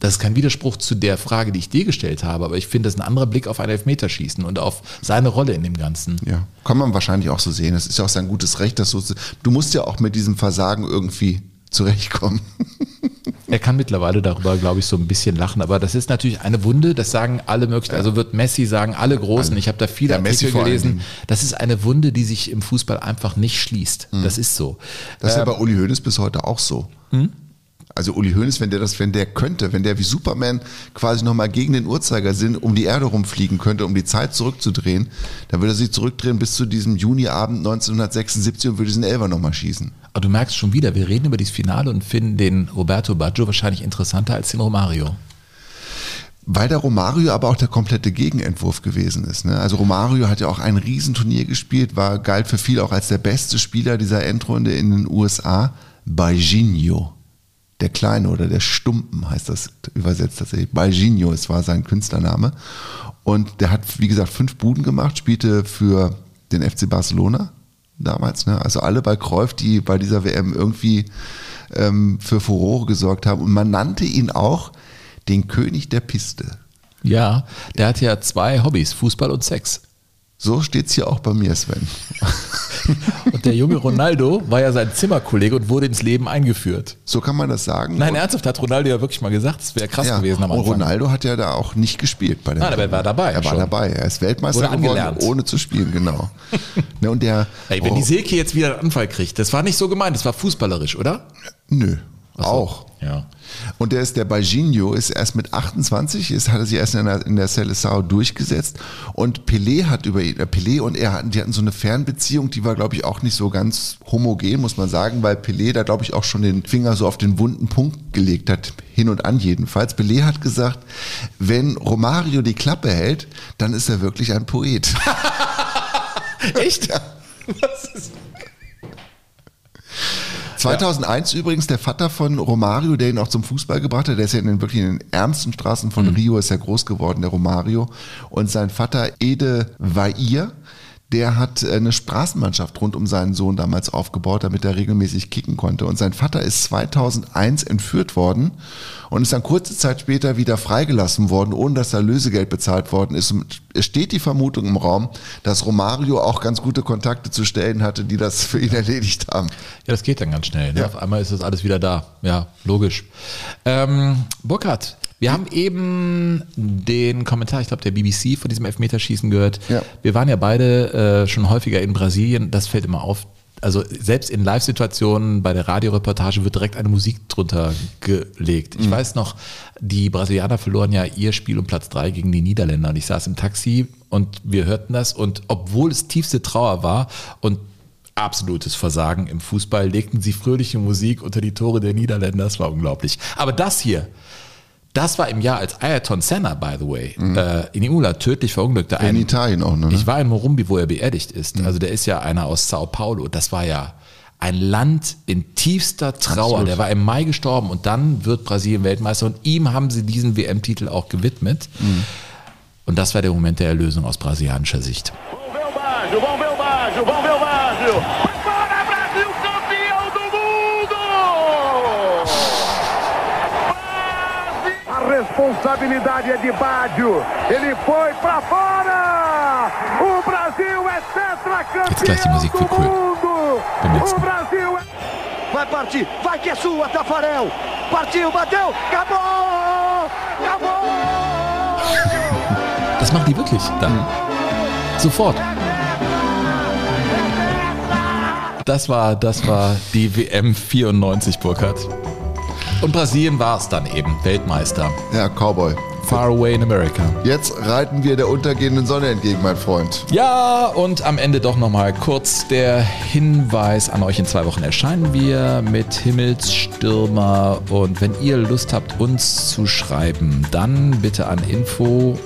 Das ist kein Widerspruch zu der Frage, die ich dir gestellt habe, aber ich finde, das ist ein anderer Blick auf ein Elfmeterschießen und auf seine Rolle in dem Ganzen. Ja, kann man wahrscheinlich auch so sehen. Das ist ja auch sein gutes Recht, dass du, du musst ja auch mit diesem Versagen irgendwie zurechtkommen. Er kann mittlerweile darüber, glaube ich, so ein bisschen lachen, aber das ist natürlich eine Wunde, das sagen alle möglichen, also wird Messi sagen, alle Großen, ich habe da viele Ja, Artikel gelesen, das ist eine Wunde, die sich im Fußball einfach nicht schließt. Mhm. Das ist so. Das ist ja Ähm, bei Uli Hoeneß bis heute auch so. Also Uli Hoeneß, wenn der das, wenn der könnte, wenn der wie Superman quasi nochmal gegen den Uhrzeigersinn um die Erde rumfliegen könnte, um die Zeit zurückzudrehen, dann würde er sich zurückdrehen bis zu diesem Juniabend 1976 und würde diesen Elfer nochmal schießen. aber du merkst schon wieder, wir reden über dieses Finale und finden den Roberto Baggio wahrscheinlich interessanter als den Romario. Weil der Romario aber auch der komplette Gegenentwurf gewesen ist. Ne? Also Romario hat ja auch ein Riesenturnier gespielt, war galt für viele auch als der beste Spieler dieser Endrunde in den USA. Baginho, der Kleine oder der Stumpen heißt das übersetzt tatsächlich. Balginho, es war sein Künstlername. Und der hat, wie gesagt, fünf Buden gemacht, spielte für den FC Barcelona damals. Ne? Also alle bei Cruyff, die bei dieser WM irgendwie ähm, für Furore gesorgt haben. Und man nannte ihn auch den König der Piste. Ja, der hat ja zwei Hobbys, Fußball und Sex. So steht es hier auch bei mir, Sven. Und der junge Ronaldo war ja sein Zimmerkollege und wurde ins Leben eingeführt. So kann man das sagen. Nein, ernsthaft hat Ronaldo ja wirklich mal gesagt, es wäre krass ja, gewesen am und Anfang. Ronaldo hat ja da auch nicht gespielt bei der Nein, aber er war dabei Er war schon. dabei. Er ist Weltmeister geworden, angelernt. ohne zu spielen, genau. ne, und der, Ey, wenn oh, die Silke jetzt wieder einen Anfall kriegt, das war nicht so gemeint, das war fußballerisch, oder? Nö, auch. Ja. Und der ist der Baginho, ist erst mit 28, ist, hat er sich erst in der, in der Seleção durchgesetzt. Und Pelé hat über ihn, äh, Pelé und er hatten, die hatten so eine Fernbeziehung, die war, glaube ich, auch nicht so ganz homogen, muss man sagen, weil Pelé da, glaube ich, auch schon den Finger so auf den wunden Punkt gelegt hat, hin und an jedenfalls. Pelé hat gesagt, wenn Romario die Klappe hält, dann ist er wirklich ein Poet. Echt? Ja. 2001 übrigens der Vater von Romario, der ihn auch zum Fußball gebracht hat, der ist ja in den, wirklich in den ärmsten Straßen von Rio, ist ja groß geworden, der Romario. Und sein Vater Ede Vair, der hat eine Straßenmannschaft rund um seinen Sohn damals aufgebaut, damit er regelmäßig kicken konnte. Und sein Vater ist 2001 entführt worden und ist dann kurze Zeit später wieder freigelassen worden, ohne dass da Lösegeld bezahlt worden ist. Und es steht die Vermutung im Raum, dass Romario auch ganz gute Kontakte zu Stellen hatte, die das für ihn erledigt haben. Ja, das geht dann ganz schnell. Ne? Ja. Auf einmal ist das alles wieder da. Ja, logisch. Ähm, Burkhard, wir haben eben den Kommentar, ich glaube, der BBC von diesem Elfmeterschießen gehört. Ja. Wir waren ja beide äh, schon häufiger in Brasilien. Das fällt immer auf. Also selbst in Live-Situationen bei der Radioreportage wird direkt eine Musik drunter gelegt. Ich weiß noch, die Brasilianer verloren ja ihr Spiel um Platz drei gegen die Niederländer. Und ich saß im Taxi und wir hörten das. Und obwohl es tiefste Trauer war und absolutes Versagen im Fußball, legten sie fröhliche Musik unter die Tore der Niederländer. Das war unglaublich. Aber das hier, das war im Jahr, als Ayrton Senna, by the way, äh, in Imola tödlich verunglückte. In Italien auch, ne? Ich war in Morumbi, wo er beerdigt ist. Also der ist ja einer aus Sao Paulo. Das war ja ein Land in tiefster Trauer. Absolut. Der war im Mai gestorben und dann wird Brasilien Weltmeister und ihm haben sie diesen WM-Titel auch gewidmet. Und das war der Moment der Erlösung aus brasilianischer Sicht. Baggio, vamos ver o Baggio, Vai fora, Brasil, campeão do mundo! A responsabilidade é de Bádio. Ele foi pra fora! O Brasil é tetracampeão do mundo! O Brasil é... Vai partir, vai que é sua, Tafarel. Partiu, bateu, acabou! Acabou! Das machen die wirklich dann. Sofort. Das war, das war die WM 94, Burkhardt. Und Brasilien war es dann eben, Weltmeister. Ja, Cowboy. Far away in America. Jetzt reiten wir der untergehenden Sonne entgegen, mein Freund. Ja, und am Ende doch nochmal kurz der Hinweis an euch. In zwei Wochen erscheinen wir mit Himmelsstürmer. Und wenn ihr Lust habt, uns zu schreiben, dann bitte an info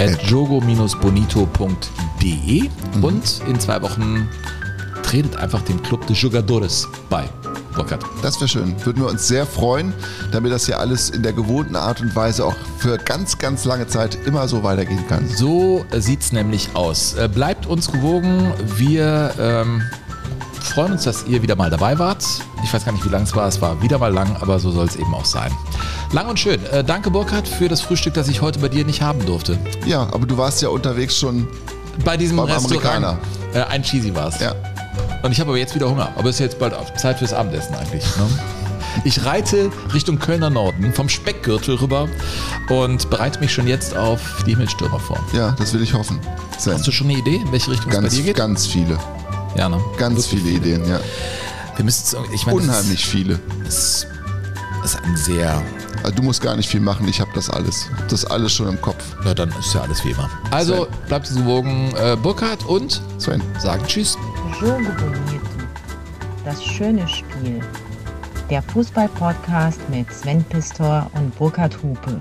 at jogo-bonito.de und in zwei Wochen tretet einfach dem Club de Jogadores bei. Burkhard. Das wäre schön. Würden wir uns sehr freuen, damit das hier alles in der gewohnten Art und Weise auch für ganz, ganz lange Zeit immer so weitergehen kann. So sieht's nämlich aus. Äh, Bleibt uns gewogen. Wir ähm, freuen uns, dass ihr wieder mal dabei wart. Ich weiß gar nicht, wie lang es war. Es war wieder mal lang, aber so soll es eben auch sein. Lang und schön. Äh, danke, Burkhard, für das Frühstück, das ich heute bei dir nicht haben durfte. Ja, aber du warst ja unterwegs schon Bei diesem Restaurant. Amerikaner. Äh, ein Cheesy war es. Ja. Und ich habe aber jetzt wieder Hunger. Aber es ist jetzt bald auf Zeit fürs Abendessen eigentlich. Ne? Ich reite Richtung Kölner Norden vom Speckgürtel rüber und bereite mich schon jetzt auf die Himmelsstürmer vor. Ja, das will ich hoffen. Sven. Hast du schon eine Idee, in welche Richtung es bei Ganz, dir geht? ganz viele. Ja, ne? Ganz Wirklich viele Ideen, ja. Wir müssen es ich meine, Unheimlich viele. ist, das ist ein sehr. Also Du musst gar nicht viel machen, ich habe das alles. Das alles schon im Kopf. Ja, dann ist ja alles wie immer. Also bleibt uns gewogen, äh, Burkhard und Sven. sagen Tschüss. Jogo Bonito. Das schöne Spiel. Der Fußball-Podcast mit Sven Pistor und Burkhard Hupe.